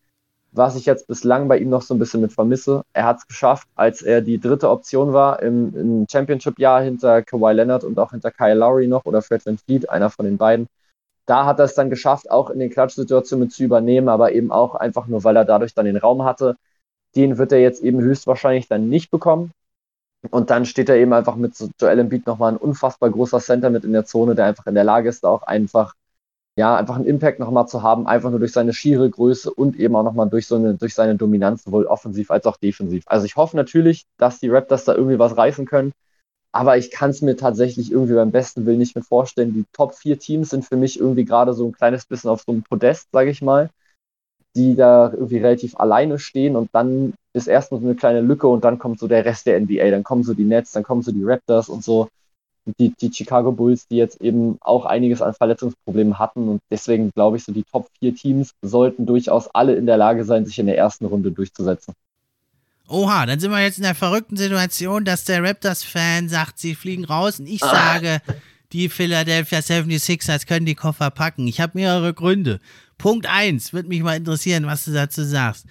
was ich jetzt bislang bei ihm noch so ein bisschen mit vermisse. Er hat es geschafft, als er die dritte Option war im, im Championship-Jahr hinter Kawhi Leonard und auch hinter Kyle Lowry noch oder Fred Van Fleet, einer von den beiden. Da hat er es dann geschafft, auch in den Klatschsituationen mit zu übernehmen, aber eben auch einfach nur, weil er dadurch dann den Raum hatte. Den wird er jetzt eben höchstwahrscheinlich dann nicht bekommen. Und dann steht er eben einfach mit Joel Embiid nochmal ein unfassbar großer Center mit in der Zone, der einfach in der Lage ist, auch einfach ja, einfach einen Impact nochmal zu haben, einfach nur durch seine schiere Größe und eben auch nochmal durch so eine, durch seine Dominanz, sowohl offensiv als auch defensiv. Also ich hoffe natürlich, dass die Raptors da irgendwie was reißen können, aber ich kann es mir tatsächlich irgendwie beim besten Willen nicht mehr vorstellen. Die Top 4 Teams sind für mich irgendwie gerade so ein kleines bisschen auf so einem Podest, sage ich mal, die da irgendwie relativ alleine stehen und dann ist erstmal so eine kleine Lücke und dann kommt so der Rest der NBA, dann kommen so die Nets, dann kommen so die Raptors und so die, die Chicago Bulls, die jetzt eben auch einiges an Verletzungsproblemen hatten. Und deswegen glaube ich, so die Top 4 Teams sollten durchaus alle in der Lage sein, sich in der ersten Runde durchzusetzen. Oha, dann sind wir jetzt in der verrückten Situation, dass der Raptors-Fan sagt, sie fliegen raus und ich ah. sage, die Philadelphia 76ers können die Koffer packen. Ich habe mehrere Gründe. Punkt 1, würde mich mal interessieren, was du dazu sagst.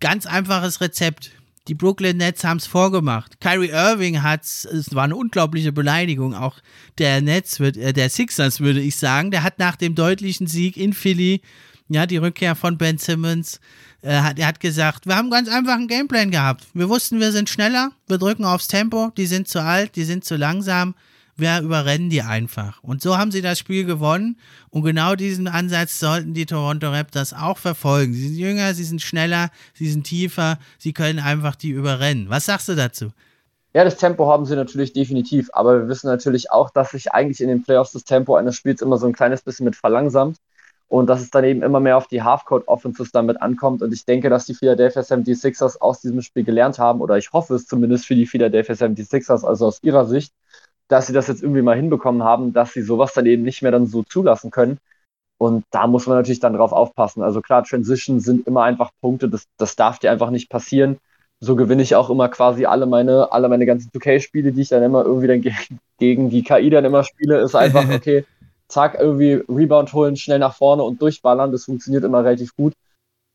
Ganz einfaches Rezept. Die Brooklyn Nets haben es vorgemacht. Kyrie Irving hat es war eine unglaubliche Beleidigung. Auch der Nets wird, äh, der Sixers würde ich sagen, der hat nach dem deutlichen Sieg in Philly, ja, die Rückkehr von Ben Simmons, äh, hat, er hat gesagt, wir haben ganz einfach einen Gameplan gehabt. Wir wussten, wir sind schneller, wir drücken aufs Tempo, die sind zu alt, die sind zu langsam wir überrennen die einfach. Und so haben sie das Spiel gewonnen. Und genau diesen Ansatz sollten die Toronto Raptors auch verfolgen. Sie sind jünger, sie sind schneller, sie sind tiefer, sie können einfach die überrennen. Was sagst du dazu? Ja, das Tempo haben sie natürlich definitiv, aber wir wissen natürlich auch, dass sich eigentlich in den Playoffs das Tempo eines Spiels immer so ein kleines bisschen mit verlangsamt und dass es dann eben immer mehr auf die Halfcourt-Offenses damit ankommt. Und ich denke, dass die Philadelphia 76ers aus diesem Spiel gelernt haben, oder ich hoffe es zumindest für die Philadelphia 76ers, also aus ihrer Sicht, dass sie das jetzt irgendwie mal hinbekommen haben, dass sie sowas dann eben nicht mehr dann so zulassen können. Und da muss man natürlich dann drauf aufpassen. Also klar, Transition sind immer einfach Punkte, das, das darf dir einfach nicht passieren. So gewinne ich auch immer quasi alle meine, alle meine ganzen 2K-Spiele, die ich dann immer irgendwie dann gegen, gegen die KI dann immer spiele, ist einfach, okay, zack, irgendwie Rebound holen, schnell nach vorne und durchballern. Das funktioniert immer relativ gut.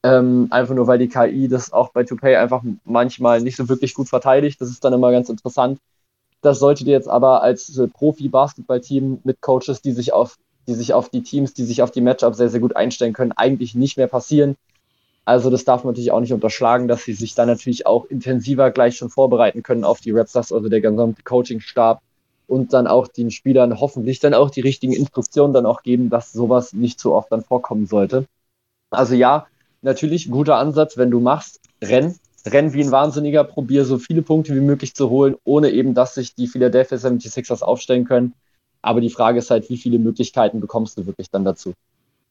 Ähm, einfach nur, weil die KI das auch bei 2K einfach manchmal nicht so wirklich gut verteidigt. Das ist dann immer ganz interessant. Das solltet ihr jetzt aber als Profi-Basketball-Team mit Coaches, die sich auf die sich auf die Teams, die sich auf die Matchups sehr, sehr gut einstellen können, eigentlich nicht mehr passieren. Also das darf man natürlich auch nicht unterschlagen, dass sie sich dann natürlich auch intensiver gleich schon vorbereiten können auf die Raptors, also der gesamte Coaching-Stab und dann auch den Spielern hoffentlich dann auch die richtigen Instruktionen dann auch geben, dass sowas nicht so oft dann vorkommen sollte. Also ja, natürlich guter Ansatz, wenn du machst, renn, renn wie ein Wahnsinniger, probier so viele Punkte wie möglich zu holen, ohne eben, dass sich die Philadelphia 76ers aufstellen können. Aber die Frage ist halt, wie viele Möglichkeiten bekommst du wirklich dann dazu?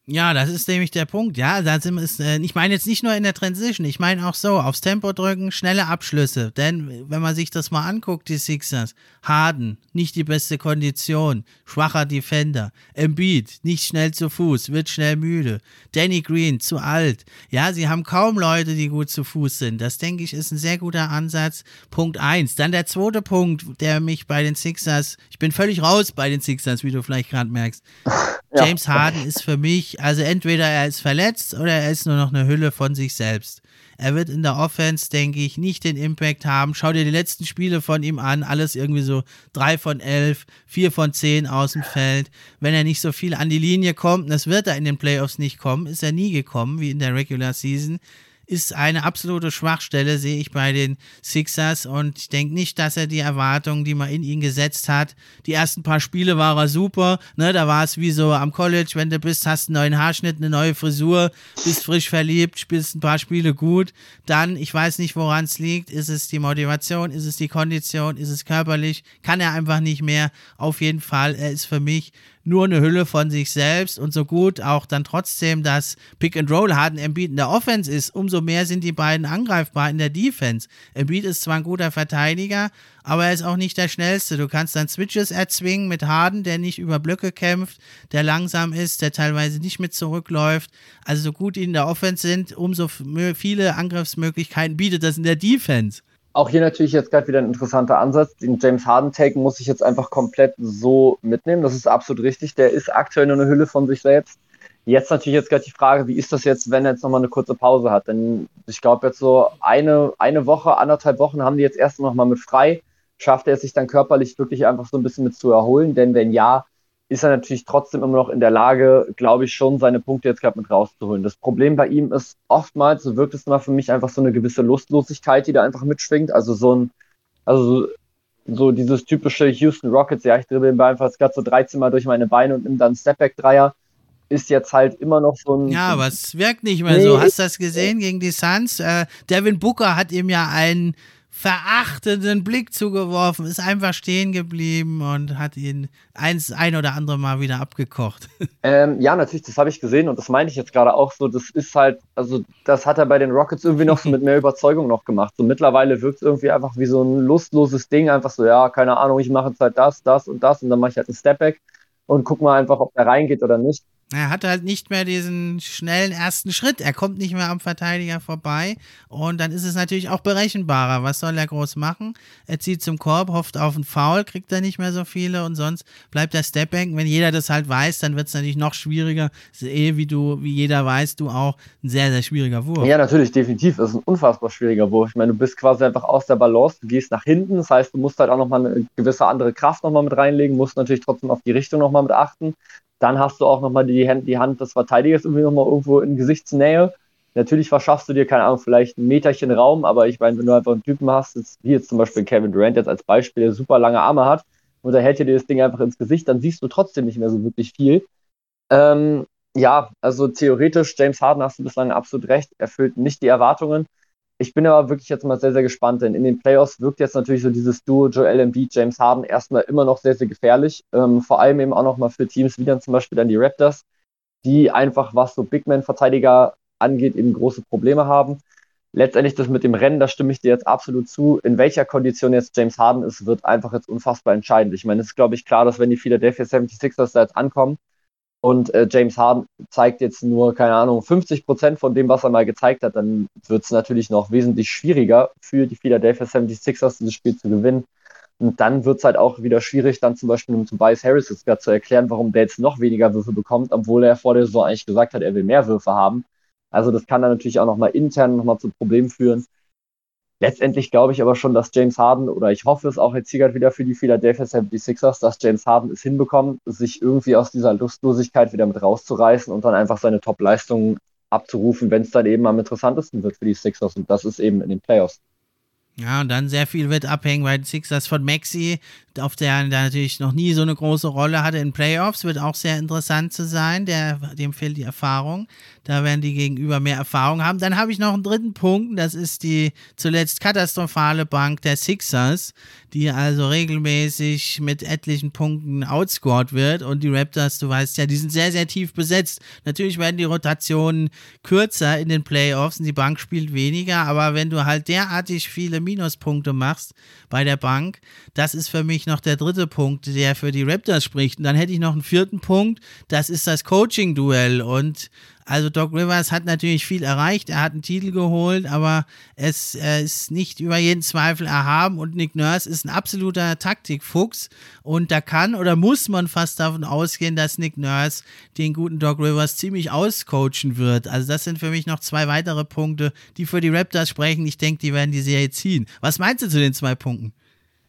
Ja, das ist nämlich der Punkt. Ja, da sind es, äh, ich meine jetzt nicht nur in der Transition, ich meine auch so, aufs Tempo drücken, schnelle Abschlüsse. Denn wenn man sich das mal anguckt, die Sixers, Harden, nicht die beste Kondition, schwacher Defender, Embiid, nicht schnell zu Fuß, wird schnell müde, Danny Green, zu alt. Ja, sie haben kaum Leute, die gut zu Fuß sind. Das denke ich ist ein sehr guter Ansatz. Punkt eins. Dann der zweite Punkt, der mich bei den Sixers, ich bin völlig raus bei den Sixers, wie du vielleicht gerade merkst. James Harden ist für mich, also entweder er ist verletzt oder er ist nur noch eine Hülle von sich selbst. Er wird in der Offense, denke ich, nicht den Impact haben. Schau dir die letzten Spiele von ihm an, alles irgendwie so 3 von 11, 4 von 10 aus dem Feld. Wenn er nicht so viel an die Linie kommt, das wird er in den Playoffs nicht kommen, ist er nie gekommen, wie in der Regular Season, ist eine absolute Schwachstelle, sehe ich bei den Sixers. Und ich denke nicht, dass er die Erwartungen, die man in ihn gesetzt hat, die ersten paar Spiele war er super. Ne, da war es wie so am College, wenn du bist, hast einen neuen Haarschnitt, eine neue Frisur, bist frisch verliebt, spielst ein paar Spiele gut. Dann, ich weiß nicht, woran es liegt. Ist es die Motivation? Ist es die Kondition? Ist es körperlich? Kann er einfach nicht mehr. Auf jeden Fall, er ist für mich nur eine Hülle von sich selbst und so gut auch dann trotzdem das Pick and Roll Harden Embiid in der Offense ist, umso mehr sind die beiden angreifbar in der Defense. Embiid ist zwar ein guter Verteidiger, aber er ist auch nicht der schnellste. Du kannst dann Switches erzwingen mit Harden, der nicht über Blöcke kämpft, der langsam ist, der teilweise nicht mit zurückläuft. Also so gut die in der Offense sind, umso viele Angriffsmöglichkeiten bietet das in der Defense. Auch hier natürlich jetzt gerade wieder ein interessanter Ansatz. Den James Harden-Take muss ich jetzt einfach komplett so mitnehmen. Das ist absolut richtig. Der ist aktuell nur eine Hülle von sich selbst. Jetzt natürlich jetzt gerade die Frage, wie ist das jetzt, wenn er jetzt nochmal eine kurze Pause hat? Denn ich glaube, jetzt so eine, eine Woche, anderthalb Wochen haben die jetzt erst nochmal mit frei. Schafft er es sich dann körperlich wirklich einfach so ein bisschen mit zu erholen? Denn wenn ja, ist er natürlich trotzdem immer noch in der Lage, glaube ich, schon seine Punkte jetzt gerade mit rauszuholen. Das Problem bei ihm ist oftmals, so wirkt es mal für mich einfach so eine gewisse Lustlosigkeit, die da einfach mitschwingt. Also so ein, also so dieses typische Houston Rockets, ja, ich dribbel den Ball einfach gerade so 13 Mal durch meine Beine und nimm dann Stepback-Dreier, ist jetzt halt immer noch so ein. Ja, aber es wirkt nicht mehr nee, so. Hast du das gesehen gegen die Suns? Äh, Devin Booker hat ihm ja einen verachtenden Blick zugeworfen, ist einfach stehen geblieben und hat ihn eins, ein oder andere Mal wieder abgekocht. Ähm, ja, natürlich, das habe ich gesehen und das meine ich jetzt gerade auch so. Das ist halt, also das hat er bei den Rockets irgendwie noch so mit mehr Überzeugung noch gemacht. So mittlerweile wirkt es irgendwie einfach wie so ein lustloses Ding, einfach so, ja, keine Ahnung, ich mache jetzt halt das, das und das und dann mache ich halt einen Stepback und guck mal einfach, ob der reingeht oder nicht. Er hat halt nicht mehr diesen schnellen ersten Schritt. Er kommt nicht mehr am Verteidiger vorbei. Und dann ist es natürlich auch berechenbarer. Was soll er groß machen? Er zieht zum Korb, hofft auf einen Foul, kriegt er nicht mehr so viele und sonst bleibt er Stepback. Wenn jeder das halt weiß, dann wird es natürlich noch schwieriger. Ist eh, wie du, wie jeder weiß, du auch ein sehr, sehr schwieriger Wurf. Ja, natürlich, definitiv. Das ist ein unfassbar schwieriger Wurf. Ich meine, du bist quasi einfach aus der Balance, du gehst nach hinten. Das heißt, du musst halt auch nochmal eine gewisse andere Kraft nochmal mit reinlegen, musst natürlich trotzdem auf die Richtung nochmal mit achten. Dann hast du auch nochmal die Hand, die Hand des Verteidigers irgendwie nochmal irgendwo in Gesichtsnähe. Natürlich verschaffst du dir, keine Ahnung, vielleicht ein Meterchen Raum, aber ich meine, wenn du einfach einen Typen hast, wie jetzt zum Beispiel Kevin Durant jetzt als Beispiel, der super lange Arme hat, und er hält dir das Ding einfach ins Gesicht, dann siehst du trotzdem nicht mehr so wirklich viel. Ähm, ja, also theoretisch, James Harden hast du bislang absolut recht, erfüllt nicht die Erwartungen. Ich bin aber wirklich jetzt mal sehr, sehr gespannt, denn in den Playoffs wirkt jetzt natürlich so dieses Duo Joel Embiid, James Harden erstmal immer noch sehr, sehr gefährlich. Ähm, vor allem eben auch noch mal für Teams wie dann zum Beispiel dann die Raptors, die einfach, was so Big Man-Verteidiger angeht, eben große Probleme haben. letztendlich das mit dem Rennen, da stimme ich dir jetzt absolut zu. In welcher Kondition jetzt James Harden ist, wird einfach jetzt unfassbar entscheidend. Ich meine, es ist, glaube ich, klar, dass wenn die Philadelphia 76ers da jetzt ankommen und äh, James Harden zeigt jetzt nur, keine Ahnung, 50 Prozent von dem, was er mal gezeigt hat, dann wird es natürlich noch wesentlich schwieriger für die Philadelphia 76ers, dieses Spiel zu gewinnen. Und dann wird es halt auch wieder schwierig, dann zum Beispiel mit Tobias Harris jetzt gerade zu erklären, warum der jetzt noch weniger Würfe bekommt, obwohl er vor der Saison eigentlich gesagt hat, er will mehr Würfe haben. Also das kann dann natürlich auch nochmal intern nochmal zu Problemen führen. Letztendlich glaube ich aber schon, dass James Harden, oder ich hoffe es auch jetzt hier gerade wieder für die Philadelphia 76ers, dass James Harden es hinbekommt, sich irgendwie aus dieser Lustlosigkeit wieder mit rauszureißen und dann einfach seine Top-Leistungen abzurufen, wenn es dann eben am interessantesten wird für die Sixers. Und das ist eben in den Playoffs. Ja, und dann sehr viel wird abhängen bei den Sixers von Maxi, auf der er natürlich noch nie so eine große Rolle hatte in Playoffs, wird auch sehr interessant zu sein. Der, dem fehlt die Erfahrung. Da werden die Gegenüber mehr Erfahrung haben. Dann habe ich noch einen dritten Punkt, das ist die zuletzt katastrophale Bank der Sixers, die also regelmäßig mit etlichen Punkten outscored wird. Und die Raptors, du weißt ja, die sind sehr, sehr tief besetzt. Natürlich werden die Rotationen kürzer in den Playoffs und die Bank spielt weniger, aber wenn du halt derartig viele Minuspunkte machst bei der Bank, das ist für mich noch der dritte Punkt, der für die Raptors spricht. Und dann hätte ich noch einen vierten Punkt, das ist das Coaching-Duell. Und also Doc Rivers hat natürlich viel erreicht, er hat einen Titel geholt, aber es äh, ist nicht über jeden Zweifel erhaben und Nick Nurse ist ein absoluter Taktikfuchs und da kann oder muss man fast davon ausgehen, dass Nick Nurse den guten Doc Rivers ziemlich auscoachen wird. Also das sind für mich noch zwei weitere Punkte, die für die Raptors sprechen. Ich denke, die werden die Serie ziehen. Was meinst du zu den zwei Punkten?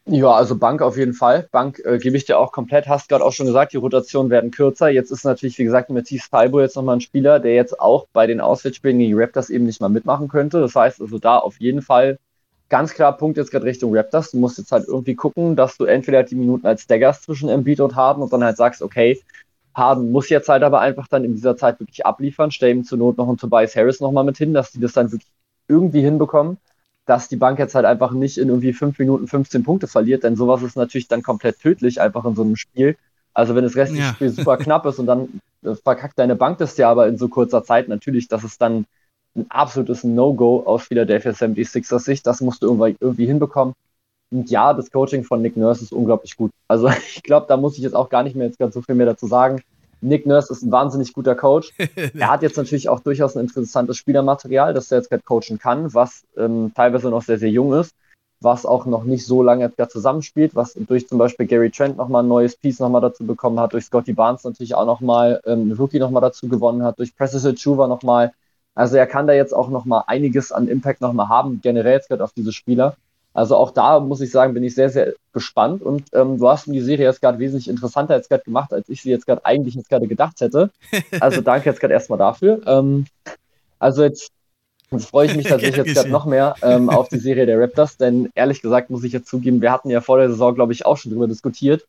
Ja, also Bank auf jeden Fall. Bank äh, gebe ich dir auch komplett. Hast gerade auch schon gesagt, die Rotationen werden kürzer. Jetzt ist natürlich, wie gesagt, Matisse Taibo jetzt nochmal ein Spieler, der jetzt auch bei den Auswärtsspielen gegen die Raptors eben nicht mal mitmachen könnte. Das heißt also da auf jeden Fall ganz klar Punkt jetzt gerade Richtung Raptors. Du musst jetzt halt irgendwie gucken, dass du entweder die Minuten als Daggers zwischen Embiid und Harden und dann halt sagst, okay, Harden muss jetzt halt aber einfach dann in dieser Zeit wirklich abliefern. Stell ihm zur Not noch einen Tobias Harris nochmal mit hin, dass die das dann wirklich irgendwie hinbekommen dass die Bank jetzt halt einfach nicht in irgendwie 5 Minuten 15 Punkte verliert, denn sowas ist natürlich dann komplett tödlich, einfach in so einem Spiel. Also wenn das restliche ja. Spiel super knapp ist und dann äh, verkackt deine Bank das ja aber in so kurzer Zeit, natürlich, das ist dann ein absolutes No-Go aus Philadelphia 76ers Sicht. Das musst du irgendwie, irgendwie hinbekommen. Und ja, das Coaching von Nick Nurse ist unglaublich gut. Also ich glaube, da muss ich jetzt auch gar nicht mehr jetzt ganz so viel mehr dazu sagen. Nick Nurse ist ein wahnsinnig guter Coach. er hat jetzt natürlich auch durchaus ein interessantes Spielermaterial, das er jetzt gerade coachen kann, was ähm, teilweise noch sehr, sehr jung ist, was auch noch nicht so lange jetzt gerade zusammenspielt, was durch zum Beispiel Gary Trent nochmal ein neues Piece nochmal dazu bekommen hat, durch Scotty Barnes natürlich auch nochmal ähm, Rookie nochmal dazu gewonnen hat, durch Precious Chuva nochmal. Also er kann da jetzt auch nochmal einiges an Impact nochmal haben, generell jetzt gerade auf diese Spieler. Also auch da muss ich sagen, bin ich sehr, sehr gespannt. Und ähm, du hast mir die Serie jetzt gerade wesentlich interessanter jetzt gerade gemacht, als ich sie jetzt gerade eigentlich jetzt gerade gedacht hätte. Also danke jetzt gerade erstmal dafür. Ähm, also jetzt, jetzt freue ich mich tatsächlich jetzt gerade noch mehr ähm, auf die Serie der Raptors, denn ehrlich gesagt muss ich jetzt zugeben, wir hatten ja vor der Saison, glaube ich, auch schon drüber diskutiert,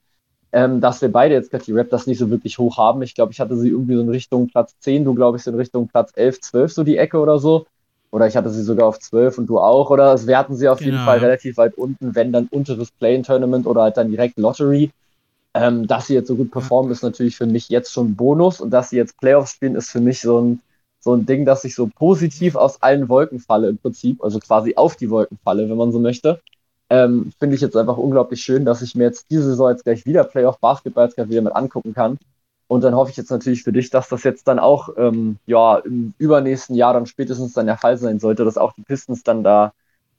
ähm, dass wir beide jetzt gerade die Raptors nicht so wirklich hoch haben. Ich glaube, ich hatte sie irgendwie so in Richtung Platz 10, du glaube ich so in Richtung Platz 11, 12 so die Ecke oder so. Oder ich hatte sie sogar auf 12 und du auch. Oder es werten sie auf genau. jeden Fall relativ weit unten, wenn dann unteres Play-In-Tournament oder halt dann direkt Lottery. Ähm, dass sie jetzt so gut performen, ist natürlich für mich jetzt schon ein Bonus. Und dass sie jetzt Playoffs spielen, ist für mich so ein, so ein Ding, dass ich so positiv aus allen Wolken falle im Prinzip. Also quasi auf die Wolken falle, wenn man so möchte. Ähm, Finde ich jetzt einfach unglaublich schön, dass ich mir jetzt diese Saison jetzt gleich wieder Playoff-Basketball jetzt gleich wieder mit angucken kann. Und dann hoffe ich jetzt natürlich für dich, dass das jetzt dann auch ähm, ja, im übernächsten Jahr dann spätestens dann der Fall sein sollte, dass auch die Pistons dann da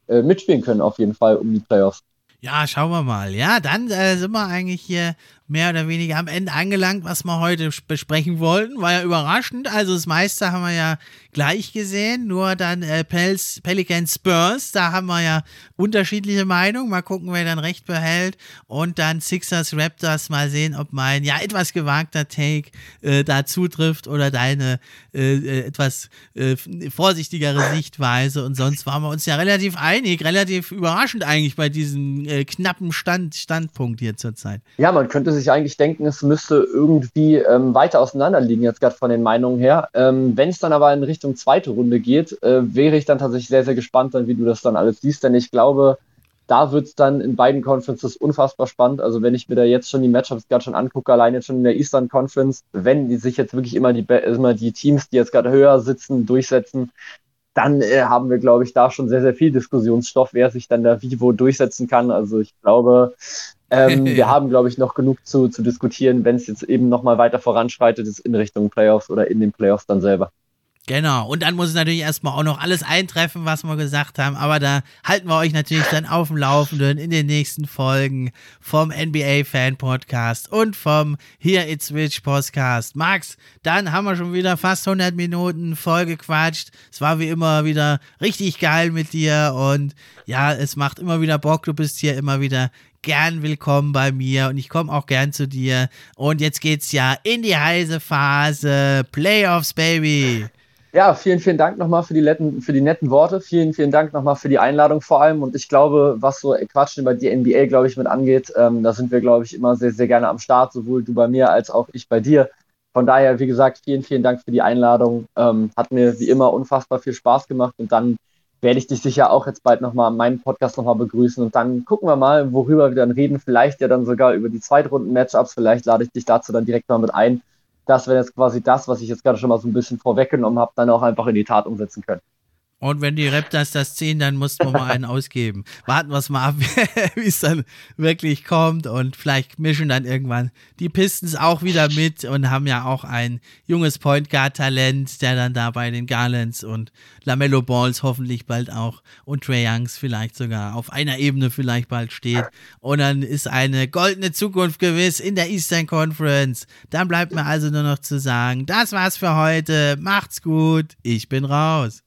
äh, mitspielen können, auf jeden Fall um die Playoffs. Ja, schauen wir mal. Ja, dann äh, sind wir eigentlich hier mehr oder weniger am Ende angelangt, was wir heute besprechen wollten. War ja überraschend. Also das meiste haben wir ja gleich gesehen. Nur dann äh, Pels, Pelican Spurs, da haben wir ja unterschiedliche Meinungen. Mal gucken, wer dann recht behält. Und dann Sixers Raptors, mal sehen, ob mein ja etwas gewagter Take äh, da zutrifft oder deine äh, äh etwas äh, vorsichtigere Sichtweise. Und sonst waren wir uns ja relativ einig, relativ überraschend eigentlich bei diesem äh, knappen Stand, Standpunkt hier zurzeit. Ja, man könnte sich eigentlich denken, es müsste irgendwie ähm, weiter auseinander liegen, jetzt gerade von den Meinungen her. Ähm, Wenn es dann aber in Richtung zweite Runde geht, äh, wäre ich dann tatsächlich sehr, sehr gespannt, dann, wie du das dann alles siehst, denn ich glaube, da wird es dann in beiden Conferences unfassbar spannend. Also wenn ich mir da jetzt schon die Matchups gerade schon angucke, allein jetzt schon in der Eastern Conference, wenn die sich jetzt wirklich immer die, immer die Teams, die jetzt gerade höher sitzen, durchsetzen, dann äh, haben wir, glaube ich, da schon sehr, sehr viel Diskussionsstoff, wer sich dann da wo durchsetzen kann. Also ich glaube, ähm, wir haben, glaube ich, noch genug zu, zu diskutieren, wenn es jetzt eben nochmal weiter voranschreitet ist in Richtung Playoffs oder in den Playoffs dann selber. Genau, und dann muss natürlich erstmal auch noch alles eintreffen, was wir gesagt haben, aber da halten wir euch natürlich dann auf dem Laufenden in den nächsten Folgen vom NBA Fan Podcast und vom Here It's Switch Podcast. Max, dann haben wir schon wieder fast 100 Minuten voll gequatscht. Es war wie immer wieder richtig geil mit dir und ja, es macht immer wieder Bock. Du bist hier immer wieder gern willkommen bei mir und ich komme auch gern zu dir. Und jetzt geht's ja in die heiße Phase. Playoffs, Baby. Ja, vielen, vielen Dank nochmal für die, netten, für die netten Worte. Vielen, vielen Dank nochmal für die Einladung vor allem. Und ich glaube, was so Quatschen über die NBA, glaube ich, mit angeht, ähm, da sind wir, glaube ich, immer sehr, sehr gerne am Start, sowohl du bei mir als auch ich bei dir. Von daher, wie gesagt, vielen, vielen Dank für die Einladung. Ähm, hat mir wie immer unfassbar viel Spaß gemacht und dann werde ich dich sicher auch jetzt bald nochmal in meinem Podcast nochmal begrüßen und dann gucken wir mal, worüber wir dann reden. Vielleicht ja dann sogar über die Zweitrunden-Matchups. Vielleicht lade ich dich dazu dann direkt mal mit ein das wäre jetzt quasi das, was ich jetzt gerade schon mal so ein bisschen vorweggenommen habe, dann auch einfach in die Tat umsetzen können. Und wenn die Raptors das ziehen, dann mussten wir mal einen ausgeben. Warten wir es mal ab, wie es dann wirklich kommt. Und vielleicht mischen dann irgendwann die Pistons auch wieder mit und haben ja auch ein junges Point Guard Talent, der dann da bei den Garlands und Lamello Balls hoffentlich bald auch und Trey Youngs vielleicht sogar auf einer Ebene vielleicht bald steht. Und dann ist eine goldene Zukunft gewiss in der Eastern Conference. Dann bleibt mir also nur noch zu sagen, das war's für heute. Macht's gut. Ich bin raus.